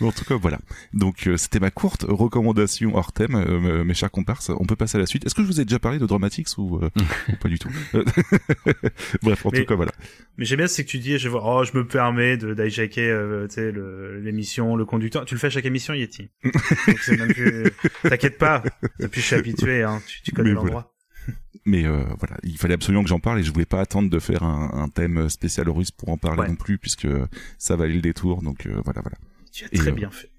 En tout cas, voilà. Donc, euh, c'était ma courte recommandation hors thème, euh, mes chers comparses. On peut passer à la suite. Est-ce que je vous ai déjà parlé de Dramatics ou, euh, ou pas du tout? Bref, en Mais- tout cas, voilà. Mais j'aime bien c'est que tu dis je vois oh je me permets de d'hijacker tu sais l'émission le conducteur tu le fais à chaque émission Yeti? Plus t'inquiète pas depuis je suis habitué hein tu, tu connais l'endroit Mais euh, voilà, il fallait absolument que j'en parle et je voulais pas attendre de faire un, un thème spécial russe pour en parler Ouais. non plus puisque ça valait le détour. Donc euh, voilà, voilà. Tu as Et, très euh, bien fait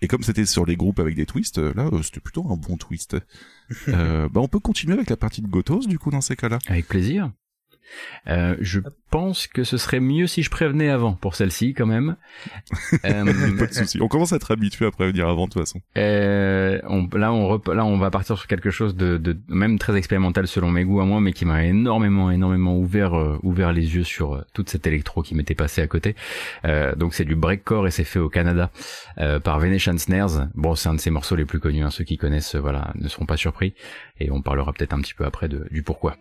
Et comme c'était sur les groupes avec des twists, euh, là, euh, c'était plutôt un bon twist. euh, bah, on peut continuer avec la partie de Gotos, du coup, dans ces cas-là. avec plaisir euh, je pense que ce serait mieux si je prévenais avant pour celle-ci quand même Euh, Pas de souci. On commence à être habitué à prévenir avant, de toute façon. Euh, on, là, on rep- là, on va partir sur quelque chose de, de même très expérimental selon mes goûts à moi, mais qui m'a énormément, énormément ouvert, euh, ouvert les yeux sur euh, toute cette électro qui m'était passée à côté. Euh, donc c'est du breakcore et c'est fait au Canada euh, par Venetian Snares. Bon, c'est un de ses morceaux les plus connus. hein. Ceux qui connaissent, voilà, ne seront pas surpris. Et on parlera peut-être un petit peu après de, du pourquoi.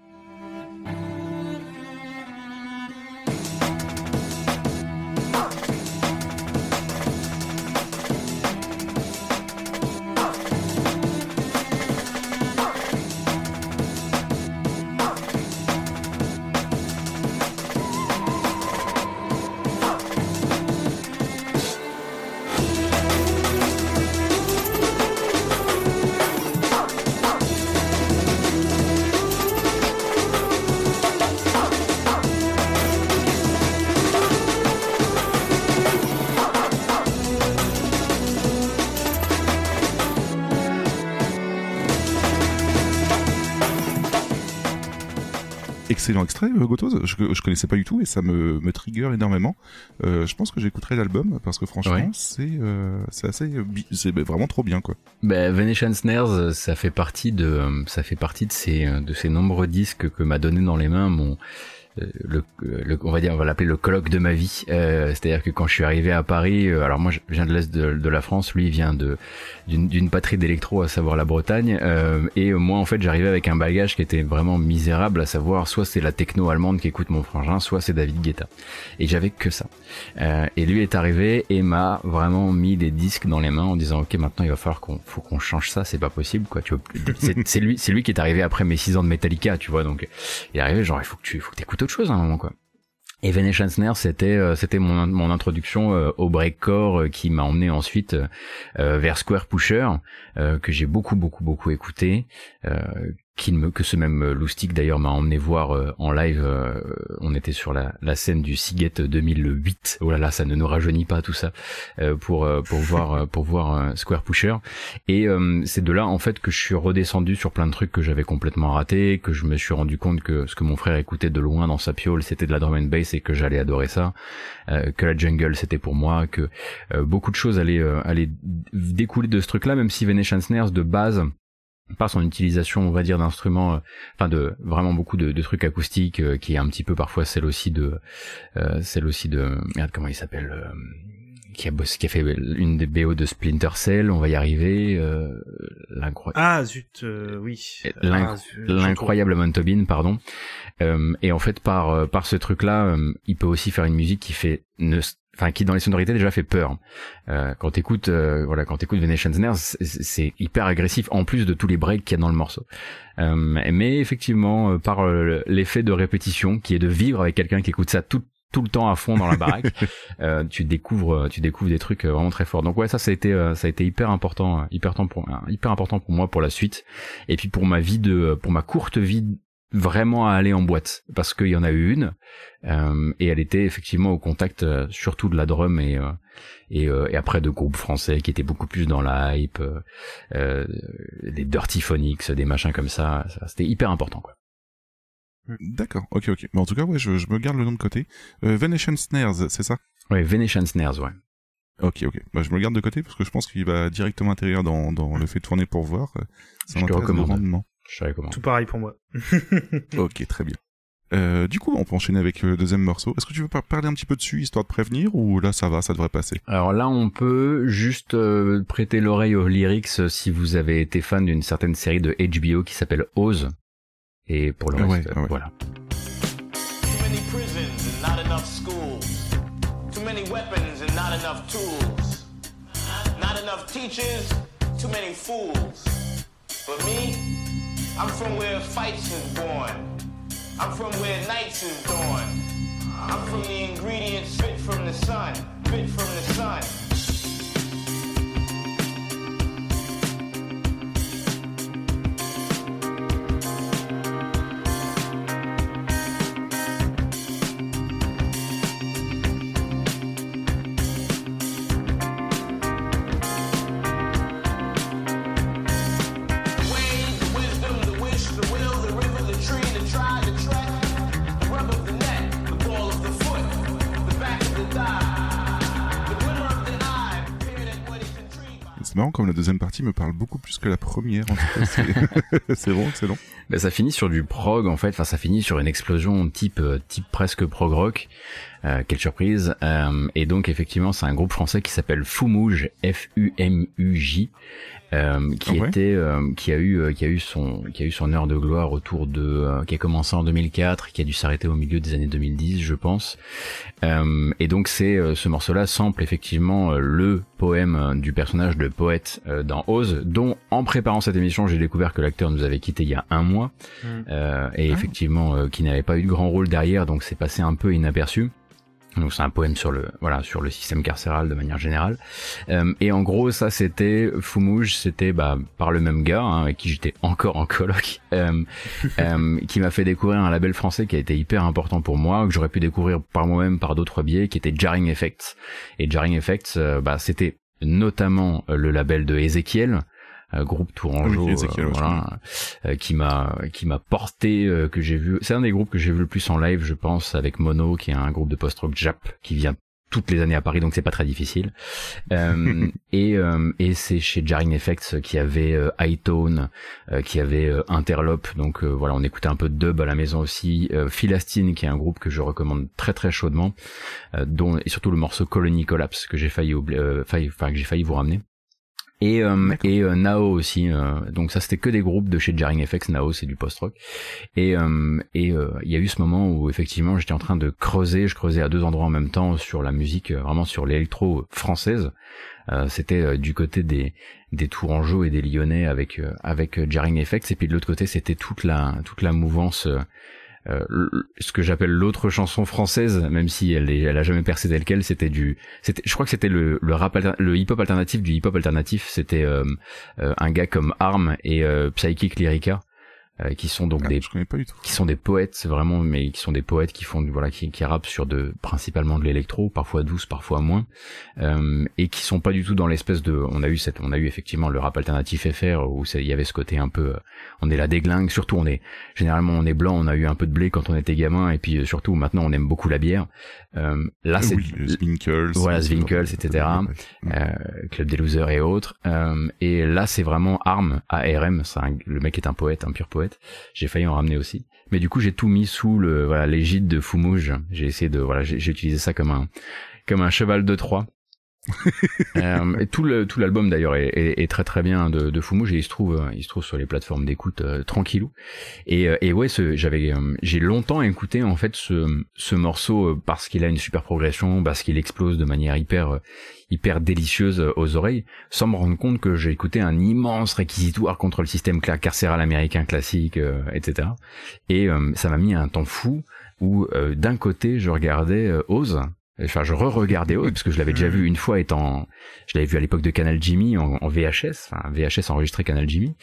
Excellent extrait, euh, Gotos. Je, je connaissais pas du tout et ça me, me trigger énormément. Euh, je pense que j'écouterai l'album parce que franchement, Ouais. c'est euh, c'est assez, c'est vraiment trop bien, quoi. Ben, Venetian Snares, ça fait partie de, ça fait partie de ces, de ces nombreux disques que m'a donné dans les mains mon, le, le, on va dire, on va l'appeler le colloque de ma vie. Euh, C'est-à-dire que quand je suis arrivé à Paris, euh, alors moi je viens de l'est de, de la France, lui il vient de d'une patrie d'électro, à savoir la Bretagne, euh, et moi en fait j'arrivais avec un bagage qui était vraiment misérable, à savoir soit c'est la techno allemande qui écoute mon frangin, soit c'est David Guetta, et j'avais que ça. Euh, et lui est arrivé et m'a vraiment mis des disques dans les mains en disant ok maintenant il va falloir qu'on faut qu'on change ça, c'est pas possible quoi. Tu c'est lui c'est lui qui est arrivé après mes six ans de Metallica, tu vois donc il est arrivé genre il faut que tu faut que t'écoutes chose. Et Venetian Snare, c'était euh, c'était mon introduction euh, au breakcore euh, qui m'a emmené ensuite vers Square Pusher que j'ai beaucoup beaucoup beaucoup écouté euh, qui me que ce même Loustic d'ailleurs m'a emmené voir euh, en live euh, on était sur la, la scène du Siget 2008 oh là là ça ne nous rajeunit pas tout ça euh, pour pour voir pour voir Square Pusher. Et c'est de là en fait que je suis redescendu sur plein de trucs que j'avais complètement raté que je me suis rendu compte que ce que mon frère écoutait de loin dans sa piole c'était de la drum and bass et que j'allais adorer ça que la jungle c'était pour moi que beaucoup de choses allaient allaient découler de ce truc là même si Venetian Snares de base par son utilisation, on va dire, d'instruments, euh, enfin de vraiment beaucoup de, de trucs acoustiques, euh, qui est un petit peu parfois celle aussi de, euh, celle aussi de, merde, comment il s'appelle, euh, qui a bossé, qui a fait une des BO de Splinter Cell, on va y arriver, euh, l'incroyable. ah zut euh, oui Ah, L'incroyable Amon Tobin, pardon. Euh, et en fait, par par ce truc-là, il peut aussi faire une musique qui fait, ne, enfin, qui dans les sonorités déjà fait peur. Euh, quand t'écoutes, euh, voilà, quand t'écoutes Venetian Snares, c'est- hyper agressif en plus de tous les breaks qu'il y a dans le morceau. Euh, mais effectivement, euh, par euh, l'effet de répétition, qui est de vivre avec quelqu'un qui écoute ça tout tout le temps à fond dans la baraque, euh, tu découvres tu découvres des trucs euh, vraiment très forts. Donc ouais, ça ça a été euh, ça a été hyper important, euh, hyper temps pour euh, hyper important pour moi pour la suite et puis pour ma vie de pour ma courte vie vraiment à aller en boîte parce qu'il y en a eu une euh, et elle était effectivement au contact euh, surtout de la drum et euh, et, et après de groupes français qui étaient beaucoup plus dans la hype, des Dirty Phonics, des machins comme ça. ça C'était hyper important quoi. D'accord, ok, ok. Mais en tout cas, ouais, je, je me garde le nom de côté. Venetian Snares, c'est ça? Ouais, Venetian Snares, ouais. Ok, ok. Bah, je me le garde de côté parce que je pense qu'il va directement atterrir dans, dans le fait de tourner pour voir. Ça Je te recommande. Je recommande. Tout pareil pour moi. Ok, très bien. Euh, du coup, on peut enchaîner avec le deuxième morceau. Est-ce que tu veux par- parler un petit peu dessus, histoire de prévenir, ou là ça va, ça devrait passer? Alors là, on peut juste euh, prêter l'oreille aux lyrics euh, si vous avez été fan d'une certaine série de HBO qui s'appelle Oz. Et pour le Ah reste, ouais, euh, ah ouais. voilà. Too many prisons and not enough schools. Too many weapons and not enough tools. Not enough teachers, too many fools. But me, I'm from where fights is born. I'm from where nights is dawn. I'm from the ingredients fit from the sun, fit from the sun. Comme la deuxième partie me parle beaucoup plus que la première. En tout cas, c'est- bon, excellent. Ben, ça finit sur du prog en fait, enfin ça finit sur une explosion type euh, type presque prog rock. Euh, quelle surprise Euh, Et donc effectivement c'est un groupe français qui s'appelle Fumouj F U M U J euh, qui Ah ouais était euh, qui a eu qui a eu son qui a eu son heure de gloire autour de euh, qui a commencé en 2004 qui a dû s'arrêter au milieu des années 2010 je pense Euh, et donc c'est euh, ce morceau-là sample effectivement le poème du personnage de poète euh, dans Oz, dont en préparant cette émission j'ai découvert que l'acteur nous avait quitté il y a un mois Mm. euh, et effectivement euh, qui n'avait pas eu de grand rôle derrière, donc c'est passé un peu inaperçu. Donc c'est un poème sur le voilà sur le système carcéral de manière générale. Euh, et en gros ça c'était Fumouj, c'était bah, par le même gars hein, avec qui j'étais encore en coloc, euh, euh, qui m'a fait découvrir un label français qui a été hyper important pour moi, que j'aurais pu découvrir par moi-même par d'autres biais, qui était Jarring Effects. Et Jarring Effects, euh, bah, c'était notamment le label de Ezekiel, groupe Tourangeau, Oui, euh, voilà, euh, qui m'a qui m'a porté, euh, que j'ai vu. C'est un des groupes que j'ai vu le plus en live, je pense, avec Mono, qui est un groupe de post-rock Jap qui vient toutes les années à Paris, donc c'est pas très difficile. Euh, et euh, et c'est chez Jarring Effects qui avait euh, Hightone, euh, qui avait euh, Interlope, donc euh, voilà, on écoutait un peu de dub à la maison aussi. Euh, Philastine, qui est un groupe que je recommande très très chaudement, euh, dont et surtout le morceau Colony Collapse que j'ai failli euh, failli, enfin que j'ai failli vous ramener. Et, euh, et euh, Nao aussi, euh, donc ça c'était que des groupes de chez Jarring FX, Nao c'est du post-rock. Et euh, et euh, il y a eu ce moment où effectivement j'étais en train de creuser, je creusais à deux endroits en même temps sur la musique, vraiment sur l'électro française. Euh, c'était du côté des des Tourangeaux et des Lyonnais avec euh, avec Jarring FX, et puis de l'autre côté c'était toute la toute la mouvance. Euh, ce que j'appelle l'autre chanson française, même si elle, est, elle a jamais percé tel quel, c'était du, c'était, je crois que c'était le, rap, le hip-hop alternatif du hip-hop alternatif. C'était euh, euh, un gars comme Arm et Psychic Lyrica, euh, qui sont donc Ah, des, qui sont des poètes vraiment, mais qui sont des poètes qui font, du- voilà, qui, qui rappent sur de, principalement de l'électro, parfois douce, parfois moins, euh, et qui sont pas du tout dans l'espèce de, on a eu cette, on a eu effectivement le rap alternatif FR où il y avait ce côté un peu, euh, on est la déglingue, surtout on est, généralement on est blanc, on a eu un peu de blé quand on était gamin, et puis euh, surtout maintenant on aime beaucoup la bière. Euh, là c'est, oui, Zwinkels. voilà, Zwinkels, etc. euh, Club des losers et autres. Euh, et là, c'est vraiment Arm, ARM. Un- le mec est un poète, un pur poète. J'ai failli en ramener aussi. Mais du coup, j'ai tout mis sous le voilà l'égide de Fumouge. J'ai essayé de voilà, j'ai j'ai utilisé ça comme un comme un cheval de Troie. Euh, tout le tout l'album d'ailleurs est, est, est très très bien de, de et il se trouve euh, il se trouve sur les plateformes d'écoute euh, tranquillou. Et euh, et ouais j'avais j'ai longtemps écouté en fait ce ce morceau parce qu'il a une super progression parce qu'il explose de manière hyper hyper délicieuse aux oreilles sans me rendre compte que j'ai écouté un immense réquisitoire contre le système carcéral américain classique euh, etc et ça m'a mis un temps fou où d'un côté je regardais Oz enfin je re-regardais Oz parce que je l'avais déjà vu une fois étant je l'avais vu à l'époque de Canal Jimmy en, en VHS enfin VHS enregistré Canal Jimmy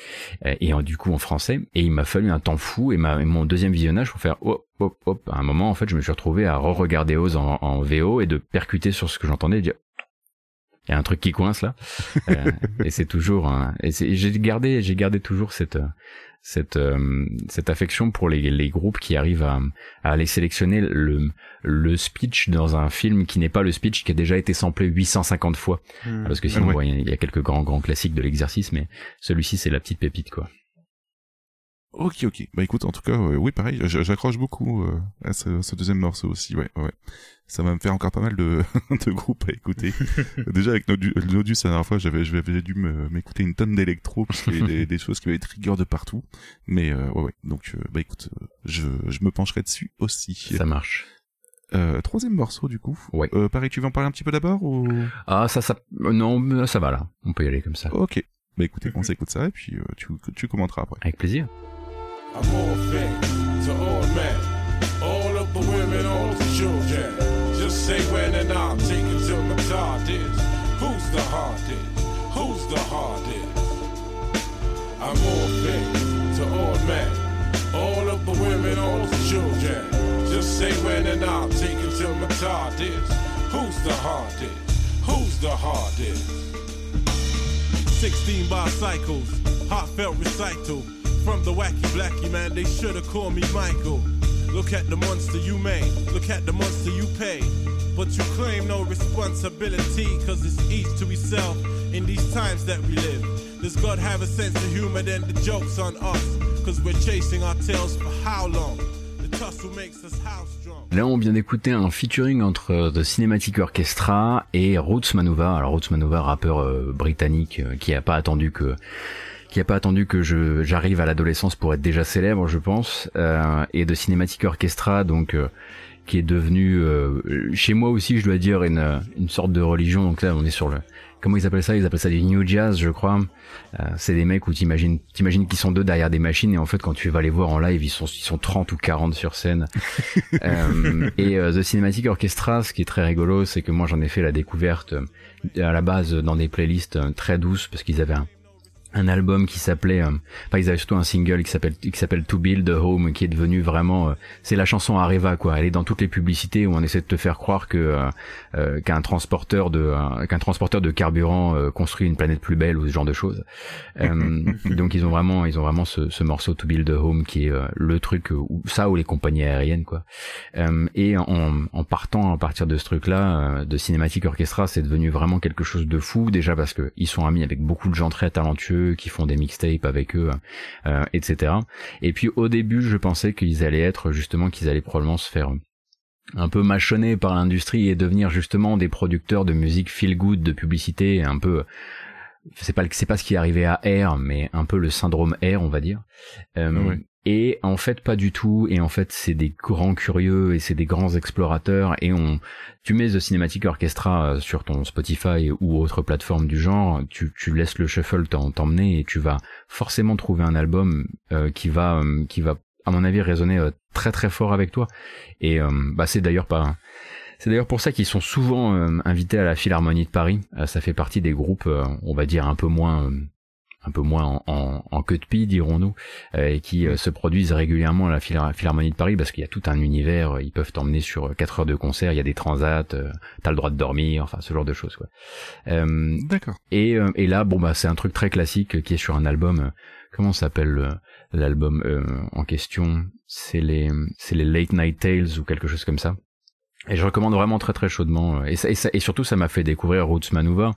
euh, et en, du coup en français. Et il m'a fallu un temps fou et, ma, et mon deuxième visionnage pour faire hop hop hop. À un moment en fait je me suis retrouvé à re-regarder Oz en, en VO et de percuter sur ce que j'entendais. Et dire il y a un truc qui coince là. Euh, et c'est toujours et j'ai gardé j'ai gardé toujours cette euh, cette euh, cette affection pour les les groupes qui arrivent à à aller sélectionner le le speech dans un film qui n'est pas le speech qui a déjà été samplé 850 fois Hmm. parce que sinon Ouais. il y y a quelques grands grands classiques de l'exercice mais celui-ci c'est la petite pépite quoi Ok, ok. Bah écoute, en tout cas, euh, oui, pareil, j'accroche beaucoup euh, à ce, ce deuxième morceau aussi, ouais, ouais. Ça va me faire encore pas mal de, de groupes à écouter. Déjà avec Nodus, Nodus la dernière fois, j'avais j'avais dû m'écouter une tonne d'électro parce qu'il y avait des, des choses qui avaient trigger de partout. Mais euh, ouais, ouais. Donc euh, bah écoute, euh, je, je me pencherai dessus aussi. ça marche Euh, troisième morceau du coup. Ouais. Euh, pareil, tu veux en parler un petit peu d'abord ou? Ah ça ça euh, non ça va là on peut y aller comme ça Ok. Bah écoutez, on s'écoute ça et puis euh, tu, tu commenteras après. avec plaisir I'm all fit to all men, all of the women, all the children. Just say when and I'll take it till my time is. Who's the hardest? Who's the hardest? I'm all fit to all men, all of the women, all the children. Just say when and I'll take it till my time is. Who's the hardest? Who's the hardest? 16 bicycles, heartfelt recital. From the wacky blacky man, they should've called me Michael. Look at the monster you made, look at the monster you pay. But you claim no responsibility, cause it's each to himself in these times that we live. Does God have a sense of humor? Then the joke's on us, cause we're chasing our tails for how long? The tussle makes us how strong? Là, on vient d'écouter un featuring entre euh, The Cinematic Orchestra et Roots Manuva. Alors Roots Manuva, rappeur euh, britannique euh, qui a pas attendu que qui a pas attendu que je j'arrive à l'adolescence pour être déjà célèbre, je pense. Euh, et The Cinematic Orchestra, donc euh, qui est devenu euh, chez moi aussi, je dois dire une une sorte de religion. Donc là, on est sur le comment ils appellent ça? Ils appellent ça du new jazz, je crois. Euh, c'est des mecs où t'imagines t'imagines qu'ils sont deux derrière des machines et en fait quand tu vas les voir en live, ils sont ils sont 30 ou 40 sur scène. Euh, et euh, The Cinematic Orchestra, ce qui est très rigolo, c'est que moi j'en ai fait la découverte à la base dans des playlists très douces parce qu'ils avaient un, un album qui s'appelait, euh, enfin ils avaient surtout un single qui s'appelle qui s'appelle To Build a Home, qui est devenu vraiment, euh, c'est la chanson Areva quoi. Elle est dans toutes les publicités où on essaie de te faire croire que euh, euh, qu'un transporteur de euh, qu'un transporteur de carburant euh, construit une planète plus belle ou ce genre de choses. Euh, donc ils ont vraiment ils ont vraiment ce, ce morceau To Build a Home qui est le truc où ça ou les compagnies aériennes quoi. Euh, et en, en partant à partir de ce truc-là, euh, de Cinematic Orchestra, c'est devenu vraiment quelque chose de fou. Déjà parce que ils sont amis avec beaucoup de gens très talentueux qui font des mixtapes avec eux, euh, etc. Et puis au début, je pensais qu'ils allaient être justement qu'ils allaient probablement se faire un peu mâchonner par l'industrie et devenir justement des producteurs de musique feel good, de publicité, un peu c'est pas c'est pas ce qui est arrivé à Air, mais un peu le syndrome Air, on va dire. Euh. Et en fait, pas du tout. Et en fait, c'est des grands curieux et c'est des grands explorateurs. Et on, tu mets The Cinematic Orchestra euh, sur ton Spotify ou autre plateforme du genre, tu, tu laisses le shuffle t'emmener et tu vas forcément trouver un album euh, qui va, euh, qui va, à mon avis, résonner euh, très très fort avec toi. Et euh, bah, c'est d'ailleurs pas. C'est d'ailleurs pour ça qu'ils sont souvent invités à la Philharmonie de Paris. Ça fait partie des groupes, on va dire un peu moins, un peu moins en, en, en queue de pie, dirons-nous, euh, et qui euh, se produisent régulièrement à la Philhar- Philharmonie de Paris parce qu'il y a tout un univers. euh, Ils peuvent t'emmener sur 4 heures de concert. Il y a des transats, euh, t'as le droit de dormir, enfin ce genre de choses. Quoi. Euh, D'accord. et, euh, et là, bon bah c'est un truc très classique qui est sur un album. euh, comment s'appelle l'album euh, en question? C'est les c'est les Late Night Tales ou quelque chose comme ça. Et je recommande vraiment très très chaudement. euh, Et, ça, et, ça- et surtout, ça m'a fait découvrir Roots Manuva,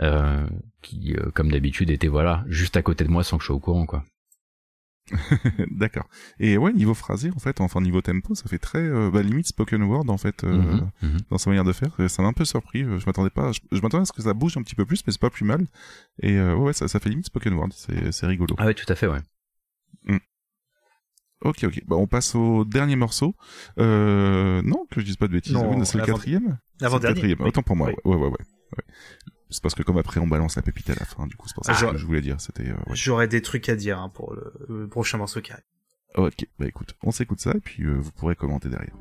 euh, qui, euh, comme d'habitude, était voilà juste à côté de moi sans que je sois au courant, quoi. D'accord. Et ouais, niveau phrasé, en fait, enfin niveau tempo, ça fait très euh, bah, limite spoken word en fait Mhm, mhm. dans sa manière de faire. Ça m'a un peu surpris. Je m'attendais pas. Je, je m'attendais à ce que ça bouge un petit peu plus, mais c'est pas plus mal. Et ouais, ça, ça fait limite spoken word. C'est rigolo. Ah ouais, tout à fait, ouais. Ok, ok. Bah, on passe au dernier morceau. Euh, non, que je dise pas de bêtises. Non, Oui, c'est le quatrième. C'est le l'avant-dernier, quatrième. oui. Autant pour moi. Oui. Ouais, ouais, ouais. ouais. C'est parce que comme après on balance la pépite à la fin, du coup c'est pour ça Ah, que je- je voulais dire. C'était. euh, ouais. J'aurais des trucs à dire hein, pour le, le prochain morceau qui arrive. Ok, bah écoute, on s'écoute ça et puis euh, vous pourrez commenter derrière.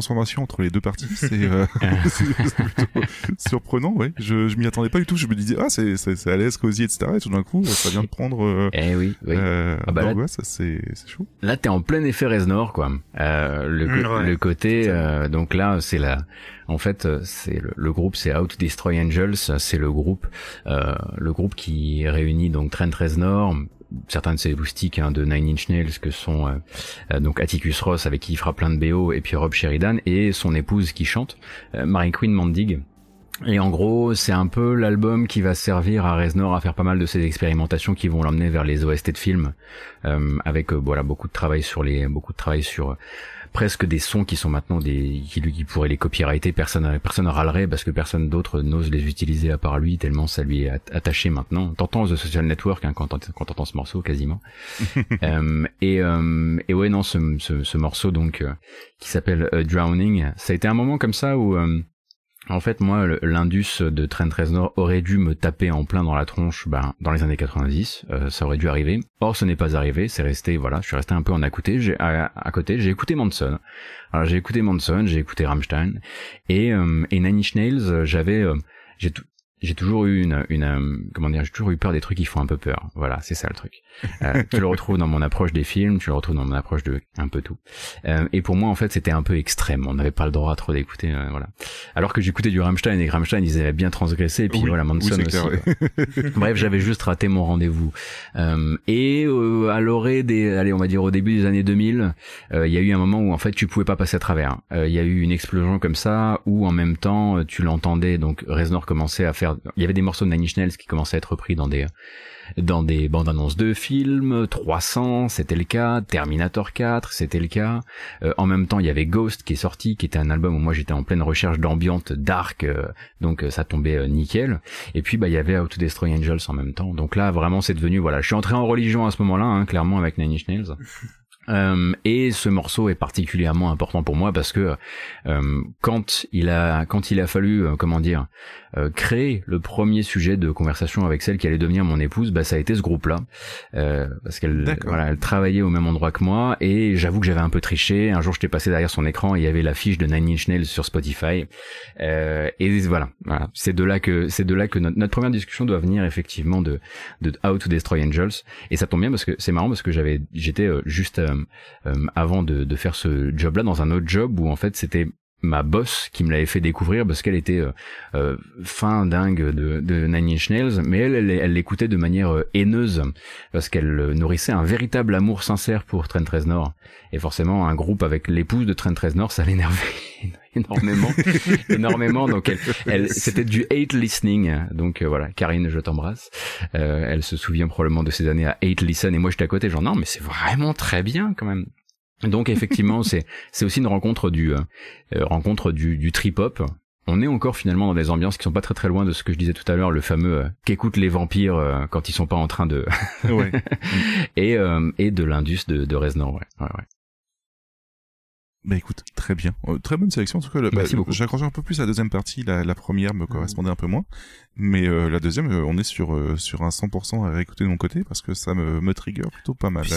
Transformation entre les deux parties, c'est euh, c'est- c'est plutôt surprenant, ouais. Je, je m'y attendais pas du tout. Je me disais, ah, c'est, c'est, c'est à l'aise, cosy, etc. Et tout d'un coup, ça vient de prendre, euh, Eh oui, oui. euh, Ah bah là- l'angoisse, ça, c'est, c'est chaud. Là, t'es en plein effet Reznor, quoi. Euh, le, co- ouais. le côté, euh, donc là, c'est la, en fait, c'est le, le groupe, c'est Out to Destroy Angels, c'est le groupe, euh, le groupe qui réunit donc Trent Reznor, certains de ses loustiques hein, de Nine Inch Nails que sont euh, euh, donc Atticus Ross avec qui il fera plein de BO et puis Rob Sheridan et son épouse qui chante, euh, Mary Queen Mandig. Et en gros, c'est un peu l'album qui va servir à Reznor à faire pas mal de ses expérimentations qui vont l'emmener vers les OST de films, euh, avec voilà beaucoup de travail sur les, beaucoup de travail sur presque des sons qui sont maintenant des, qui lui qui pourraient les copyrighter, personne personne râlerait parce que personne d'autre n'ose les utiliser à part lui tellement ça lui est at- attaché maintenant. T'entends The Social Network hein, quand t'ent- quand t'entends ce morceau quasiment. Euh, et, euh, et ouais non ce, ce, ce morceau donc euh, qui s'appelle euh, Drowning, ça a été un moment comme ça où en fait, moi, l'Indus de Trent Reznor aurait dû me taper en plein dans la tronche ben, dans les années 90. euh, ça aurait dû arriver. Or, ce n'est pas arrivé. C'est resté, voilà, je suis resté un peu en à côté. J'ai, à, côté, j'ai écouté Manson. Alors, j'ai écouté Manson, j'ai écouté Rammstein. Et, euh, et Nine Inch euh, j'avais... euh, j'ai tout- j'ai toujours eu une, une euh, comment dire, j'ai toujours eu peur des trucs qui font un peu peur. Voilà, c'est ça le truc. Euh, tu le retrouves dans mon approche des films, tu le retrouves dans mon approche de un peu tout. Euh, et pour moi, en fait, c'était un peu extrême. On n'avait pas le droit trop d'écouter, euh, voilà. Alors que j'écoutais du Rammstein et Rammstein, ils avaient bien transgressé. Et puis Oui, voilà, Manson oui, aussi. clair. Bref, j'avais juste raté mon rendez-vous. Euh, et euh, à l'orée des, allez, on va dire au début des années 2000, euh, il y a eu un moment où en fait tu pouvais pas passer à travers. Euh, Il y a eu une explosion comme ça où en même temps tu l'entendais. Donc Reznor commençait à faire. Il y avait des morceaux de Nine Inch Nails qui commençaient à être repris dans des dans des bandes annonces de films, 300, c'était le cas, Terminator 4, c'était le cas. Euh, en même temps, il y avait Ghost qui est sorti, qui était un album où moi j'étais en pleine recherche d'ambiante dark, euh, donc euh, ça tombait nickel. Et puis bah il y avait How to Destroy Angels en même temps. Donc là vraiment c'est devenu voilà, je suis entré en religion à ce moment-là, hein, clairement avec Nine Inch Nails. Euh, et ce morceau est particulièrement important pour moi parce que euh, quand il a quand il a fallu euh, comment dire euh, créer le premier sujet de conversation avec celle qui allait devenir mon épouse, bah ça a été ce groupe-là. Euh, parce qu'elle voilà elle travaillait au même endroit que moi et j'avoue que j'avais un peu triché. Un jour j'étais passé derrière son écran et il y avait l'affiche de Nine Inch Nails sur Spotify. Euh, et voilà. Voilà. C'est de là que c'est de là que notre, notre première discussion doit venir effectivement de de How to Destroy Angels. Et ça tombe bien parce que c'est marrant parce que j'avais j'étais euh, juste euh, euh, avant de, de faire ce job là dans un autre job où en fait c'était ma boss qui me l'avait fait découvrir parce qu'elle était euh, euh, fin dingue de, de Nine Inch Nails mais elle elle l'écoutait de manière euh, haineuse parce qu'elle euh, nourrissait un véritable amour sincère pour Trent Reznor. Et forcément un groupe avec l'épouse de Trent Reznor ça l'énervait énormément. Énormément. Donc elle, elle c'était du hate listening. Donc euh, voilà. Karine je t'embrasse. Euh, elle se souvient probablement de ces années à hate listen et moi j'étais à côté. Genre non mais c'est vraiment très bien quand même donc effectivement c'est c'est aussi une rencontre du euh, euh, rencontre du, du trip hop on est encore finalement dans des ambiances qui sont pas très très loin de ce que je disais tout à l'heure le fameux euh, qu'écoutent les vampires euh, quand ils sont pas en train de Ouais. et euh, et de l'indus de, de Reznor ouais, ouais, ouais. Bah écoute, très bien. Euh, très bonne sélection en tout cas. Bah, Merci beaucoup. J'accroche un peu plus à la deuxième partie. La, la première me correspondait un peu moins. Mais euh, la deuxième, euh, on est sur, euh, sur un 100% à réécouter de mon côté parce que ça me, me trigger plutôt pas mal. Puis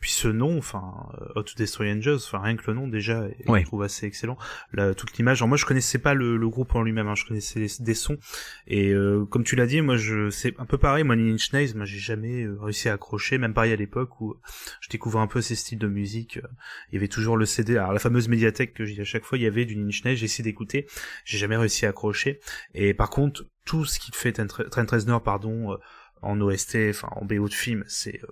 puis ce nom, enfin, euh, How to Destroy Angels, enfin rien que le nom déjà, Ouais. je trouve assez excellent. Là, toute l'image. Alors moi, je connaissais pas le, le groupe en lui-même, hein, je connaissais des, des sons. Et euh, comme tu l'as dit, moi, je c'est un peu pareil. Moi, Nine Inch Nails, moi, j'ai jamais euh, réussi à accrocher. Même pareil à l'époque où je découvre un peu ces styles de musique. euh, Il y avait toujours le CD, alors la fameuse médiathèque que j'ai à chaque fois, il y avait du Nine Inch Nails. J'ai essayé d'écouter, j'ai jamais réussi à accrocher. Et par contre, tout ce qu'il fait Trent Reznor, pardon. euh, en OST, enfin en BO de film, c'est euh,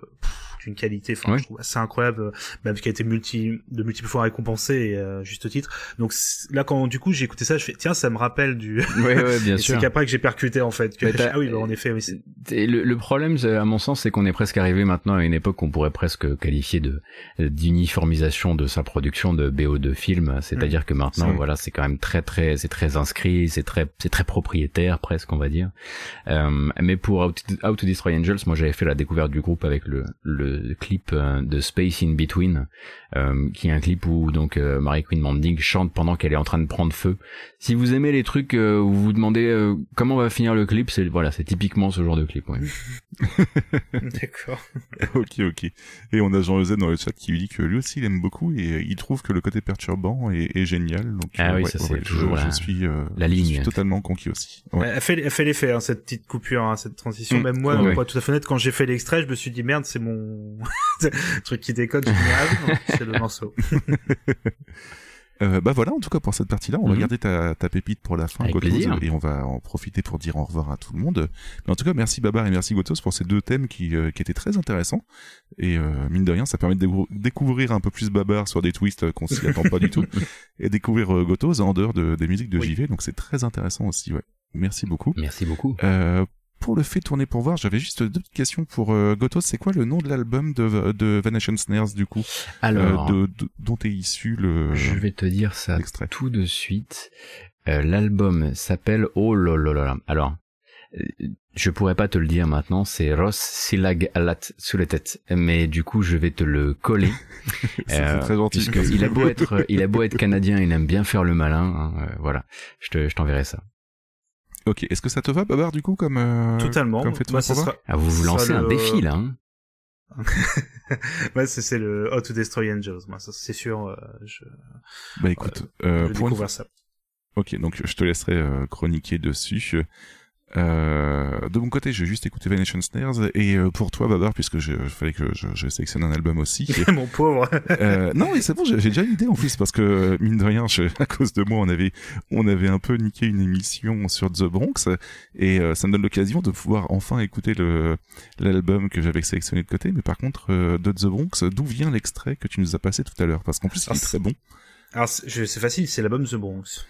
d'une qualité, enfin je trouve assez incroyable, euh, même qui a été multi, de multiples fois récompensé et euh, juste titre. Donc là quand du coup j'ai écouté ça, je fais tiens ça me rappelle du. Ouais, ouais, bien sûr. C'est qu'après que j'ai percuté en fait. Que... Ah oui, bah, en effet, oui. le, le problème, à mon sens, c'est qu'on est presque arrivé maintenant à une époque qu'on pourrait presque qualifier de d'uniformisation de sa production de BO de film. C'est-à-dire que maintenant, voilà, c'est quand même très très, c'est très inscrit, c'est très, c'est très propriétaire presque, on va dire. Euh, mais pour How to, How to Destroy Angels, moi j'avais fait la découverte du groupe avec le, le le clip euh, de Space in Between, euh, qui est un clip où donc euh, Mary Queen Manding chante pendant qu'elle est en train de prendre feu. Si vous aimez les trucs euh, où vous vous demandez euh, comment va finir le clip, c'est voilà, c'est typiquement ce genre de clip. Ouais. D'accord. ok, ok. Et on a Jean Eusène dans le chat qui lui dit que lui aussi il aime beaucoup et il trouve que le côté perturbant est, est génial. Donc, Ah euh, oui, ouais, ça, ouais, c'est ouais, toujours je, la- je suis, euh, la je ligne. suis totalement conquis aussi. Ouais. Elle fait, elle fait l'effet, hein, cette petite coupure, hein, cette transition. Mm. Même moi, Ouais. pour être tout à fait honnête, quand j'ai fait l'extrait, je me suis dit merde, c'est mon truc qui décode. Oui, c'est le morceau. Euh, bah voilà, en tout cas pour cette partie-là, on va Mhm. garder ta, ta pépite pour la fin, Avec Gotos, plaisir. et on va en profiter pour dire au revoir à tout le monde. Mais en tout cas, merci Babar et merci Gotos pour ces deux thèmes qui, euh, qui étaient très intéressants. Et euh, mine de rien, ça permet de décou- découvrir un peu plus Babar sur des twists qu'on s'y attend pas du tout, et découvrir Gotos en dehors de, des musiques de JV. Donc c'est très intéressant aussi. Ouais. Merci beaucoup. Merci beaucoup. Euh, pour le fait tourner pour voir, j'avais juste deux petites questions pour euh, Gotos. C'est quoi le nom de l'album de, de Vanation Snares du coup? Alors, Euh, de, de- dont est issu le je vais te dire ça tout de suite. Euh, L'album s'appelle Oh là. Alors, euh, je pourrais pas te le dire maintenant, c'est Ross Silag Alat sous la tête, mais du coup je vais te le coller. C'est c'est très gentil. il a beau être, il a beau être canadien, il aime bien faire le malin. hein, euh, voilà, je te, je t'enverrai ça. Ok, est-ce que ça te va, Babar, du coup, comme euh, Totalement. comme fait ça sera... Ah, vous vous lancez un le- défi là. Hein ouais, c'est, c'est le How to Destroy Angels. Moi, ça, c'est sûr. euh, je, Bah écoute, je euh, vais pour une ça. Ok, donc je te laisserai euh, chroniquer dessus. Euh, de mon côté, j'ai juste écouté Vanation Snares et euh, pour toi, Babar, puisque je, il fallait que je, je sélectionne un album aussi. Mon pauvre. Euh, non, mais c'est bon, j'ai déjà une idée en plus parce que mine de rien, je- à cause de moi, on avait on avait un peu niqué une émission sur The Bronx et euh, ça me donne l'occasion de pouvoir enfin écouter le l'album que j'avais sélectionné de côté. Mais par contre, euh, de The Bronx, d'où vient l'extrait que tu nous as passé tout à l'heure? Parce qu'en plus, il Ah, est très bon. Alors, c'est, facile, c'est l'album The Bronx.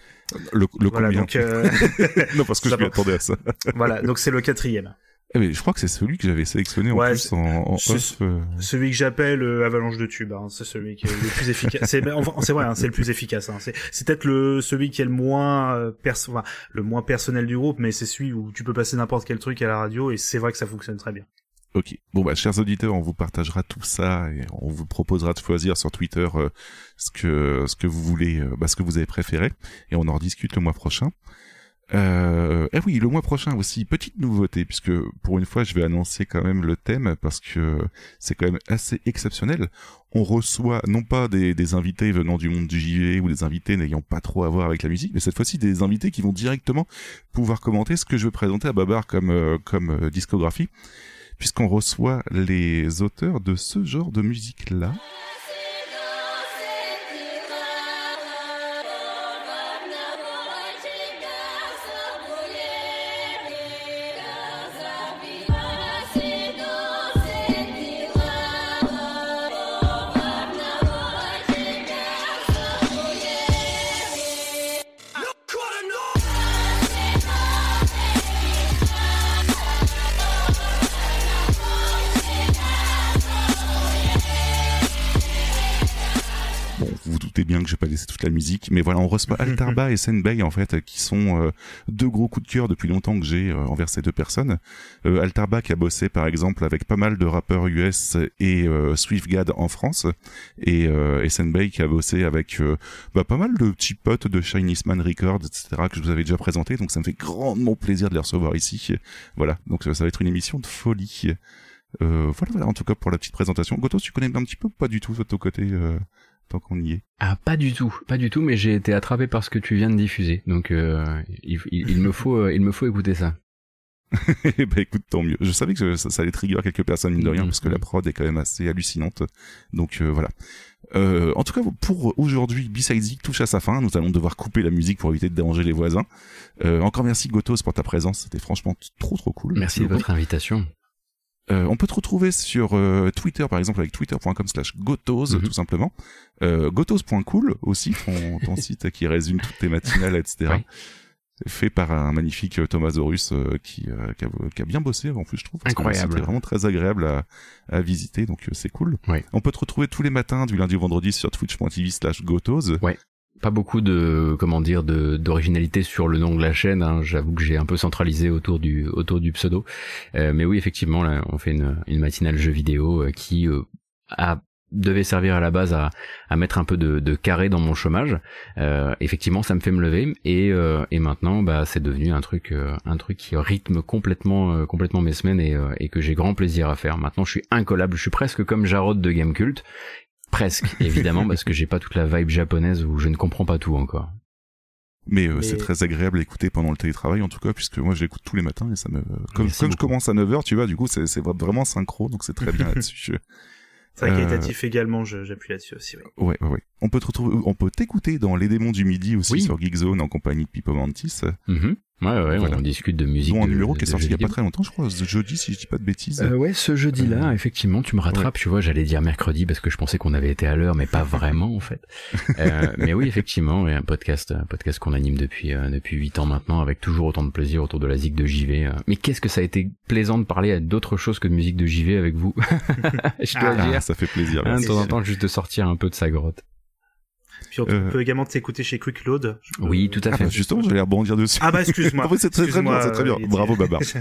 Le, le Voilà, combien donc, euh, Non, parce que je ça m'y va. attendais à ça. voilà, donc c'est le quatrième. Eh mais je crois que c'est celui que j'avais sélectionné en Ouais, plus c'est- en, en off. euh. Celui que j'appelle euh, avalanche de tubes, hein, c'est celui qui est le plus efficace. C'est, enfin, c'est vrai, hein, c'est le plus efficace. Hein. C'est, c'est peut-être le celui qui est le moins euh, perso- enfin, le moins personnel du groupe, mais c'est celui où tu peux passer n'importe quel truc à la radio et c'est vrai que ça fonctionne très bien. Ok. Bon bah chers auditeurs, on vous partagera tout ça et on vous proposera de choisir sur Twitter euh, ce que ce que vous voulez, euh, bah, ce que vous avez préféré et on en rediscute le mois prochain. Euh, eh oui, le mois prochain aussi, petite nouveauté, puisque pour une fois, je vais annoncer quand même le thème, parce que c'est quand même assez exceptionnel. On reçoit non pas des, invités venant du monde du JV ou des invités n'ayant pas trop à voir avec la musique, mais cette fois-ci des invités qui vont directement pouvoir commenter ce que je vais présenter à Babar comme, euh, comme discographie, puisqu'on reçoit les auteurs de ce genre de musique-là. Doutez bien que je vais pas laisser toute la musique, mais voilà, on reçoit Altarba et Senbei en fait, qui sont euh, deux gros coups de cœur depuis longtemps que j'ai euh, envers ces deux personnes. Euh, Altarba qui a bossé par exemple avec pas mal de rappeurs US et Swiftgad en France, et, et Senbei qui a bossé avec bah, pas mal de petits potes de Chinese Man Records, etc. que je vous avais déjà présenté, donc ça me fait grandement plaisir de les recevoir ici. Voilà, donc ça va être une émission de folie. Euh, voilà, voilà, en tout cas pour la petite présentation. Gotos, tu connais un petit peu, pas du tout de ton côté, euh, tant qu'on y est. Ah, pas du tout, pas du tout, mais j'ai été attrapé par ce que tu viens de diffuser, donc euh, il, il- il me faut, euh, il me faut écouter ça. Eh ben écoute, tant mieux. Je savais que ça, ça allait trigger quelques personnes, mine de rien, Mhm. parce que la prod est quand même assez hallucinante. Donc euh, voilà. Euh, en tout cas, pour aujourd'hui, B-Side touche à sa fin. Nous allons devoir couper la musique pour éviter de déranger les voisins. Euh, encore merci Gotos pour ta présence. C'était franchement trop trop cool. Merci de beaucoup. votre invitation. Euh, on peut te retrouver sur euh, Twitter, par exemple, avec twitter.com slash gotos, Mhm. tout simplement. Euh, gotos.cool aussi, ton, ton site qui résume toutes tes matinales, etc. Fait par un magnifique euh, Thomas Zorus euh, qui, euh, qui, a, qui a bien bossé en plus, je trouve. Incroyable. est vraiment très agréable à, à visiter, donc euh, c'est cool. On peut te retrouver tous les matins, du lundi au vendredi, sur twitch.tv slash gotos. Pas beaucoup de comment dire de d'originalité sur le nom de la chaîne. Hein. J'avoue que j'ai un peu centralisé autour du autour du pseudo. Euh, mais oui, effectivement, là, on fait une, une matinale jeu vidéo euh, qui euh, a devait servir à la base à, à mettre un peu de, de carré dans mon chômage. Euh, effectivement, ça me fait me lever et, euh, et maintenant, bah, c'est devenu un truc, euh, un truc qui rythme complètement, euh, complètement mes semaines et, euh, et que j'ai grand plaisir à faire. Maintenant, je suis incollable. Je suis presque comme Jarod de Game Cult. Presque, évidemment, parce que j'ai pas toute la vibe japonaise où je ne comprends pas tout encore. Mais, euh, Mais- c'est très agréable à écouter pendant le télétravail en tout cas puisque moi je l'écoute tous les matins et ça me comme, Merci comme je commence à 9h tu vois du coup c'est c'est vraiment synchro donc c'est très bien là-dessus. Euh, qualitatif également, je- j'appuie là-dessus aussi. oui. Ouais, ouais, ouais. On peut te retrouver, on peut t'écouter dans Les Démons du Midi aussi Oui. sur Geekzone en compagnie de Pipo Mantis. Mhm. Ouais, ouais, Voilà. on discute de musique. Dont un de- numéro de- qui est sorti il y a pas très longtemps, je crois, ce jeudi si je dis pas de bêtises. Euh, ouais, ce jeudi-là, effectivement, tu me rattrapes, tu vois, j'allais dire mercredi parce que je pensais qu'on avait été à l'heure, mais pas vraiment en fait. Euh, mais oui, effectivement, ouais, un podcast, un podcast qu'on anime depuis euh, depuis huit ans maintenant, avec toujours autant de plaisir autour de la zig de JV. euh. Mais qu'est-ce que ça a été plaisant de parler à d'autres choses que de musique de JV avec vous? je dois Ah, dire. ça fait plaisir. Hein, de temps en temps, juste de sortir un peu de sa grotte. Puis on Euh, peut également t'écouter chez Quick Load. Je peux- Oui, tout à Ah fait. bah, justement, j'allais rebondir dessus. Ah bah excuse-moi. Ah c'est très, très bien, c'est très bien. euh, Bravo Babar.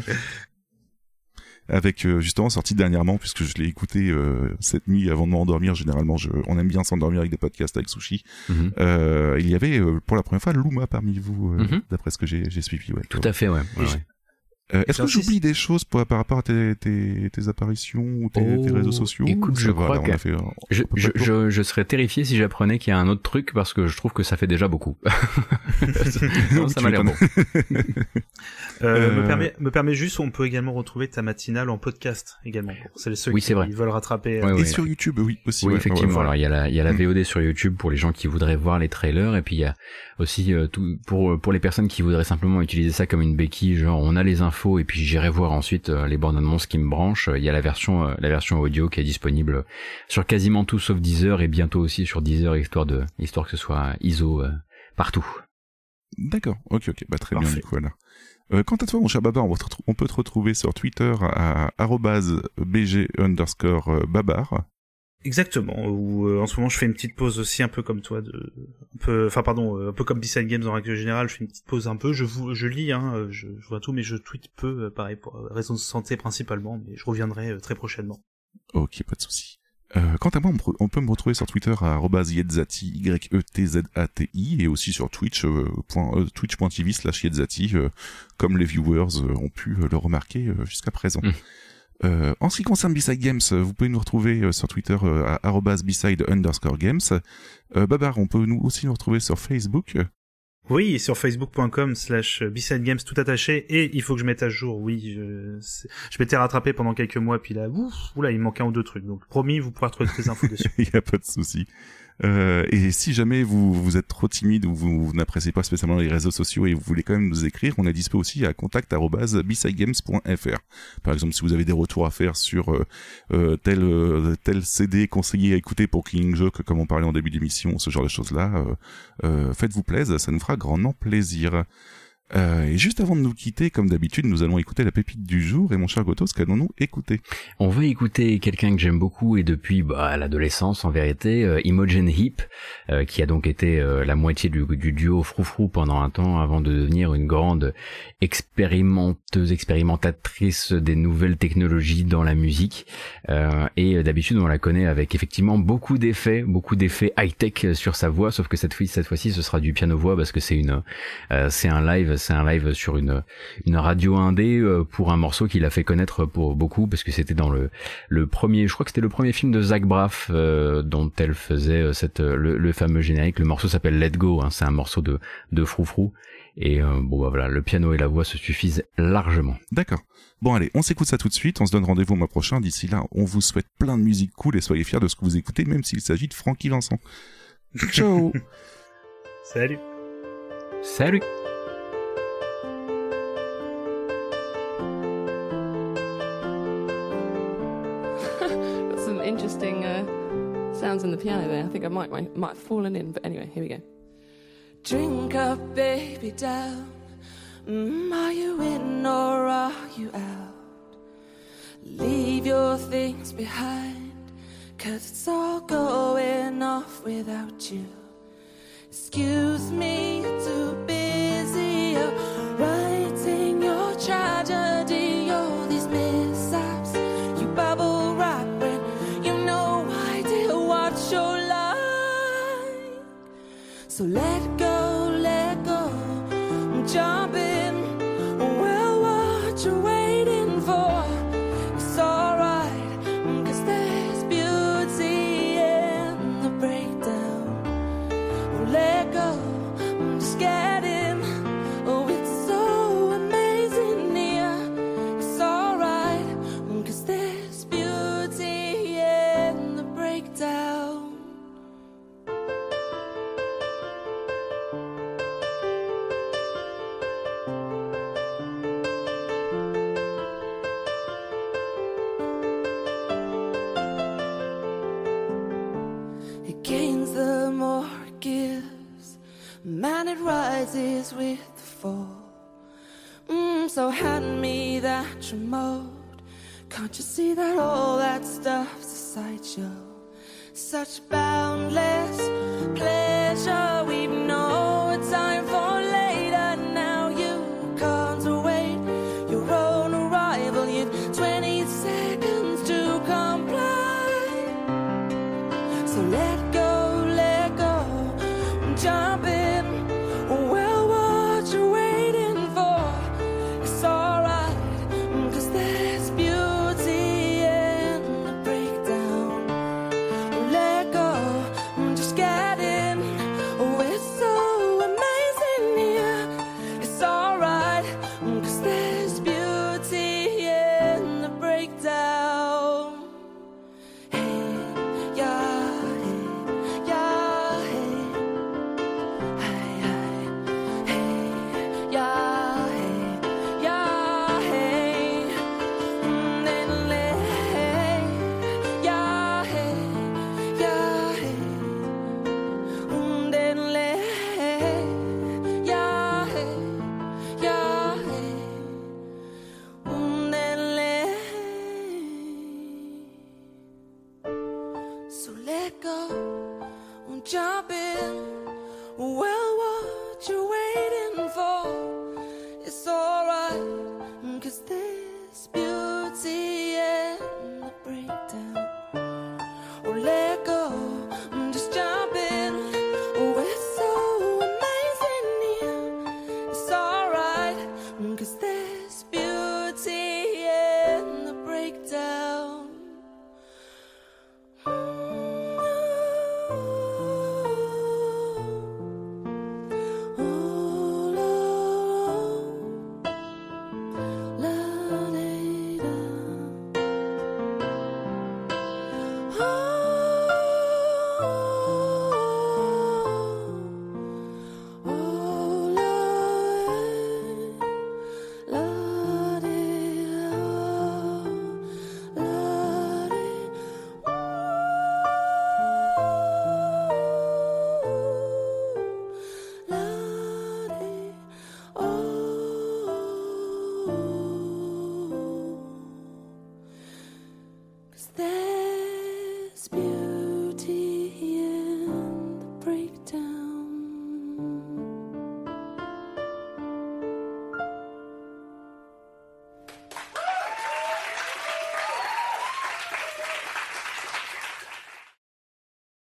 Avec euh, justement sorti dernièrement puisque je l'ai écouté euh, cette nuit avant de m'endormir. Généralement, je, on aime bien s'endormir avec des podcasts avec Sushi. Mhm. Euh, il y avait euh, pour la première fois Luma parmi vous, euh, Mhm. d'après ce que j'ai j'ai suivi. Ouais, Tout à fait, ouais. ouais. Euh, Est-ce que j'oublie des choses pour, par rapport à tes, tes, tes apparitions ou tes, tes Oh, réseaux sociaux écoute, je va, crois là, que- fait, Je, serais terrifié si j'apprenais qu'il y a un autre truc parce que je trouve que ça fait déjà beaucoup. non, ça m'a l'air bon. Euh, Euh, me, permet, me permet juste, on peut également retrouver ta matinale en podcast également. Et ceux Oui, qui c'est vrai. veulent rattraper. Ouais, euh, Et ouais. sur YouTube, oui, aussi. Oui, ouais, effectivement. ouais, Alors il y a la, il y a la Mm. VOD sur YouTube pour les gens qui voudraient voir les trailers, et puis il y a aussi euh, tout pour pour les personnes qui voudraient simplement utiliser ça comme une béquille, genre on a les infos et puis j'irai voir ensuite euh, les bandes annonces qui me branchent. Il y a la version euh, la version audio qui est disponible sur quasiment tout sauf Deezer et bientôt aussi sur Deezer histoire de histoire que ce soit ISO euh, partout. D'accord, ok, ok, bah très bien du coup alors. Euh, quant à toi, mon cher Babar, on, peut te retrouver sur Twitter à arrobase bg underscore euh, babar. Exactement. Où euh, en ce moment je fais une petite pause aussi un peu comme toi, de, un peu, enfin pardon, euh, un peu comme B-Side Games en règle générale. Je fais une petite pause un peu. Je vous, je lis, hein, euh, je, je vois tout, mais je tweete peu, euh, pareil pour euh, raisons de santé principalement. Mais je reviendrai euh, très prochainement. Ok, pas de souci. Euh, quant à moi, on, on peut me retrouver sur Twitter à yetzati, Y-E-T-Z-A-T-I, et aussi sur Twitch, euh, euh, twitch.tv slash yetzati, euh, comme les viewers euh, ont pu euh, le remarquer euh, jusqu'à présent. Mm. Euh, en ce qui concerne B-Side Games, euh, vous pouvez nous retrouver euh, sur Twitter euh, à B-Side underscore Games. Euh, Babar, on peut nous aussi nous retrouver sur Facebook. Oui, sur facebook.com slash Games tout attaché. Et il faut que je mette à jour, oui. Je, je m'étais rattrapé pendant quelques mois, puis là, ouf, oula, il manque un ou deux trucs. Donc promis, vous pourrez retrouver toutes les infos dessus. Il n'y a pas de souci. Euh, et si jamais vous, vous êtes trop timide ou vous, n'appréciez pas spécialement les réseaux sociaux et vous voulez quand même nous écrire, on est dispo aussi à contact@bsidegames.fr. Par exemple, si vous avez des retours à faire sur euh, euh, tel euh, tel CD conseillé à écouter pour Killing Joke, comme on parlait en début d'émission, ce genre de choses-là, euh, euh, faites-vous plaisir, ça nous fera grandement plaisir. Euh, et juste avant de nous quitter, comme d'habitude, nous allons écouter la pépite du jour. Et mon cher Gotos, qu'allons-nous écouter? On va écouter quelqu'un que j'aime beaucoup et depuis bah, l'adolescence en vérité, euh, Imogen Heap, euh, qui a donc été la moitié du, du duo Froufrou pendant un temps avant de devenir une grande expérimenteuse, expérimentatrice des nouvelles technologies dans la musique. Et d'habitude on la connaît avec effectivement beaucoup d'effets, beaucoup d'effets high-tech sur sa voix, sauf que cette fois, cette fois-ci ce sera du piano-voix parce que c'est une, c'est un live, c'est un live sur une une radio indé euh, pour un morceau qu'il a fait connaître pour beaucoup parce que c'était dans le le premier, je crois que c'était le premier film de Zach Braff euh, dont elle faisait euh, cette le, le fameux générique. Le morceau s'appelle Let Go, hein, c'est un morceau de de froufrou et euh, bon bah voilà, le piano et la voix se suffisent largement. D'accord. Bon allez, on s'écoute ça tout de suite, on se donne rendez-vous au mois prochain. D'ici là, on vous souhaite plein de musique cool et soyez fiers de ce que vous écoutez, même s'il s'agit de Francky Vincent. Ciao Salut. Salut. in the piano there. I think I might, might, have fallen in, but anyway, here we go. Drink up, baby, down. Mm, are you in or are you out? Leave your things behind, cause it's all going off without you. Excuse me, too busy. Oh. So let go. mode. Can't you see that all that stuff's a sideshow? Such boundless.